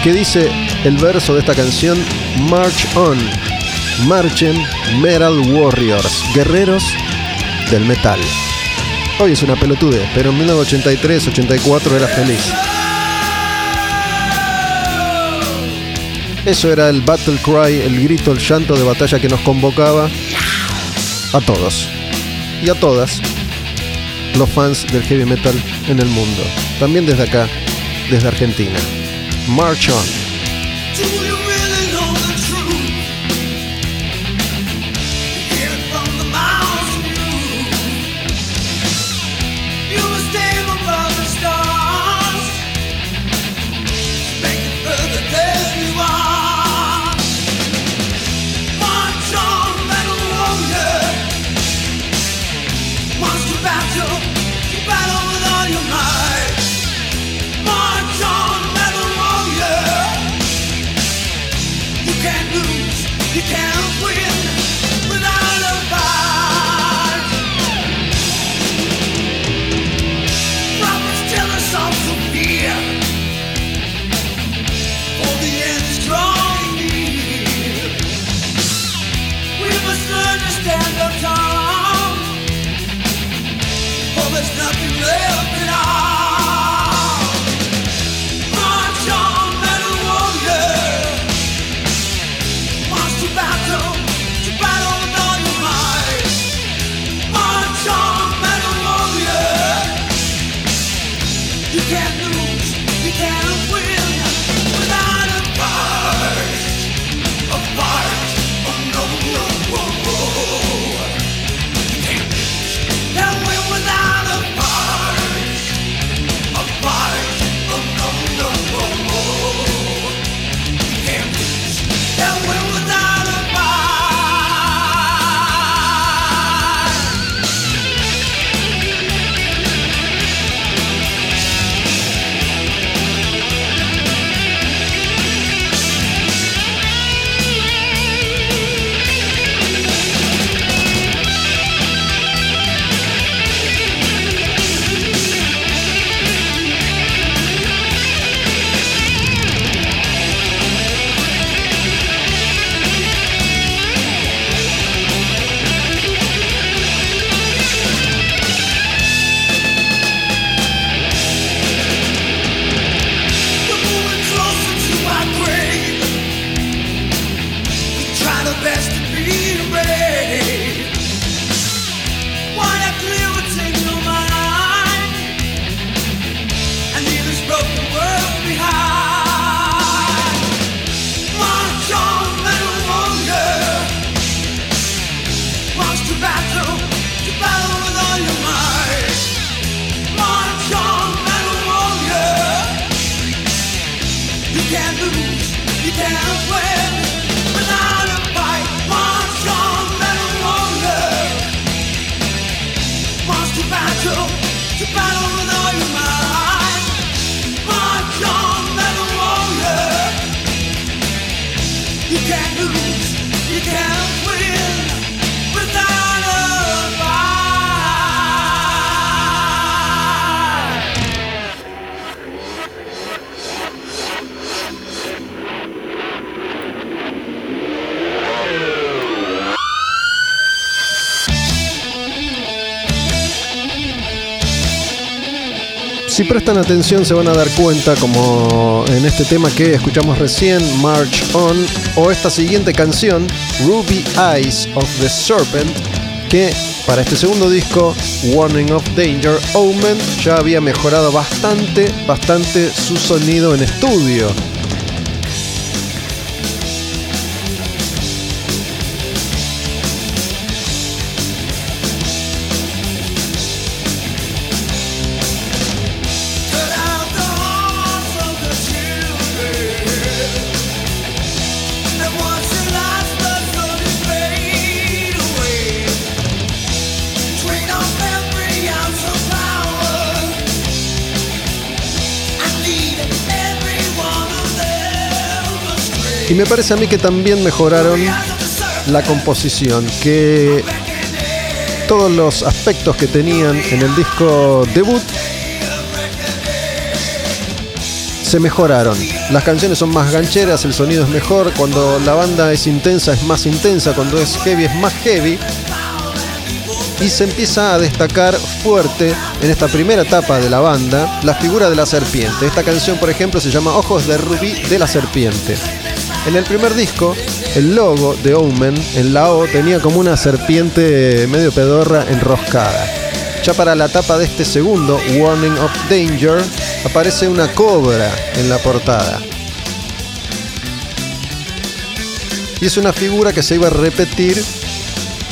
¿Qué dice el verso de esta canción? March On. Marchen Metal Warriors, guerreros del metal. Hoy es una pelotude, pero en 1983-84 era feliz. Eso era el battle cry, el grito, el llanto de batalla que nos convocaba a todos y a todas los fans del heavy metal en el mundo. También desde acá, desde Argentina. March on. Prestan atención se van a dar cuenta, como en este tema que escuchamos recién, March On, o esta siguiente canción, Ruby Eyes of the Serpent, que para este segundo disco, Warning of Danger, Omen ya había mejorado bastante, bastante su sonido en estudio. Y me parece a mí que también mejoraron la composición, que todos los aspectos que tenían en el disco debut se mejoraron. Las canciones son más gancheras, el sonido es mejor, cuando la banda es intensa es más intensa, cuando es heavy es más heavy. Y se empieza a destacar fuerte en esta primera etapa de la banda la figura de la serpiente. Esta canción, por ejemplo, se llama Ojos de Rubí de la Serpiente. En el primer disco, el logo de Omen en la O tenía como una serpiente medio pedorra enroscada. Ya para la etapa de este segundo, Warning of Danger, aparece una cobra en la portada. Y es una figura que se iba a repetir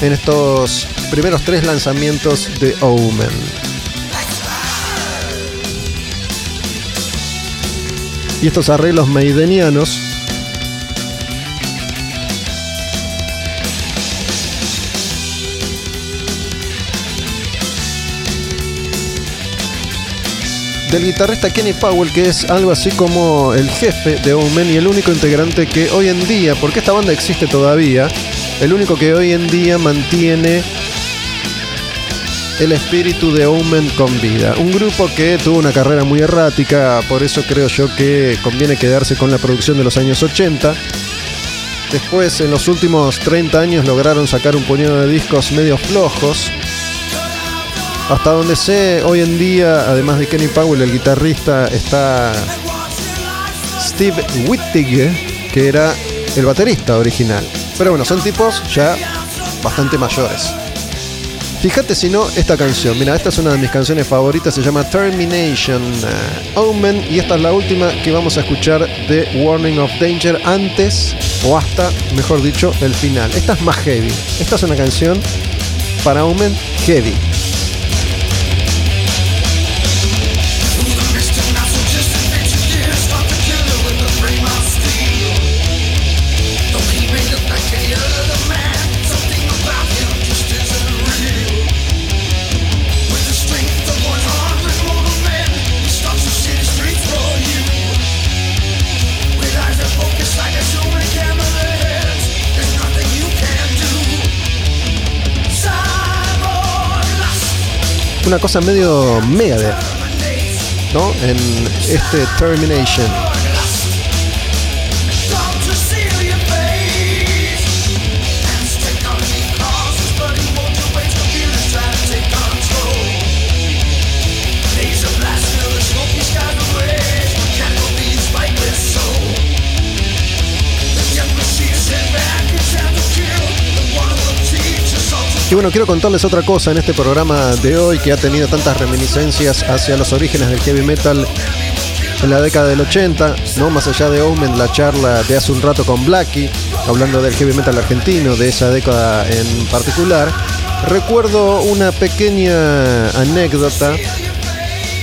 en estos primeros tres lanzamientos de Omen. Y estos arreglos maidenianos del guitarrista Kenny Powell, que es algo así como el jefe de Omen y el único integrante que hoy en día, porque esta banda existe todavía, el único que hoy en día mantiene el espíritu de Omen con vida. Un grupo que tuvo una carrera muy errática, por eso creo yo que conviene quedarse con la producción de los años 80. Después, en los últimos 30 años, lograron sacar un puñado de discos medio flojos. Hasta donde sé, hoy en día, además de Kenny Powell, el guitarrista, está Steve Wittig, que era el baterista original. Pero bueno, son tipos ya bastante mayores. Fíjate si no esta canción. Mira, esta es una de mis canciones favoritas. Se llama Termination uh, Omen. Y esta es la última que vamos a escuchar de Warning of Danger antes o hasta, mejor dicho, el final. Esta es más heavy. Esta es una canción para Omen heavy. Una cosa medio Megadeth, ¿no? En este Termination. Y bueno, quiero contarles otra cosa en este programa de hoy que ha tenido tantas reminiscencias hacia los orígenes del heavy metal en la década del 80, ¿no? Más allá de Omen, la charla de hace un rato con Blackie, hablando del heavy metal argentino, de esa década en particular, recuerdo una pequeña anécdota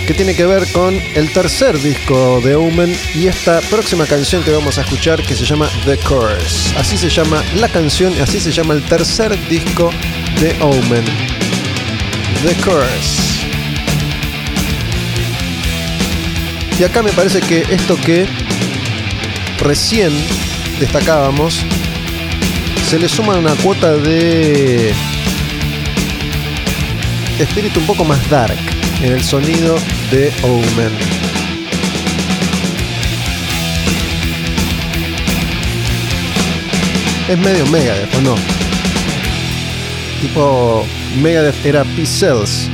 que tiene que ver con el tercer disco de Omen y esta próxima canción que vamos a escuchar que se llama The Curse. Así se llama la canción, así se llama el tercer disco The Omen. The Curse. Y acá me parece que esto que recién destacábamos, se le suma una cuota de espíritu un poco más dark en el sonido de Omen. Es medio Megadeth, ¿o no? Tipo Megadeth era P-Cells.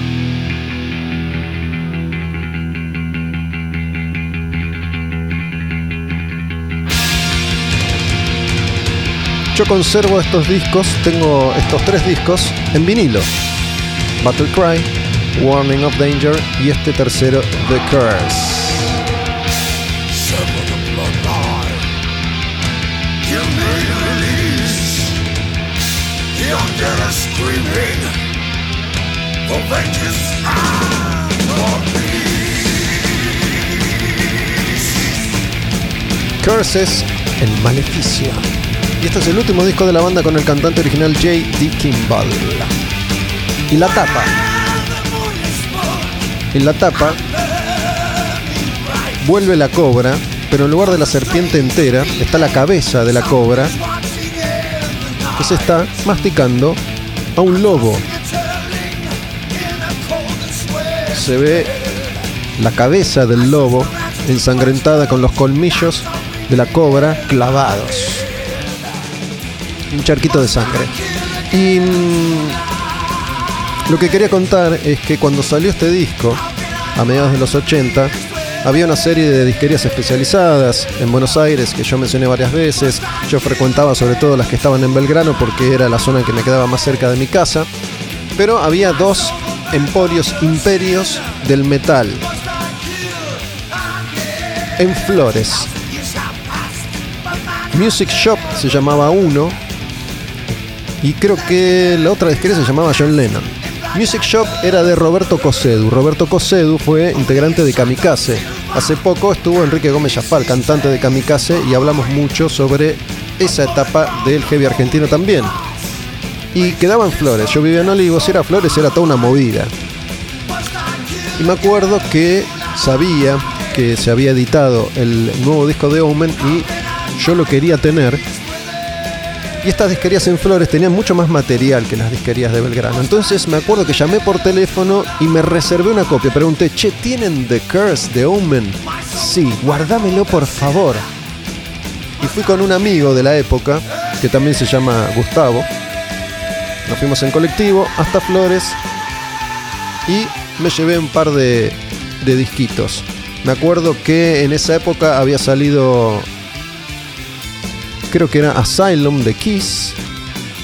Yo conservo estos discos, tengo estos tres discos en vinilo. Battle Cry, Warning of Danger y este tercero, The Curse. Curses, el maleficio. Y este es el último disco de la banda con el cantante original J.D. Kimball. Y la tapa. En la tapa vuelve la cobra, pero en lugar de la serpiente entera está la cabeza de la cobra se está masticando a un lobo. Se ve la cabeza del lobo ensangrentada con los colmillos de la cobra clavados. Un charquito de sangre. Y mm, lo que quería contar es que cuando salió este disco, a mediados de los 80, había una serie de disquerías especializadas en Buenos Aires que yo mencioné varias veces. Yo frecuentaba sobre todo las que estaban en Belgrano porque era la zona que me quedaba más cerca de mi casa. Pero había dos emporios imperios del metal. En Flores. Music Shop se llamaba uno. Y creo que la otra disquería se llamaba John Lennon. Music Shop era de Roberto Cosedu. Roberto Cosedu fue integrante de Kamikaze. Hace poco estuvo Enrique Gómez Jafal, cantante de Kamikaze, y hablamos mucho sobre esa etapa del heavy argentino también. Y quedaba en Flores. Yo vivía en Olivos, era Flores, era toda una movida. Y me acuerdo que sabía que se había editado el nuevo disco de Omen y yo lo quería tener. Y estas disquerías en Flores tenían mucho más material que las disquerías de Belgrano. Entonces me acuerdo que llamé por teléfono y me reservé una copia. Pregunté, che, ¿tienen The Curse de Omen? Sí, guardámelo por favor. Y fui con un amigo de la época, que también se llama Gustavo. Nos fuimos en colectivo hasta Flores. y me llevé un par de, de disquitos. Me acuerdo que en esa época había salido, creo que era Asylum de Kiss,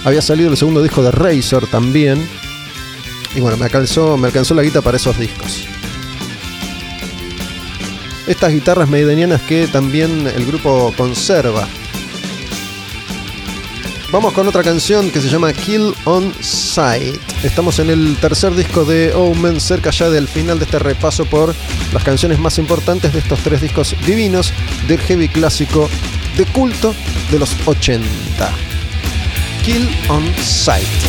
había salido el segundo disco de Razor también, y bueno, me alcanzó, me alcanzó la guita para esos discos. Estas guitarras maidenianas que también el grupo conserva. Vamos con otra canción que se llama Kill on Sight. Estamos en el tercer disco de Omen, cerca ya del final de este repaso por las canciones más importantes de estos tres discos divinos del heavy clásico de culto de los 80. Kill on Sight.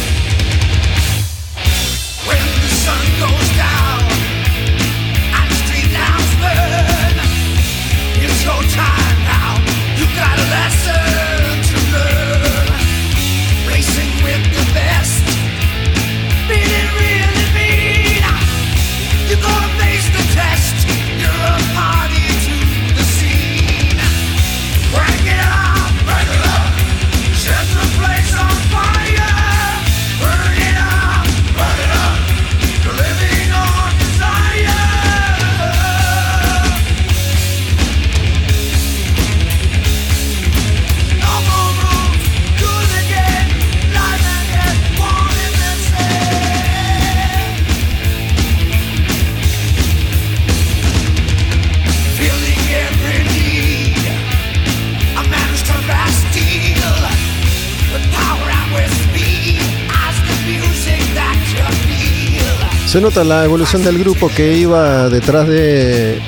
Se nota la evolución del grupo que iba detrás de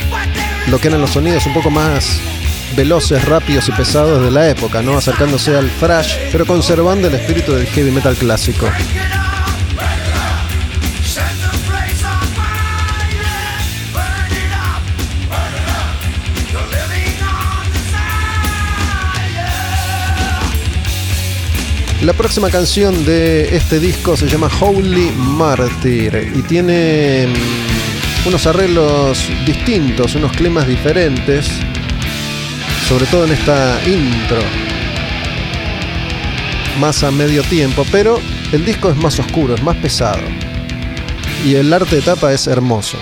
lo que eran los sonidos un poco más veloces, rápidos y pesados de la época, ¿no? Acercándose al thrash, pero conservando el espíritu del heavy metal clásico. La próxima canción de este disco se llama Holy Martyr y tiene mm, unos arreglos distintos, unos climas diferentes, sobre todo en esta intro, más a medio tiempo, pero el disco es más oscuro, es más pesado y el arte de tapa es hermoso.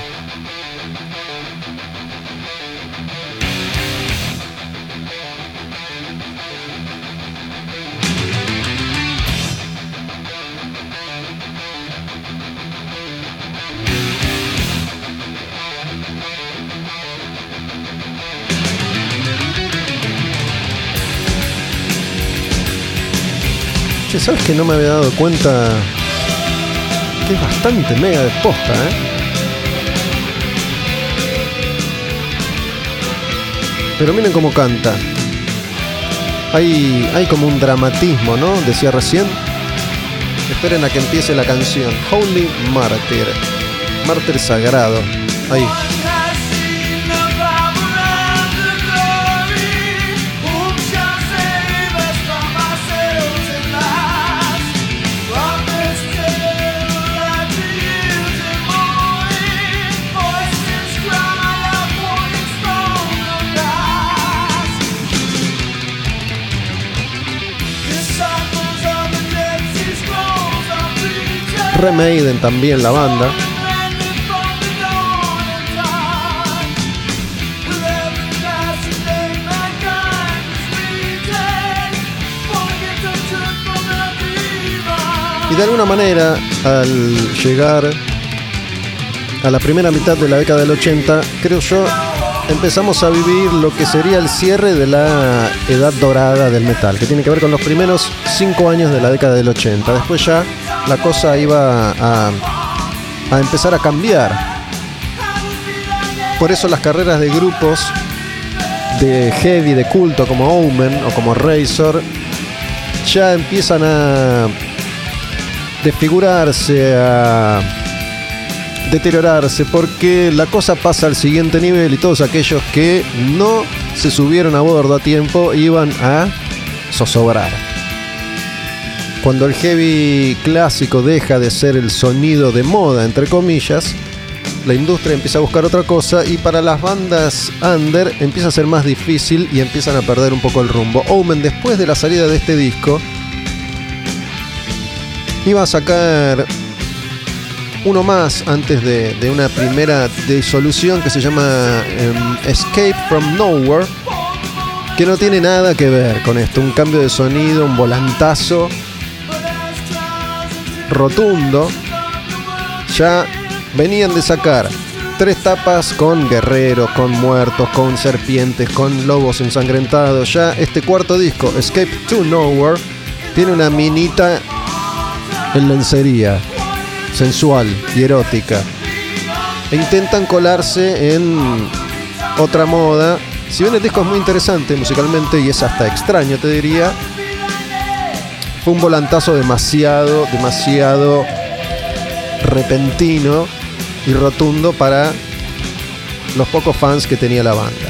¿Sabes que no me había dado cuenta que es bastante mega de posta, eh? Pero miren cómo canta. Hay, hay como un dramatismo, ¿no? Decía recién. Esperen a que empiece la canción. Holy Martyr. Mártir sagrado. Ahí. Remaiden también la banda. Y de alguna manera, al llegar a la primera mitad de la década del 80, creo yo, empezamos a vivir lo que sería el cierre de la edad dorada del metal, que tiene que ver con los primeros cinco años de la década del 80. Después ya la cosa iba a, empezar a cambiar. Por eso las carreras de grupos de heavy, de culto, como Omen o como Razor, ya empiezan a desfigurarse, a deteriorarse, porque la cosa pasa al siguiente nivel y todos aquellos que no se subieron a bordo a tiempo iban a zozobrar. Cuando el heavy clásico deja de ser el sonido de moda, entre comillas, la industria empieza a buscar otra cosa y para las bandas under empieza a ser más difícil y empiezan a perder un poco el rumbo. Omen, después de la salida de este disco, iba a sacar uno más antes de, una primera disolución que se llama em, Escape from Nowhere, que no tiene nada que ver con esto. Un cambio de sonido, un volantazo rotundo. Ya venían de sacar tres tapas con guerreros, con muertos, con serpientes, con lobos ensangrentados. Ya este cuarto disco, Escape to Nowhere, tiene una minita en lencería, sensual y erótica. E intentan colarse en otra moda. Si bien el disco es muy interesante musicalmente y es hasta extraño, te diría, fue un volantazo demasiado, demasiado repentino y rotundo para los pocos fans que tenía la banda.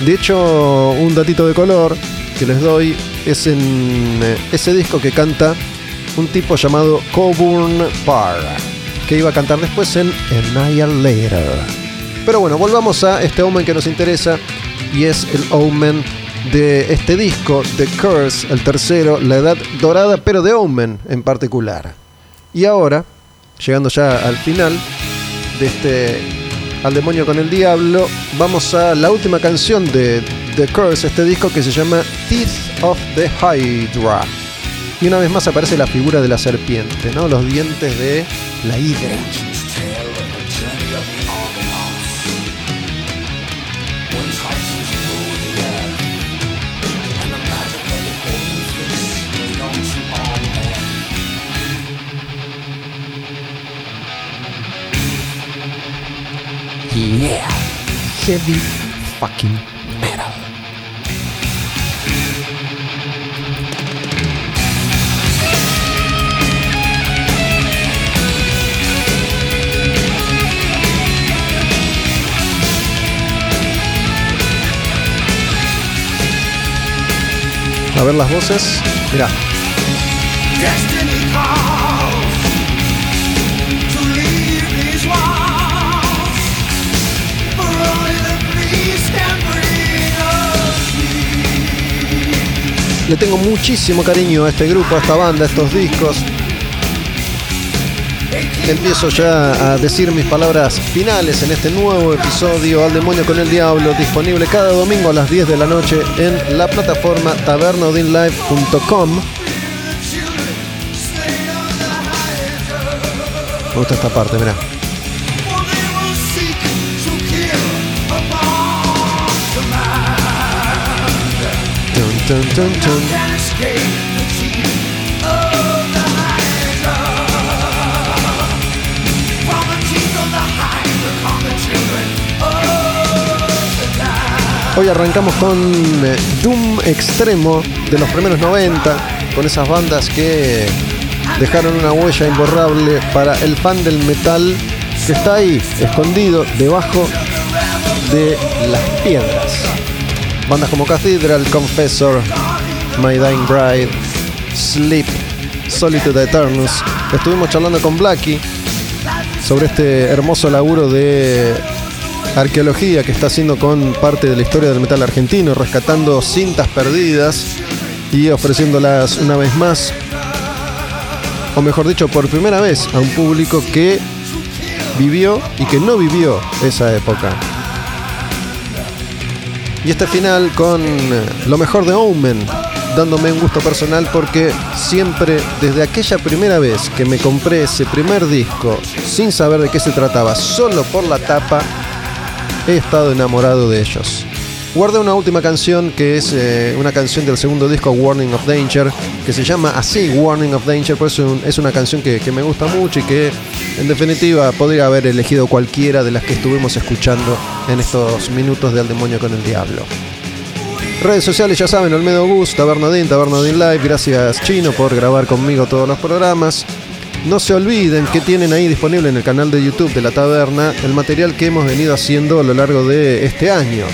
De hecho, un datito de color que les doy es en eh, ese disco que canta un tipo llamado Coburn Parr, que iba a cantar después en Annihilator. Pero bueno, volvamos a este Omen que nos interesa y es el Omen de este disco, The Curse, el tercero, la edad dorada, pero de Omen en particular. Y ahora, llegando ya al final de este Al demonio con el diablo, vamos a la última canción de The Curse, este disco que se llama Teeth of the Hydra. Y una vez más aparece la figura de la serpiente, ¿no? Los dientes de la hidra. Yeah. Heavy fucking metal. A ver las voces. Mira. Le tengo muchísimo cariño a este grupo, a esta banda, a estos discos. Empiezo ya a decir mis palabras finales en este nuevo episodio Al Demonio con el Diablo, disponible cada domingo a las 10 de la noche en la plataforma tabernodinlive.com. Me gusta esta parte, mirá. Hoy arrancamos con eh, Doom Extremo de los primeros 90, con esas bandas que dejaron una huella imborrable para el fan del metal que está ahí, escondido debajo de las piedras. Bandas como Cathedral, Confessor, My Dying Bride, Sleep, Solitude Eternus. Estuvimos charlando con Blackie sobre este hermoso laburo de arqueología que está haciendo con parte de la historia del metal argentino, rescatando cintas perdidas y ofreciéndolas una vez más, o mejor dicho, por primera vez a un público que vivió y que no vivió esa época. Y este final con lo mejor de Omen, dándome un gusto personal porque siempre, desde aquella primera vez que me compré ese primer disco, sin saber de qué se trataba, solo por la tapa, he estado enamorado de ellos. Guardé una última canción que es eh, una canción del segundo disco Warning of Danger, que se llama así Warning of Danger, por es una canción que me gusta mucho y que en definitiva podría haber elegido cualquiera de las que estuvimos escuchando en estos minutos de Al Demonio con el Diablo. Redes sociales ya saben, Olmedo Gus, Tabernodin, Tabernodin Live, gracias Chino por grabar conmigo todos los programas. No se olviden que tienen ahí disponible en el canal de YouTube de la taberna el material que hemos venido haciendo a lo largo de este año.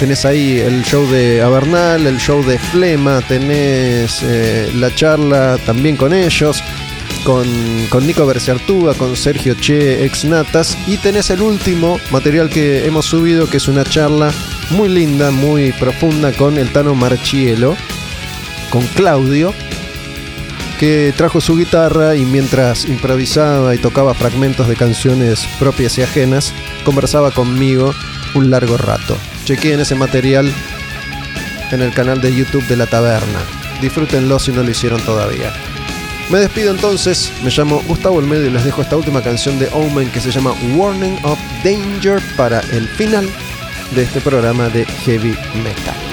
Tenés ahí el show de Avernal, el show de Flema, tenés eh, la charla también con ellos, con, Nico Berciartuga, con Sergio Che, ex Natas, y tenés el último material que hemos subido, que es una charla muy linda, muy profunda con el Tano Marchielo, con Claudio, que trajo su guitarra y mientras improvisaba y tocaba fragmentos de canciones propias y ajenas, conversaba conmigo un largo rato. Chequeen ese material en el canal de YouTube de La Taberna. Disfrútenlo si no lo hicieron todavía. Me despido entonces, me llamo Gustavo Olmedo y les dejo esta última canción de Omen que se llama Warning of Danger para el final de este programa de Heavy Metal.